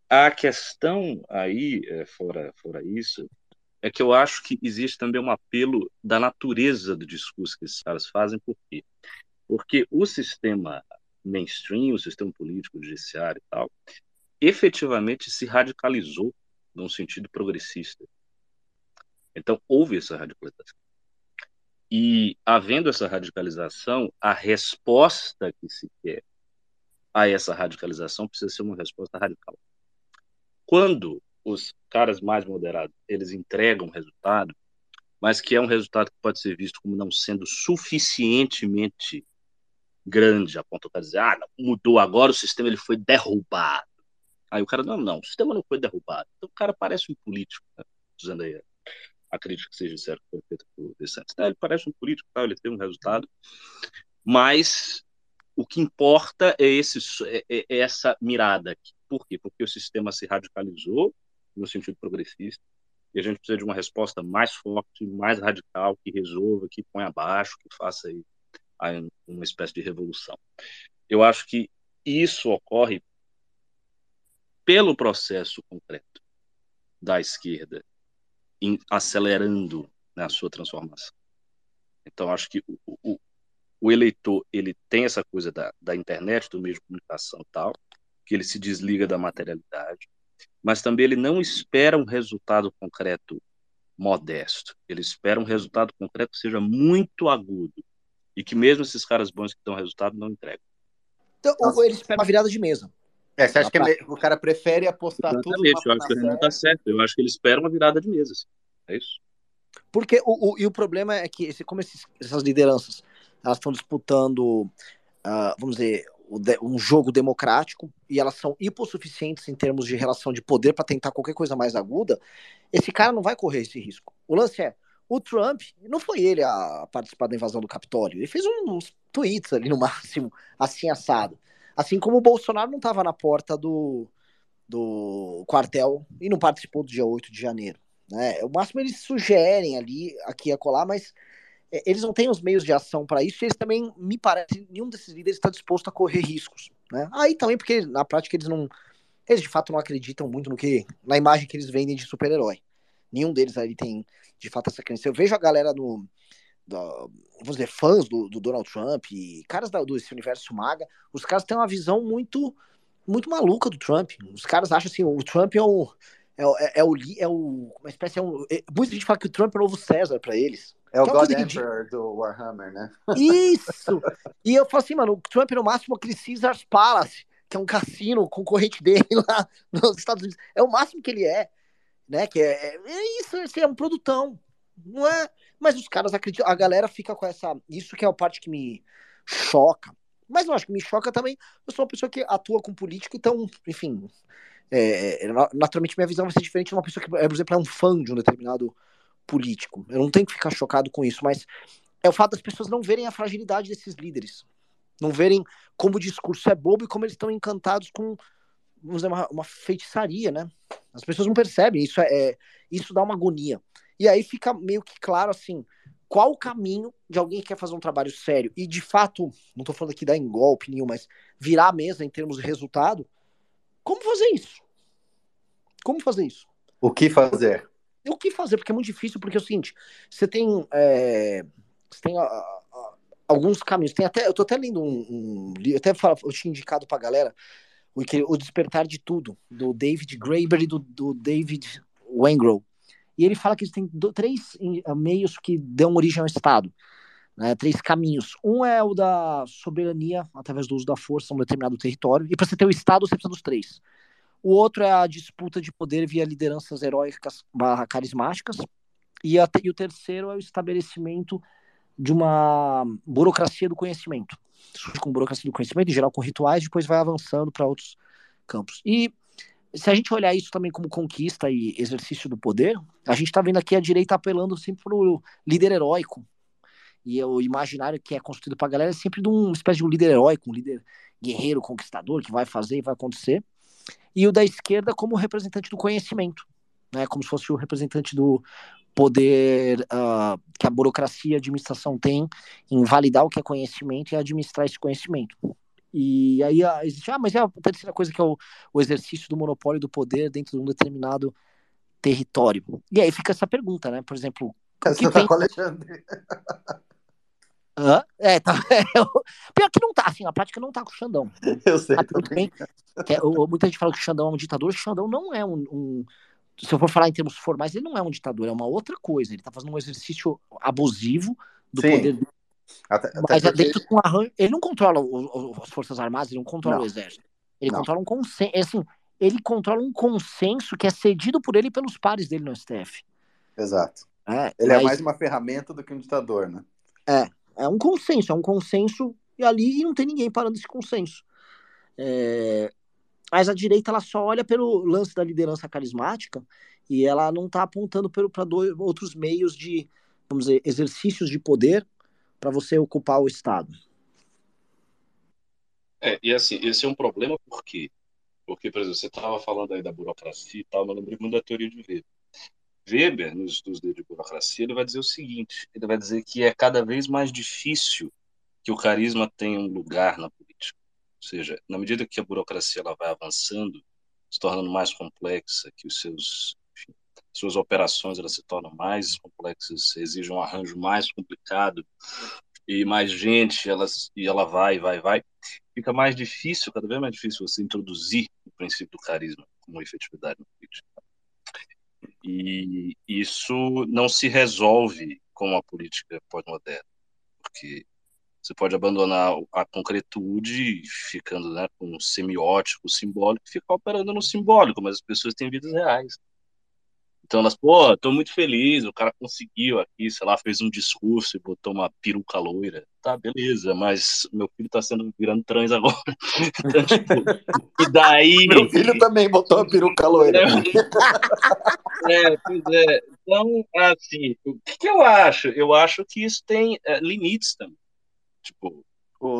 A questão aí, é, fora, fora isso, é que eu acho que existe também um apelo da natureza do discurso que esses caras fazem. Por quê? Porque o sistema mainstream, o sistema político, judiciário e tal, efetivamente se radicalizou num sentido progressista. Então, houve essa radicalização. E, havendo essa radicalização, a resposta que se quer a essa radicalização precisa ser uma resposta radical. Quando os caras mais moderados eles entregam resultado, mas que é um resultado que pode ser visto como não sendo suficientemente grande, a ponto de dizer, ah, mudou agora, o sistema ele foi derrubado. Aí o cara, não, não, o sistema não foi derrubado. Então o cara parece um político, né? usando aí a crítica que seja certa que foi feita por DeSantis. Então, ele parece um político, tá? ele tem um resultado, mas o que importa é, esse, é, é, é essa mirada aqui. Por quê? Porque o sistema se radicalizou no sentido progressista, e a gente precisa de uma resposta mais forte, mais radical, que resolva, que põe abaixo, que faça aí uma espécie de revolução. Eu acho que isso ocorre pelo processo concreto da esquerda, em, acelerando na sua transformação. Então, acho que o, o, o, eleitor ele tem essa coisa da, da internet, do meio de comunicação e tal, que ele se desliga da materialidade, mas também ele não espera um resultado concreto modesto. Ele espera um resultado concreto que seja muito agudo e que mesmo esses caras bons que dão resultado não entregam. Então, ou ele espera uma virada de mesa. É, você acha que é o cara prefere apostar Exatamente, tudo eu acho que ele não está certo. Eu acho que ele espera uma virada de mesa. Assim. É isso. Porque o, o, e o problema é que, como esses, essas lideranças elas estão disputando, uh, vamos dizer, um jogo democrático e elas são hipossuficientes em termos de relação de poder para tentar qualquer coisa mais aguda, esse cara não vai correr esse risco. O lance é, o Trump, não foi ele a participar da invasão do Capitólio, ele fez uns tweets ali no (laughs) máximo, assim assado. Assim como o Bolsonaro não estava na porta do, do quartel e não participou do dia 8 de janeiro. Né? O máximo eles sugerem ali, aqui a colar, mas é, eles não têm os meios de ação para isso, e eles também, me parece, nenhum desses líderes está disposto a correr riscos. Né? Aí também, porque na prática eles não. Eles de fato não acreditam muito no que. na imagem que eles vendem de super-herói. Nenhum deles aí tem, de fato, essa crença. Eu vejo a galera no. Da, vamos dizer, fãs do, do Donald Trump e caras da, desse universo maga, os caras têm uma visão muito muito maluca do Trump. Os caras acham assim, o Trump é o é, é, é o é o uma espécie é um, é, muita gente fala que o Trump é o novo César para eles. É o God Emperor do Warhammer, né? Isso! E eu falo assim, mano, o Trump é no máximo aquele Caesar's Palace, que é um cassino concorrente dele (laughs) lá nos Estados Unidos. É o máximo que ele é, né? Que é, é, é isso, esse é um produtão, não é? Mas os caras acreditam, a galera fica com essa, isso que é a parte que me choca. Mas eu acho que me choca também. Eu sou uma pessoa que atua com política, então, enfim, é, naturalmente minha visão vai ser diferente de uma pessoa que, por exemplo, é um fã de um determinado político. Eu não tenho que ficar chocado com isso, mas é o fato das pessoas não verem a fragilidade desses líderes. Não verem como o discurso é bobo e como eles estão encantados com vamos dizer, uma, uma feitiçaria, né? As pessoas não percebem, isso é, é, isso dá uma agonia. E aí fica meio que claro assim, qual o caminho de alguém que quer fazer um trabalho sério e de fato, não estou falando aqui dar em golpe nenhum, mas virar a mesa em termos de resultado, como fazer isso? Como fazer isso? O que fazer? o que fazer, porque é muito difícil, porque é o seguinte, você tem, é, você tem a, a, alguns caminhos, tem até, eu tô até lendo um, um eu até falo, eu tinha indicado pra galera o, o Despertar de Tudo, do David Graeber e do, do David Wengrow, e ele fala que existem três meios que dão origem ao Estado, né, três caminhos. Um é o da soberania através do uso da força em um determinado território, e para você ter o Estado você precisa dos três. O outro é a disputa de poder via lideranças heróicas barra carismáticas. E, a, e o terceiro é o estabelecimento de uma burocracia do conhecimento. Surge com burocracia do conhecimento, em geral com rituais, depois vai avançando para outros campos. E se a gente olhar isso também como conquista e exercício do poder, a gente está vendo aqui a direita apelando sempre para o líder heróico. E o imaginário que é construído para a galera é sempre de uma espécie de um líder heróico, um líder guerreiro, conquistador, que vai fazer e vai acontecer e o da esquerda como representante do conhecimento, né, como se fosse o representante do poder uh, que a burocracia e a administração tem em validar o que é conhecimento e administrar esse conhecimento. E aí uh, existe, ah, mas é a terceira coisa que é o, o exercício do monopólio do poder dentro de um determinado território. E aí fica essa pergunta, né? Por exemplo, Você tá tem... com Alexandre. Hã? É, tá. (laughs) É, pior que não tá, assim, a prática não tá com o Xandão. (laughs) Eu sei. Tá bem. É, muita gente fala que o Xandão é um ditador, o Xandão não é um, um, Se eu for falar em termos formais, ele não é um ditador, é uma outra coisa. Ele tá fazendo um exercício abusivo do Sim. poder dele. Até, até Mas é dentro com arranjo. Ele não controla o, o, as Forças Armadas, ele não controla não. o Exército. Ele não. controla um consenso. É assim, ele controla um consenso que é cedido por ele e pelos pares dele no STF. Exato. É, ele é mas... é mais uma ferramenta do que um ditador, né? É, é um consenso, é um consenso e ali não tem ninguém parando esse consenso. É, mas a direita ela só olha pelo lance da liderança carismática e ela não está apontando para outros meios de, vamos dizer, exercícios de poder para você ocupar o Estado. É, e assim, esse é um problema por quê? Porque, por exemplo, você estava falando aí da burocracia e tal, mas lembrei muito da teoria de Weber. Weber, nos estudos dele de burocracia, ele vai dizer o seguinte: ele vai dizer que é cada vez mais difícil que o carisma tenha um lugar na política. seja, na medida que a burocracia ela vai avançando, se tornando mais complexa, que os seus suas operações elas se tornam mais complexas, exigem um arranjo mais complicado e mais gente, elas e ela vai, vai, vai, fica mais difícil, cada vez mais difícil você introduzir o princípio do carisma como efetividade no política. E isso não se resolve com a política pós-moderna, porque você pode abandonar a concretude, ficando né, com um semiótico, simbólico, e ficar operando no simbólico, mas as pessoas têm vidas reais. Então elas, pô, tô muito feliz, o cara conseguiu aqui, sei lá, fez um discurso e botou uma peruca loira. Tá, beleza, mas meu filho tá sendo virando trans agora. (laughs) Então, tipo, e daí. Meu filho também botou uma peruca loira. É, pois é. Então, assim, o que, que eu acho? Eu acho que isso tem é, limites também. Tipo,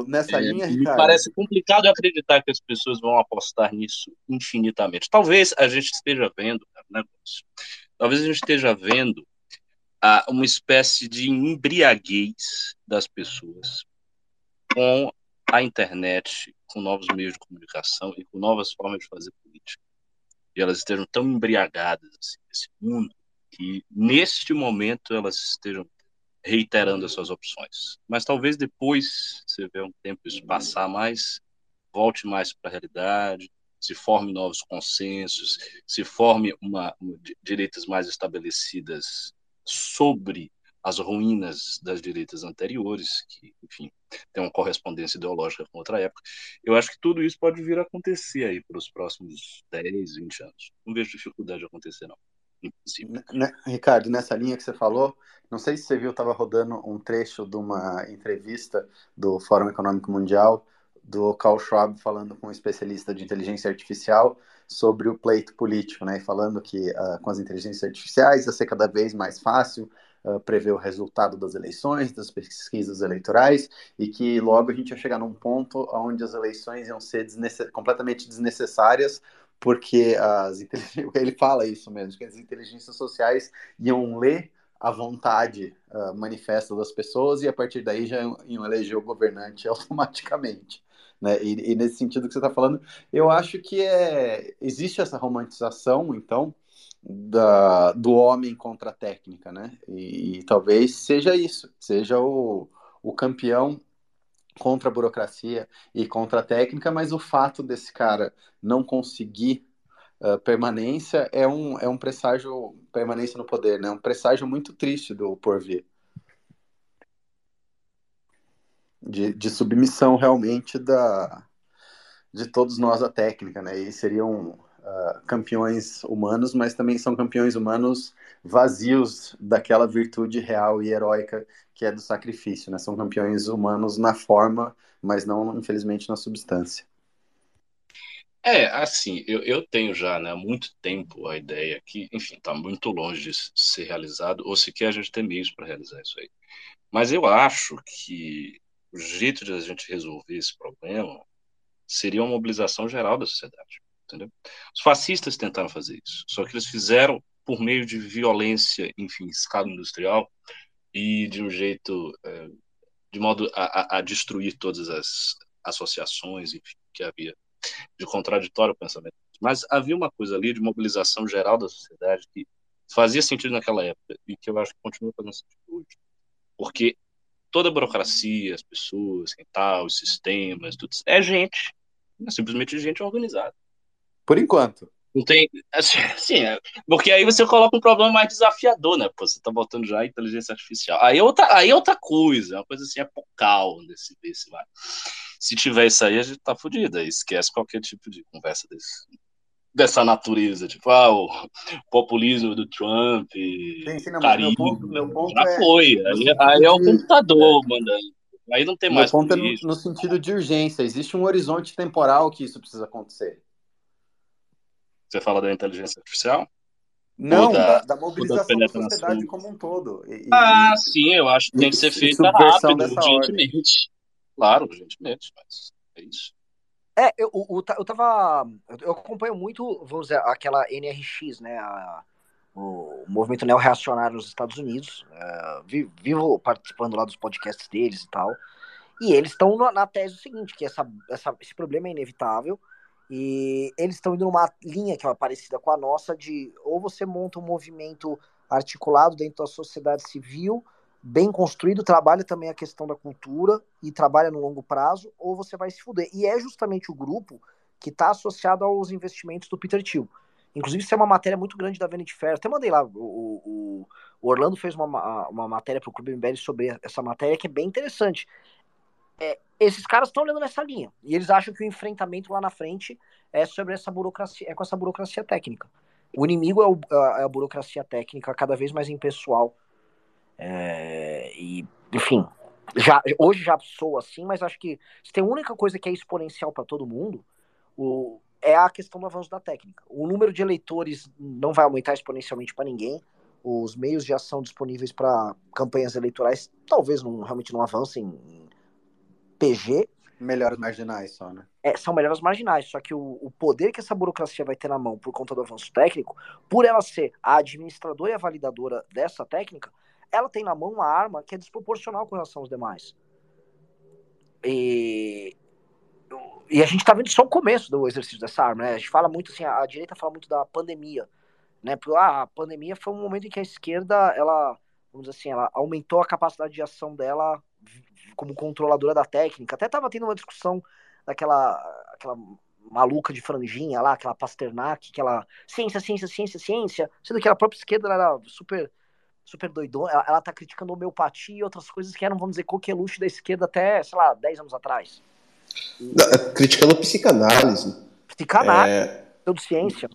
nessa é, linha, me parece complicado acreditar que as pessoas vão apostar nisso infinitamente. Talvez a gente esteja vendo, cara, né, talvez a gente esteja vendo ah, uma espécie de embriaguez das pessoas com a internet, com novos meios de comunicação e com novas formas de fazer política. E elas estejam tão embriagadas assim, nesse mundo que, neste momento, elas estejam reiterando as suas opções. Mas talvez depois, você vê um tempo isso passar mais, volte mais para a realidade, se forme novos consensos, se forme uma, uma, direitas mais estabelecidas sobre as ruínas das direitas anteriores, que, enfim, tem uma correspondência ideológica com outra época. Eu acho que tudo isso pode vir a acontecer aí para os próximos 10, 20 anos. Não vejo dificuldade de acontecer, não. Né, Ricardo, nessa linha que você falou, não sei se você viu, estava rodando um trecho de uma entrevista do Fórum Econômico Mundial do Carl Schwab falando com um especialista de inteligência artificial sobre o pleito político, né? Falando que uh, com as inteligências artificiais ia ser cada vez mais fácil uh, prever o resultado das eleições, das pesquisas eleitorais, e que logo a gente ia chegar num ponto onde as eleições iam ser completamente desnecessárias porque as (laughs) ele fala isso mesmo, que as inteligências sociais iam ler a vontade uh, manifesta das pessoas e a partir daí já iam eleger o governante (laughs) automaticamente. Né? E, e nesse sentido que você está falando, eu acho que é, existe essa romantização, então, da, do homem contra a técnica, né? E, e talvez seja isso, seja o, o campeão contra a burocracia e contra a técnica, mas o fato desse cara não conseguir uh, permanência é um, é um presságio, permanência no poder, né? Um presságio muito triste do porvir. De, de submissão realmente da, de todos nós à técnica, né? E seriam uh, campeões humanos, mas também são campeões humanos vazios daquela virtude real e heróica que é do sacrifício, né? São campeões humanos na forma, mas não, infelizmente, na substância. É, assim, eu, eu tenho já né, há muito tempo a ideia que, enfim, está muito longe de ser realizado, ou sequer a gente tem meios para realizar isso aí. Mas eu acho que o jeito de a gente resolver esse problema seria uma mobilização geral da sociedade, entendeu? Os fascistas tentaram fazer isso, só que eles fizeram por meio de violência, enfim, escala industrial, e de um jeito, é, de modo a, a, destruir todas as associações, enfim, que havia de contraditório pensamento. Mas havia uma coisa ali de mobilização geral da sociedade que fazia sentido naquela época e que eu acho que continua fazendo sentido hoje. Porque toda a burocracia, as pessoas, quem tá, os sistemas, tudo é gente, é simplesmente gente organizada. Por enquanto. Não tem. Assim, assim, é, porque aí você coloca um problema mais desafiador, né? Pô, você tá botando já a inteligência artificial. Aí é outra, aí é outra coisa, é uma coisa assim, apocal desse, desse vai. Se tiver isso aí, a gente tá fudido. Aí esquece qualquer tipo de conversa desse, dessa natureza, tipo, ah, o populismo do Trump, sim, sim, não, carinho, meu ponto, meu ponto já é, foi. Aí, aí é o computador é. mandando. Aí não tem meu mais. Meu ponto é no, no sentido de urgência. Existe um horizonte temporal que isso precisa acontecer. Você fala da inteligência artificial? Não, da, da, mobilização da, da sociedade como um todo. E, ah, e, sim, eu acho que tem que ser feita rápido, urgentemente. Ordem. Claro, urgentemente, mas é isso. É, eu, eu, eu tava. Eu acompanho muito, vamos dizer, aquela NRX, né? A, o movimento neo-reacionário nos Estados Unidos. Uh, vivo participando lá dos podcasts deles e tal. E eles estão na tese seguinte, que essa, essa, esse problema é inevitável, e eles estão indo numa linha que é parecida com a nossa, de ou você monta um movimento articulado dentro da sociedade civil, bem construído, trabalha também a questão da cultura e trabalha no longo prazo, ou você vai se fuder. E é justamente o grupo que está associado aos investimentos do Peter Thiel. Inclusive, isso é uma matéria muito grande da Vanity Fair. Até mandei lá, o, o, o Orlando fez uma, uma matéria para o Clube MBL sobre essa matéria que é bem interessante. É, esses caras estão olhando nessa linha. E eles acham que o enfrentamento lá na frente é sobre essa burocracia, é com essa burocracia técnica. O inimigo é, o, é a burocracia técnica, cada vez mais impessoal, é, e, enfim, já, hoje já sou assim, mas acho que se tem a única coisa que é exponencial para todo mundo, o, é a questão do avanço da técnica. O número de eleitores não vai aumentar exponencialmente para ninguém. Os meios de ação disponíveis para campanhas eleitorais talvez não, realmente não avancem em PG. Melhores marginais só, né? É, são melhores marginais, só que o, o poder que essa burocracia vai ter na mão por conta do avanço técnico, por ela ser a administradora e a validadora dessa técnica, ela tem na mão uma arma que é desproporcional com relação aos demais. E, e a gente está vendo só o começo do exercício dessa arma, né? A gente fala muito assim, a, a direita fala muito da pandemia, né? Porque ah, a pandemia foi um momento em que a esquerda, ela, vamos dizer assim, ela aumentou a capacidade de ação dela como controladora da técnica. Até estava tendo uma discussão daquela aquela maluca de franjinha lá, aquela Pasternak, aquela ciência, ciência, ciência, ciência, sendo que a própria esquerda era super super doidona, ela, ela tá criticando homeopatia e outras coisas que eram, vamos dizer, coqueluche da esquerda até, sei lá, 10 anos atrás. É, criticando psicanálise. Psicanálise, é... pseudociência.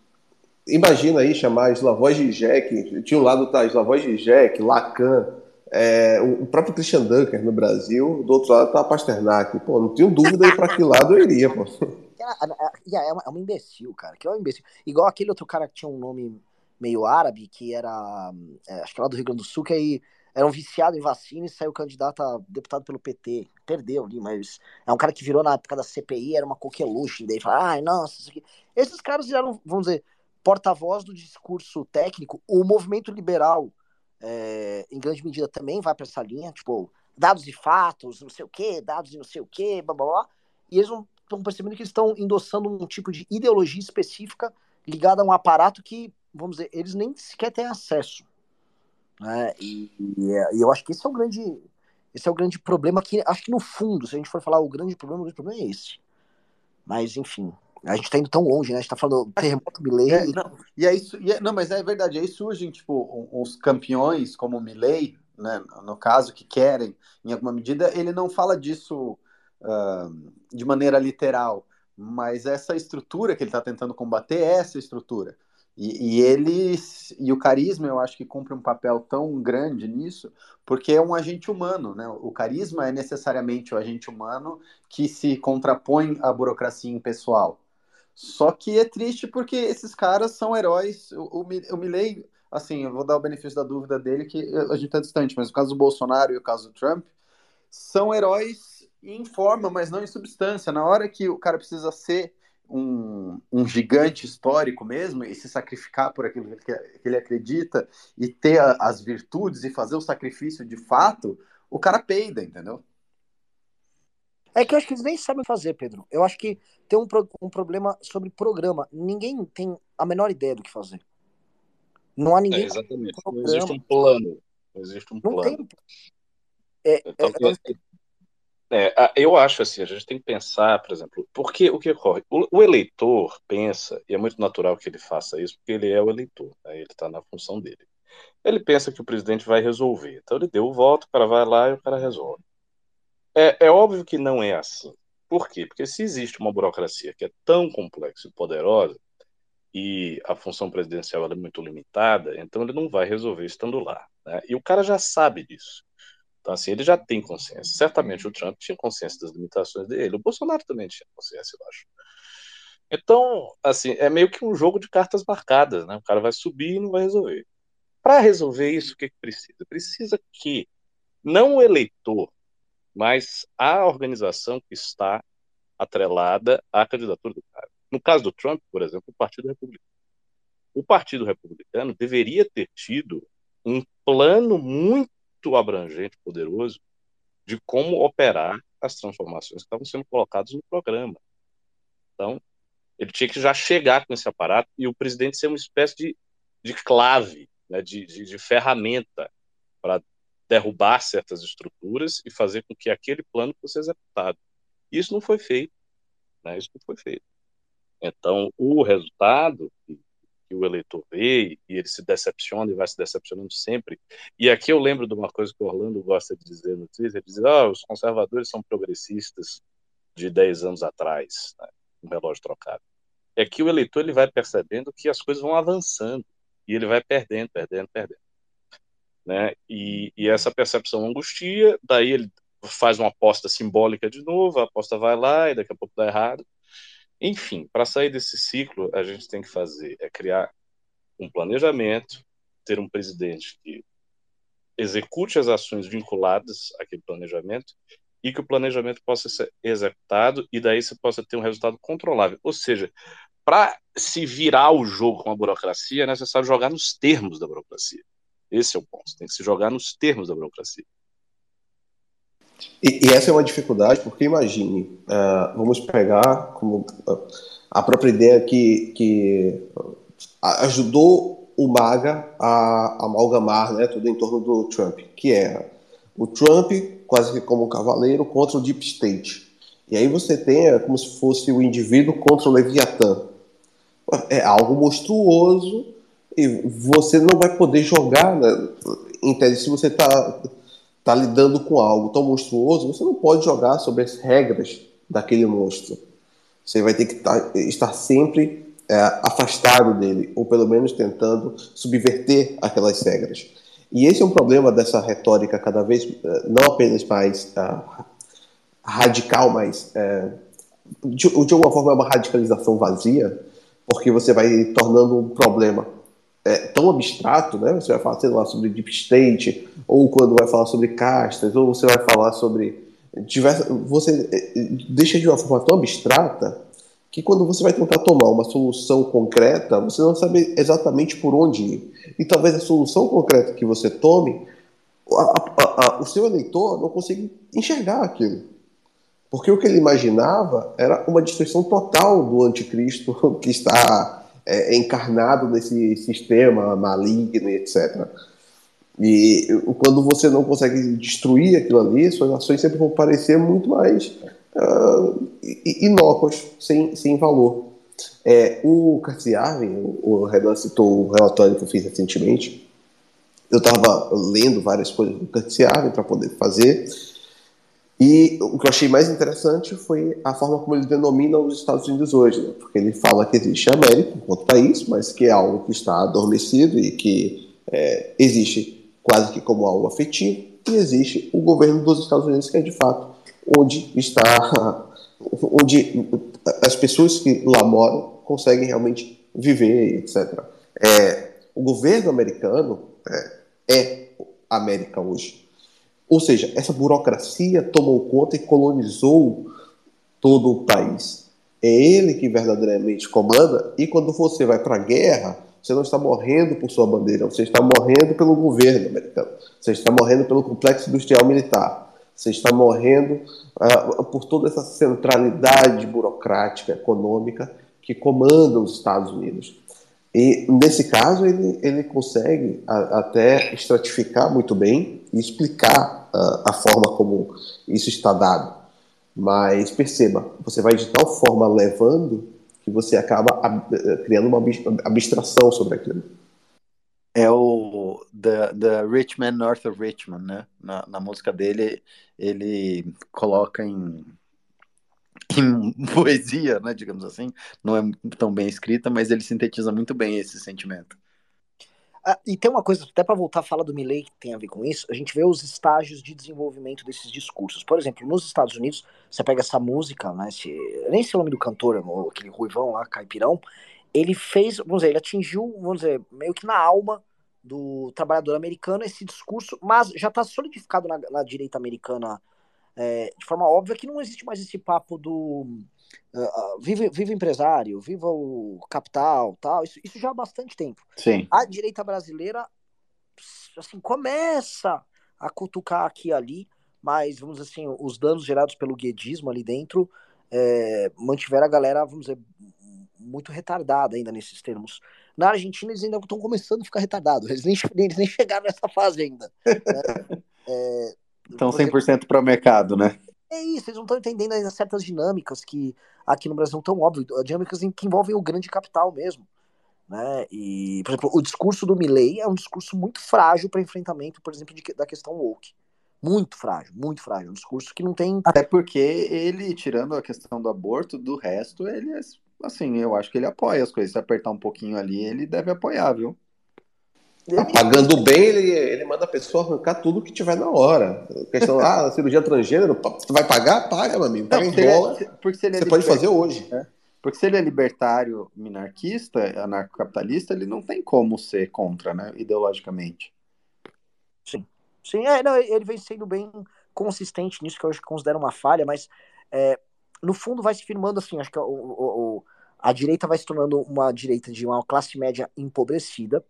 Imagina aí chamar Slavoj Žižek, tinha um lado tá Slavoj Žižek, Lacan, é, o próprio Christian Dunker no Brasil, do outro lado tá Pasternak. Pô, não tenho dúvida aí pra que lado eu iria, pô. (laughs) É, é, é, uma, é um imbecil, cara. Que é um imbecil. Igual aquele outro cara que tinha um nome meio árabe, que era, é, acho que lá do Rio Grande do Sul, que aí era um viciado em vacina e saiu candidato a deputado pelo PT. Perdeu ali, mas é um cara que virou na época da CPI, era uma coqueluche, daí fala, ai, nossa, isso aqui. Esses caras eram, vamos dizer, porta-voz do discurso técnico. O movimento liberal, é, em grande medida, também vai para essa linha, tipo, dados e fatos, não sei o quê, dados e não sei o quê, blá blá blá. E eles estão percebendo que eles estão endossando um tipo de ideologia específica ligada a um aparato que vamos dizer, eles nem sequer têm acesso. Né? E, e, é, e, eu acho que esse é o grande esse é o grande problema que acho que no fundo, se a gente for falar o grande problema, o grande problema é esse. Mas enfim, a gente está indo tão longe, né? A gente tá falando terremoto Milley. É, não, e é isso, e é, não, mas é verdade, aí surgem tipo uns campeões como o Milley, né, no caso que querem, em alguma medida, ele não fala disso uh, de maneira literal, mas essa estrutura que ele está tentando combater é essa estrutura. E, e ele e o carisma eu acho que cumpre um papel tão grande nisso, porque é um agente humano, né? O carisma é necessariamente o agente humano que se contrapõe à burocracia impessoal. Só que é triste porque esses caras são heróis. O, o, o Milley, assim, eu vou dar o benefício da dúvida dele, que a gente está distante, mas o caso do Bolsonaro e o caso do Trump são heróis em forma, mas não em substância. Na hora que o cara precisa ser um, um, gigante histórico mesmo e se sacrificar por aquilo que, que ele acredita e ter a, as virtudes e fazer o sacrifício de fato, o cara peida, entendeu? É que eu acho que eles nem sabem fazer, Pedro. Eu acho que tem um, um problema sobre programa. Ninguém tem a menor ideia do que fazer. Não há ninguém. É, exatamente. Não existe um plano. Não existe um plano. Tem... É, é, é, é, eu acho assim, a gente tem que pensar, por exemplo, porque o que ocorre? O, o, eleitor pensa, e é muito natural que ele faça isso, porque ele é o eleitor, né? ele está na função dele. Ele pensa que o presidente vai resolver. Então ele deu o voto, o cara vai lá e o cara resolve. É, é óbvio que não é assim. Por quê? Porque se existe uma burocracia que é tão complexa e poderosa, e a função presidencial é muito limitada, então ele não vai resolver estando lá. Né? E o cara já sabe disso. Então, assim, ele já tem consciência. Certamente o Trump tinha consciência das limitações dele, o Bolsonaro também tinha consciência, eu acho. Então, assim, é meio que um jogo de cartas marcadas, né? O cara vai subir e não vai resolver. Para resolver isso, o que, que precisa? Precisa que não o eleitor, mas a organização que está atrelada à candidatura do cara. No caso do Trump, por exemplo, o Partido Republicano. O Partido Republicano deveria ter tido um plano muito abrangente, poderoso, de como operar as transformações que estavam sendo colocadas no programa. Então, ele tinha que já chegar com esse aparato e o presidente ser uma espécie de, de clave, né, de, de, de ferramenta para derrubar certas estruturas e fazer com que aquele plano fosse executado. Isso não foi feito. Né, isso não foi feito. Então, o resultado que o eleitor vê e ele se decepciona e vai se decepcionando sempre. E aqui eu lembro de uma coisa que o Orlando gosta de dizer no Twitter, dizer, ah, os conservadores são progressistas de 10 anos atrás, né? um relógio trocado. É que o eleitor ele vai percebendo que as coisas vão avançando e ele vai perdendo, perdendo, perdendo. Né? E, e essa percepção angustia, daí ele faz uma aposta simbólica de novo, a aposta vai lá e daqui a pouco dá errado. Enfim, para sair desse ciclo, a gente tem que fazer é criar um planejamento, ter um presidente que execute as ações vinculadas àquele planejamento e que o planejamento possa ser executado e daí você possa ter um resultado controlável. Ou seja, para se virar o jogo com a burocracia, é necessário jogar nos termos da burocracia. Esse é o ponto. Tem que se jogar nos termos da burocracia. E, e, essa é uma dificuldade, porque imagine, uh, vamos pegar como uh, a própria ideia que, que ajudou o MAGA a amalgamar né, tudo em torno do Trump, que era o Trump quase que como um cavaleiro contra o Deep State. E aí você tem é, como se fosse o indivíduo contra o Leviatã. É algo monstruoso você não vai poder jogar, né, em tese, se você está está lidando com algo tão monstruoso, você não pode jogar sobre as regras daquele monstro. Você vai ter que tá, estar sempre é, afastado dele, ou pelo menos tentando subverter aquelas regras. E esse é um problema dessa retórica cada vez, é, não apenas mais uh, radical, mas uh, de, de alguma forma é uma radicalização vazia, porque você vai tornando um problema é, tão abstrato, né? Você vai falar, sei lá, sobre deep state, ou quando vai falar sobre castas, ou você vai falar sobre diversas, você é, deixa de uma forma tão abstrata que quando você vai tentar tomar uma solução concreta, você não sabe exatamente por onde ir. E talvez a solução concreta que você tome, a, a, a, o seu eleitor não consiga enxergar aquilo. Porque o que ele imaginava era uma destruição total do anticristo (laughs) que está é, encarnado nesse sistema maligno etc. E quando você não consegue destruir aquilo ali, suas ações sempre vão parecer muito mais uh, inócuas, sem, sem valor. É, o Curtis o Renan citou o relatório que eu fiz recentemente, eu estava lendo várias coisas do Curtis para poder fazer, e o que eu achei mais interessante foi a forma como ele denomina os Estados Unidos hoje, né? porque ele fala que existe a América enquanto país, mas que é algo que está adormecido e que é, existe quase que como algo afetivo, e existe o governo dos Estados Unidos, que é de fato onde está, (laughs) onde as pessoas que lá moram conseguem realmente viver, etc. É, o governo americano é, é a América hoje. Ou seja, essa burocracia tomou conta e colonizou todo o país. É ele que verdadeiramente comanda, e quando você vai para a guerra, você não está morrendo por sua bandeira, você está morrendo pelo governo americano, você está morrendo pelo complexo industrial militar, você está morrendo uh, por toda essa centralidade burocrática, econômica que comanda os Estados Unidos. E nesse caso ele, ele consegue a, até estratificar muito bem e explicar a forma como isso está dado. Mas perceba, você vai de tal forma levando que você acaba ab criando uma abstração sobre aquilo. É o The, the Rich Man North of Richmond, né? Na, na música dele, ele coloca em em (laughs) poesia, né, digamos assim, não é tão bem escrita, mas ele sintetiza muito bem esse sentimento. Ah, e tem uma coisa, até para voltar a falar do Milley que tem a ver com isso, a gente vê os estágios de desenvolvimento desses discursos. Por exemplo, nos Estados Unidos, você pega essa música, né, esse, nem sei o nome do cantor, aquele ruivão lá, caipirão, ele fez, vamos dizer, ele atingiu, vamos dizer, meio que na alma do trabalhador americano esse discurso, mas já está solidificado na, na direita americana é, de forma óbvia que não existe mais esse papo do uh, vive, vive empresário, viva o capital, tal. Isso, isso já há bastante tempo. Sim. A direita brasileira assim começa a cutucar aqui e ali, mas, vamos dizer assim, os danos gerados pelo guedismo ali dentro é, mantiveram a galera, vamos dizer, muito retardada ainda nesses termos. Na Argentina, eles ainda estão começando a ficar retardados, eles nem, (laughs) eles nem chegaram nessa fase ainda. Né? (laughs) É, então, 100% para o mercado, né? É isso, eles não estão entendendo ainda certas dinâmicas que aqui no Brasil não tão óbvio, dinâmicas que envolvem o grande capital mesmo. Né? E, por exemplo, o discurso do Milley é um discurso muito frágil para enfrentamento, por exemplo, de, da questão woke. Muito frágil, muito frágil. Um discurso que não tem. Até porque ele, tirando a questão do aborto, do resto, ele é. Assim, eu acho que ele apoia as coisas. Se apertar um pouquinho ali, ele deve apoiar, viu? Ele... Pagando bem, ele, ele manda a pessoa arrancar tudo que tiver na hora. A questão, ah, cirurgia transgênero, tu vai pagar? Paga, meu amigo. Paga em dólar. Porque se ele é você pode fazer hoje. É. Porque se ele é libertário, minarquista, anarcocapitalista, ele não tem como ser contra, né, ideologicamente. Sim. Sim, é, não, ele vem sendo bem consistente nisso, que eu considero uma falha, mas é, no fundo vai se firmando assim, acho que o, o, o, a direita vai se tornando uma direita de uma classe média empobrecida,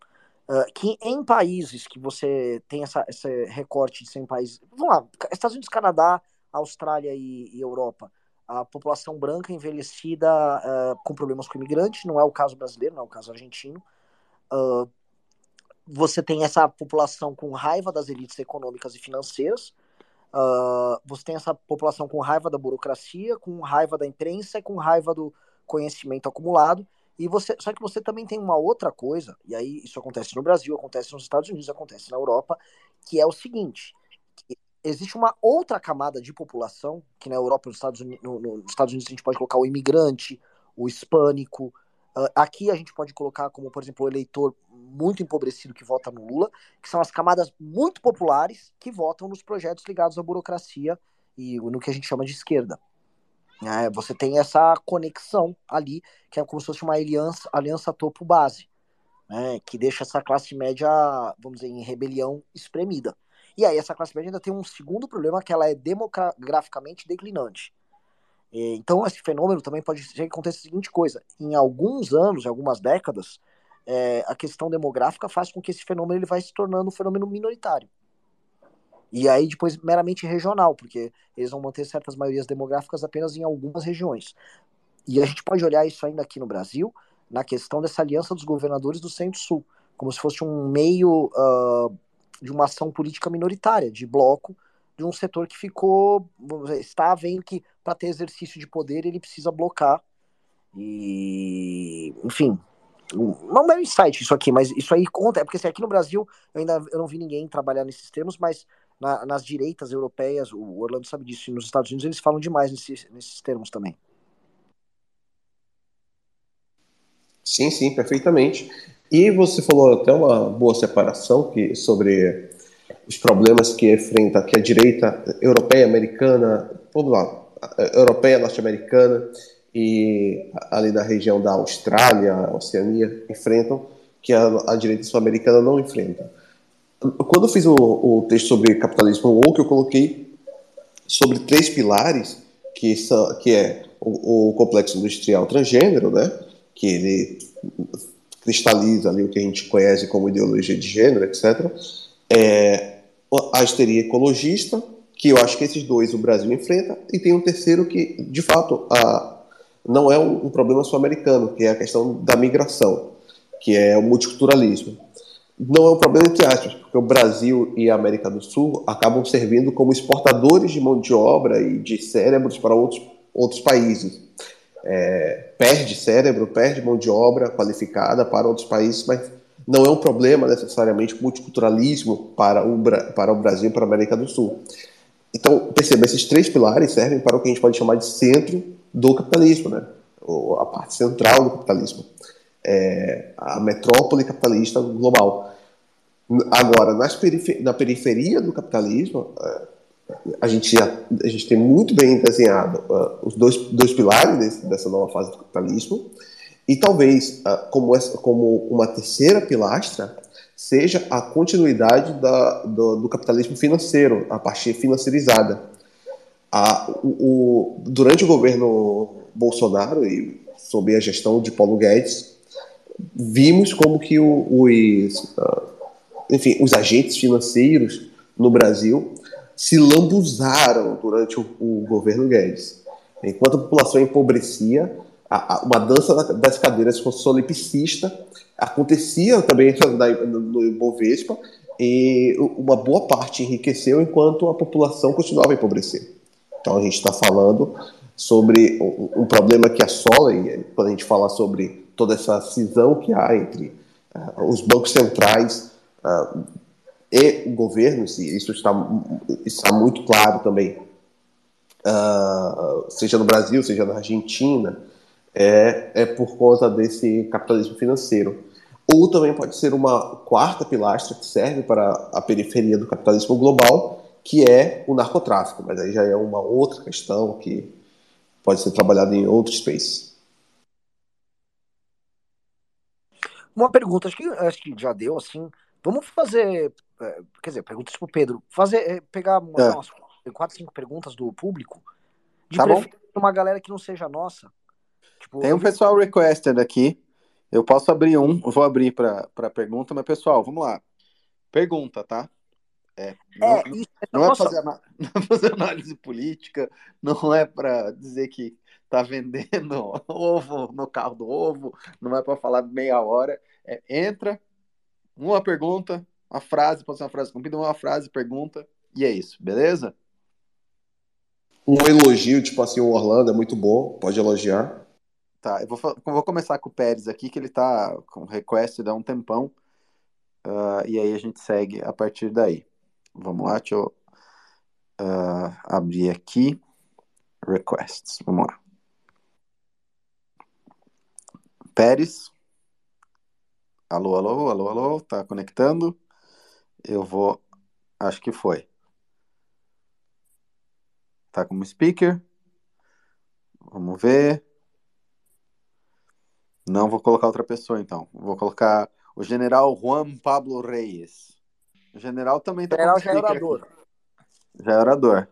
uh, que em países que você tem essa, esse recorte de 100 países, vamos lá, Estados Unidos, Canadá, Austrália e, e Europa, a população branca envelhecida uh, com problemas com imigrante, não é o caso brasileiro, não é o caso argentino. Uh, você tem essa população com raiva das elites econômicas e financeiras, você tem essa população com raiva da burocracia, com raiva da imprensa e com raiva do conhecimento acumulado. E você, só que você também tem uma outra coisa, e aí isso acontece no Brasil, acontece nos Estados Unidos, acontece na Europa, que é o seguinte: existe uma outra camada de população, que na Europa nos Estados Unidos, no, nos Estados Unidos a gente pode colocar o imigrante, o hispânico. Uh, aqui a gente pode colocar como, por exemplo, o eleitor muito empobrecido que vota no Lula, que são as camadas muito populares que votam nos projetos ligados à burocracia e no que a gente chama de esquerda. É, você tem essa conexão ali, que é como se fosse uma aliança, aliança topo-base, né, que deixa essa classe média, vamos dizer, em rebelião espremida. E aí essa classe média ainda tem um segundo problema, que ela é demograficamente declinante. Então esse fenômeno também pode ser que aconteça a seguinte coisa, em alguns anos, em algumas décadas, é, a questão demográfica faz com que esse fenômeno ele vai se tornando um fenômeno minoritário. E aí depois meramente regional, porque eles vão manter certas maiorias demográficas apenas em algumas regiões. E a gente pode olhar isso ainda aqui no Brasil, na questão dessa aliança dos governadores do Centro-Sul, como se fosse um meio uh, de uma ação política minoritária, de bloco, de um setor que ficou, está vendo que para ter exercício de poder ele precisa blocar. E, enfim, não é um insight isso aqui, mas isso aí conta, é porque assim, aqui no Brasil eu ainda eu não vi ninguém trabalhar nesses termos, mas na, nas direitas europeias, o Orlando sabe disso, e nos Estados Unidos eles falam demais nesses, nesses termos também. Sim, sim, perfeitamente. E você falou até uma boa separação que, sobre os problemas que enfrenta que a direita europeia, americana, todo lado, europeia, norte-americana e ali da região da Austrália, Oceania, enfrentam, que a, a direita sul-americana não enfrenta. Quando eu fiz o, o texto sobre capitalismo woke, eu coloquei sobre três pilares, que, são, que é o, o complexo industrial transgênero, né, que ele cristaliza ali o que a gente conhece como ideologia de gênero, etc. É, a histeria ecologista, que eu acho que esses dois o Brasil enfrenta, e tem um terceiro que, de fato, a, não é um, um problema sul-americano, que é a questão da migração, que é o multiculturalismo. Não é um problema entre aspas, porque o Brasil e a América do Sul acabam servindo como exportadores de mão de obra e de cérebros para outros, outros países é, perde cérebro, perde mão de obra qualificada para outros países, mas não é um problema necessariamente multiculturalismo para o, para o Brasil e para a América do Sul. Então, perceba, esses três pilares servem para o que a gente pode chamar de centro do capitalismo, né? Ou a parte central do capitalismo. É, a metrópole capitalista global. Agora, na periferia do capitalismo, é, a gente, a gente tem muito bem desenhado uh, os dois, dois pilares desse, dessa nova fase do capitalismo, e talvez, uh, como, essa, como uma terceira pilastra, seja a continuidade da, do, do, capitalismo financeiro, a parte financiarizada. A, o, o, durante o governo Bolsonaro e sob a gestão de Paulo Guedes, vimos como que o, os, uh, enfim, os agentes financeiros no Brasil se lambuzaram durante o, o governo Guedes. Enquanto a população empobrecia, a, a, uma dança das cadeiras com solipsista acontecia também (laughs) no Ibovespa e uma boa parte enriqueceu enquanto a população continuava a empobrecer. Então a gente está falando sobre um, um, problema que assola, e quando a gente fala sobre toda essa cisão que há entre uh, os bancos centrais uh, e governos, e isso está, está muito claro também, uh, seja no Brasil, seja na Argentina, é, é por conta desse capitalismo financeiro. Ou também pode ser uma quarta pilastra que serve para a periferia do capitalismo global, que é o narcotráfico. Mas aí já é uma outra questão que pode ser trabalhada em outro space. Uma pergunta, acho que, acho que já deu, assim. Vamos fazer, é, quer dizer, perguntas para o Pedro. Fazer, é, pegar uma, é. umas quatro, cinco perguntas do público, de tá uma galera que não seja nossa. Tipo, Tem um pessoal requested aqui. Eu posso abrir um, vou abrir para pergunta, mas pessoal, vamos lá. Pergunta, tá? É, não é, isso, não, é fazer, (laughs) não é fazer análise política, não é para dizer que tá vendendo (laughs) ovo no carro do ovo, não é para falar meia hora. É, entra, uma pergunta, uma frase, pode ser uma frase cumprida, uma frase, pergunta, e é isso, beleza? Um elogio, tipo assim, o Orlando é muito bom, pode elogiar. Tá, eu vou, vou começar com o Pérez aqui, que ele tá com request há um tempão. Uh, e aí a gente segue a partir daí. Vamos lá, deixa eu uh, abrir aqui. Requests, vamos lá. Pérez. Alô, alô, alô, alô, tá conectando? Eu vou. Acho que foi. Tá como speaker. Vamos ver. Não vou colocar outra pessoa, então. Vou colocar o general Juan Pablo Reyes. O general também tá general já é orador. Aqui. Já é orador.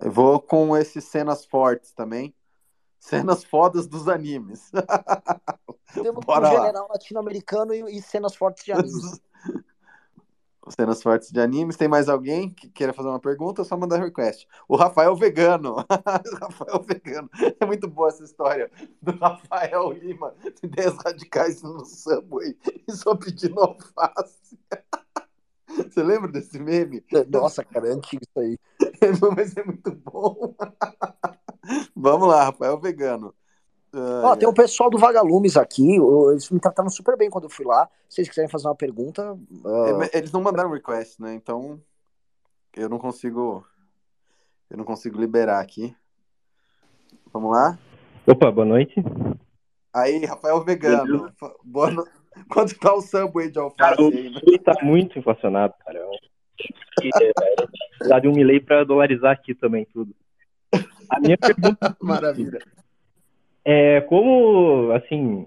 Eu vou com esses cenas fortes também. Cenas fodas dos animes. (laughs) Temos um general latino-americano e, e cenas fortes de animes. (laughs) cenas fortes de animes. Tem mais alguém que queira fazer uma pergunta? É só mandar request. O Rafael Vegano. (laughs) Rafael Vegano. É muito boa essa história do Rafael Lima. Ideias radicais no Subway e só pedindo alface. Você lembra desse meme? Nossa, cara, é antigo isso aí. (laughs) Mas é muito bom. Vamos lá, Rafael Vegano. Ó, tem o pessoal do Vagalumes aqui, eles me trataram super bem quando eu fui lá. Se vocês quiserem fazer uma pergunta. Uh... Eles não mandaram request, né? Então eu não consigo. Eu não consigo liberar aqui. Vamos lá? Opa, boa noite. Aí, Rafael Vegano. Boa no... (laughs) Quanto tá o Subway de alface cara, aí, né? O tá muito inflacionado, cara. Eu é, precisar de um milei para dolarizar aqui também tudo. A minha (laughs) pergunta. Maravilha é, como, assim,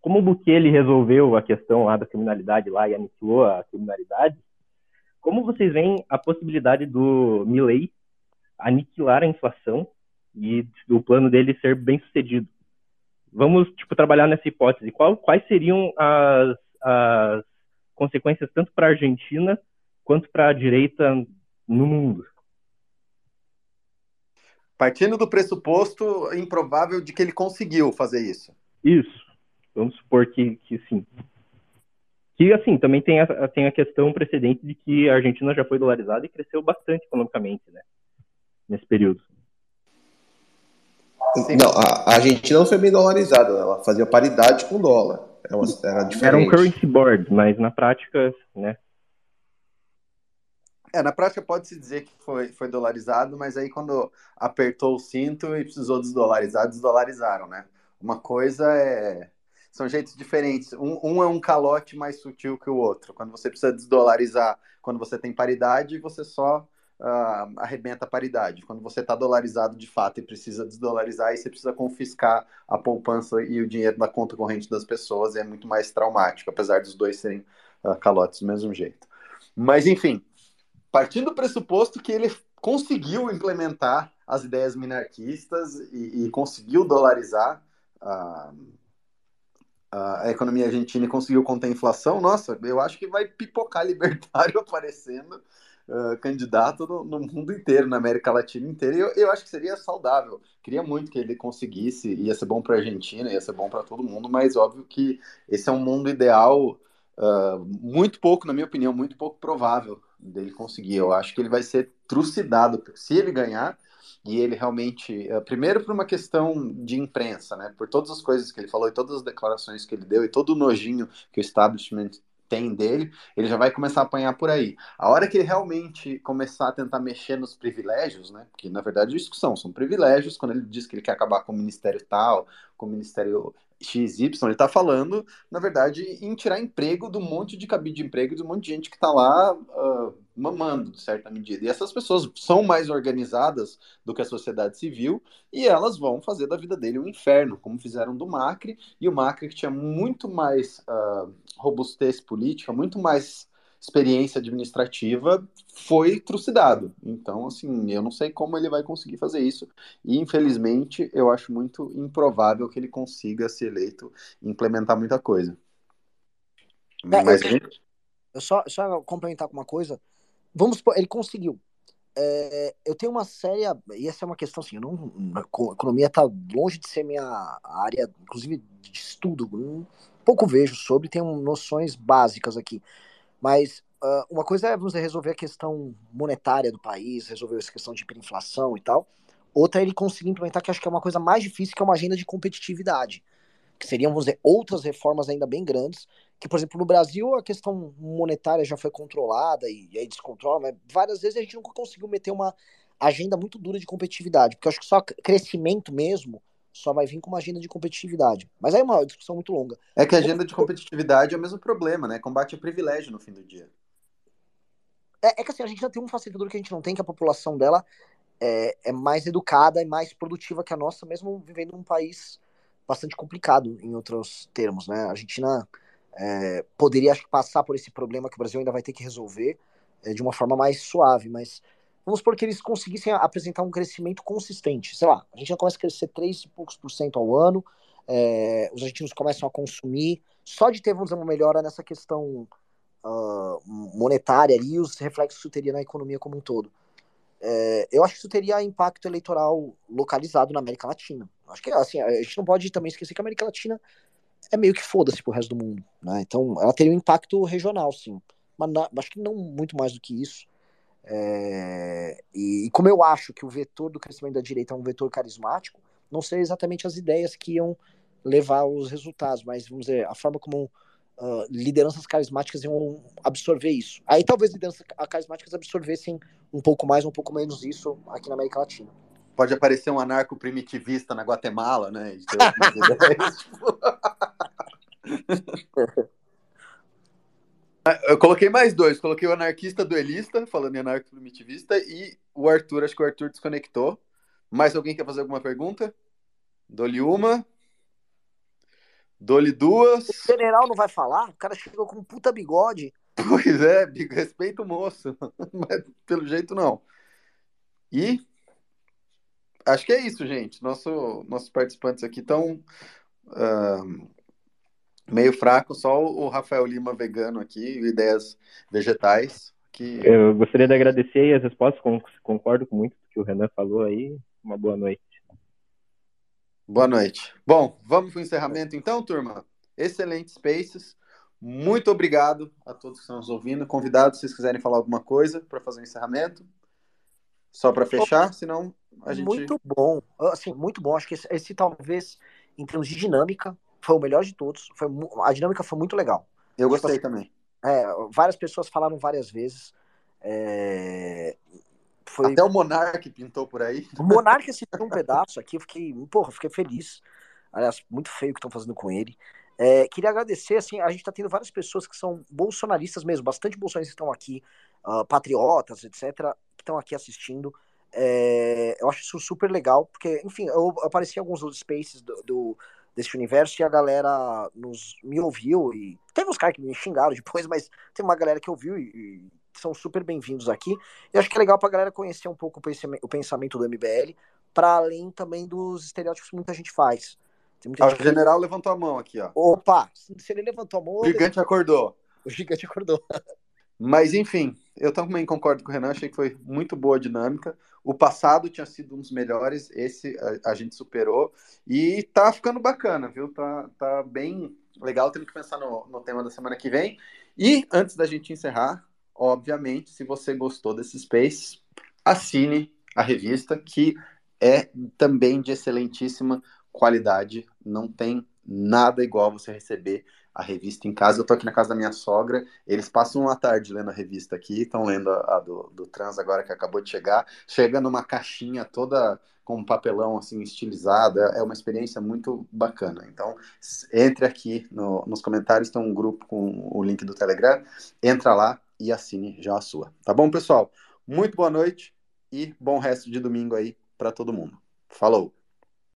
como o Bukele resolveu a questão lá da criminalidade lá e aniquilou a criminalidade, como vocês veem a possibilidade do Milley aniquilar a inflação e o plano dele ser bem sucedido? Vamos, tipo, trabalhar nessa hipótese. Qual, quais seriam as, as consequências tanto para a Argentina quanto para a direita no mundo? Partindo do pressuposto improvável de que ele conseguiu fazer isso. Isso. Vamos supor que, que sim. Que, assim, também tem a, tem a questão precedente de que a Argentina já foi dolarizada e cresceu bastante economicamente, né? Nesse período. Não, a, Argentina não foi bem dolarizada, ela fazia paridade com o dólar. Era, uma, era diferente. Era um currency board, mas na prática, né? É, na prática pode-se dizer que foi, foi dolarizado, mas aí quando apertou o cinto e precisou desdolarizar, desdolarizaram, né? Uma coisa é. São jeitos diferentes. Um, um é um calote mais sutil que o outro. Quando você precisa desdolarizar, quando você tem paridade, você só uh, arrebenta a paridade. Quando você está dolarizado de fato e precisa desdolarizar, aí você precisa confiscar a poupança e o dinheiro da conta corrente das pessoas, e é muito mais traumático, apesar dos dois serem uh, calotes do mesmo jeito. Mas, enfim, partindo do pressuposto que ele conseguiu implementar as ideias minarquistas e, e conseguiu dolarizar a, a, economia argentina e conseguiu conter a inflação, nossa, eu acho que vai pipocar (laughs) libertário aparecendo uh, candidato no, no, mundo inteiro, na América Latina inteira. E eu, eu acho que seria saudável. Queria muito que ele conseguisse, ia ser bom para a Argentina, ia ser bom para todo mundo, mas óbvio que esse é um mundo ideal uh, muito pouco, na minha opinião, muito pouco provável dele conseguir. Eu acho que ele vai ser trucidado. Se ele ganhar, e ele realmente, uh, primeiro por uma questão de imprensa, né, por todas as coisas que ele falou e todas as declarações que ele deu e todo o nojinho que o establishment tem dele, ele já vai começar a apanhar por aí. A hora que ele realmente começar a tentar mexer nos privilégios, né? Porque na verdade isso são, são privilégios, quando ele diz que ele quer acabar com o ministério tal, com o ministério XY, ele está falando, na verdade, em tirar emprego do monte de cabide de emprego um monte de gente que está lá uh, mamando, de certa medida. E essas pessoas são mais organizadas do que a sociedade civil e elas vão fazer da vida dele um inferno, como fizeram do Macri. E o Macri, que tinha muito mais uh, robustez política, muito mais experiência administrativa, foi trucidado. Então, assim, eu não sei como ele vai conseguir fazer isso. E, infelizmente, eu acho muito improvável que ele consiga ser eleito e implementar muita coisa. É, Mas, eu, eu só, só complementar com uma coisa. Vamos supor, ele conseguiu. É, eu tenho uma séria. E essa é uma questão assim, eu não, a economia está longe de ser minha área, inclusive de estudo. Um pouco vejo sobre, tenho noções básicas aqui. Mas uh, uma coisa é resolver a questão monetária do país, resolver essa questão de hiperinflação e tal. Outra é ele conseguir implementar, que acho que é uma coisa mais difícil, que é uma agenda de competitividade. Que seriam, vamos dizer, outras reformas ainda bem grandes. Que, por exemplo, no Brasil a questão monetária já foi controlada e, e aí descontrola, mas várias vezes a gente nunca conseguiu meter uma agenda muito dura de competitividade. Porque eu acho que só crescimento mesmo só vai vir com uma agenda de competitividade. Mas aí é uma discussão muito longa. É que a agenda de competitividade é o mesmo problema, né? Combate ao privilégio no fim do dia. É, é que assim, a gente já tem um facilitador que a gente não tem, que a população dela é, é mais educada e mais produtiva que a nossa, mesmo vivendo num país bastante complicado, em outros termos, né? A Argentina é, poderia, acho que, passar por esse problema que o Brasil ainda vai ter que resolver é, de uma forma mais suave, mas vamos supor que eles conseguissem apresentar um crescimento consistente. Sei lá, a gente já começa a crescer 3 e poucos por cento ao ano, é, os argentinos começam a consumir, só de ter, vamos dizer, uma melhora nessa questão uh, monetária e os reflexos que isso teria na economia como um todo. É, eu acho que isso teria impacto eleitoral localizado na América Latina. Acho que assim, a gente não pode também esquecer que a América Latina é meio que foda-se pro resto do mundo. Né? Então ela teria um impacto regional, sim. Mas na, acho que não muito mais do que isso. É, e, e, como eu acho que o vetor do crescimento da direita é um vetor carismático, não sei exatamente as ideias que iam levar os resultados, mas vamos dizer, a forma como uh, lideranças carismáticas iam absorver isso. Aí talvez lideranças carismáticas absorvessem um pouco mais, um pouco menos isso aqui na América Latina. Pode aparecer um anarco primitivista na Guatemala, né? (laughs) (laughs) Eu coloquei mais dois. Coloquei o anarquista duelista, falando em anarco primitivista, e o Arthur, acho que o Arthur desconectou. Mais alguém quer fazer alguma pergunta? Dou-lhe uma. Dou-lhe duas. O general não vai falar? O cara chegou com um puta bigode. Pois é, respeito o moço. (laughs) Mas pelo jeito não. E acho que é isso, gente. Nosso, nossos participantes aqui estão. Uh meio fraco, só o Rafael Lima vegano aqui, ideias vegetais. Que... Eu gostaria de agradecer as respostas, concordo com muito do que o Renan falou aí. Uma boa noite. Boa noite. Bom, vamos para o encerramento então, turma. Excelente Spaces. Muito obrigado a todos que estão nos ouvindo. Convidados, se vocês quiserem falar alguma coisa para fazer o encerramento. Só para fechar, senão a gente. Muito bom. Assim, muito bom. Acho que esse, esse talvez, em termos de dinâmica, foi o melhor de todos. Foi, a dinâmica foi muito legal. Eu tipo gostei tipo, também. É, várias pessoas falaram várias vezes. É, foi... Até o Monark pintou por aí. O Monark assistiu um pedaço aqui, eu fiquei, porra, fiquei feliz. Aliás, muito feio o que estão fazendo com ele. É, queria agradecer, assim, a gente está tendo várias pessoas que são bolsonaristas mesmo, bastante bolsonaristas estão aqui, uh, patriotas, etc., que estão aqui assistindo. É, eu acho isso super legal, porque, enfim, eu apareci em alguns outros spaces do, do desse universo e a galera nos me ouviu e teve uns caras que me xingaram (laughs) depois, mas tem uma galera que ouviu e, e são super bem-vindos aqui. E acho que é legal pra galera conhecer um pouco o pensamento, do MBL, para além também dos estereótipos que muita gente faz. Ah, o general levantou a mão aqui, ó. Opa, se ele levantou a mão. O gigante acordou. O gigante acordou. (laughs) Mas, enfim, eu também concordo com o Renan, achei que foi muito boa a dinâmica. O passado tinha sido um dos melhores, esse a, a gente superou. E tá ficando bacana, viu? Tá, tá bem legal. Temos que pensar no, no tema da semana que vem. E antes da gente encerrar, obviamente, se você gostou desse Space, assine a revista, que é também de excelentíssima qualidade. Não tem nada igual você receber a revista em casa. Eu tô aqui na casa da minha sogra, eles passam uma tarde lendo a revista aqui, estão lendo a, a do, do, Trans agora que acabou de chegar. Chega numa caixinha toda com um papelão assim estilizado, é, é uma experiência muito bacana. Então, entre aqui no, nos comentários, tem um grupo com o link do Telegram, entra lá e assine já a sua. Tá bom, pessoal? Muito boa noite e bom resto de domingo aí para todo mundo. Falou!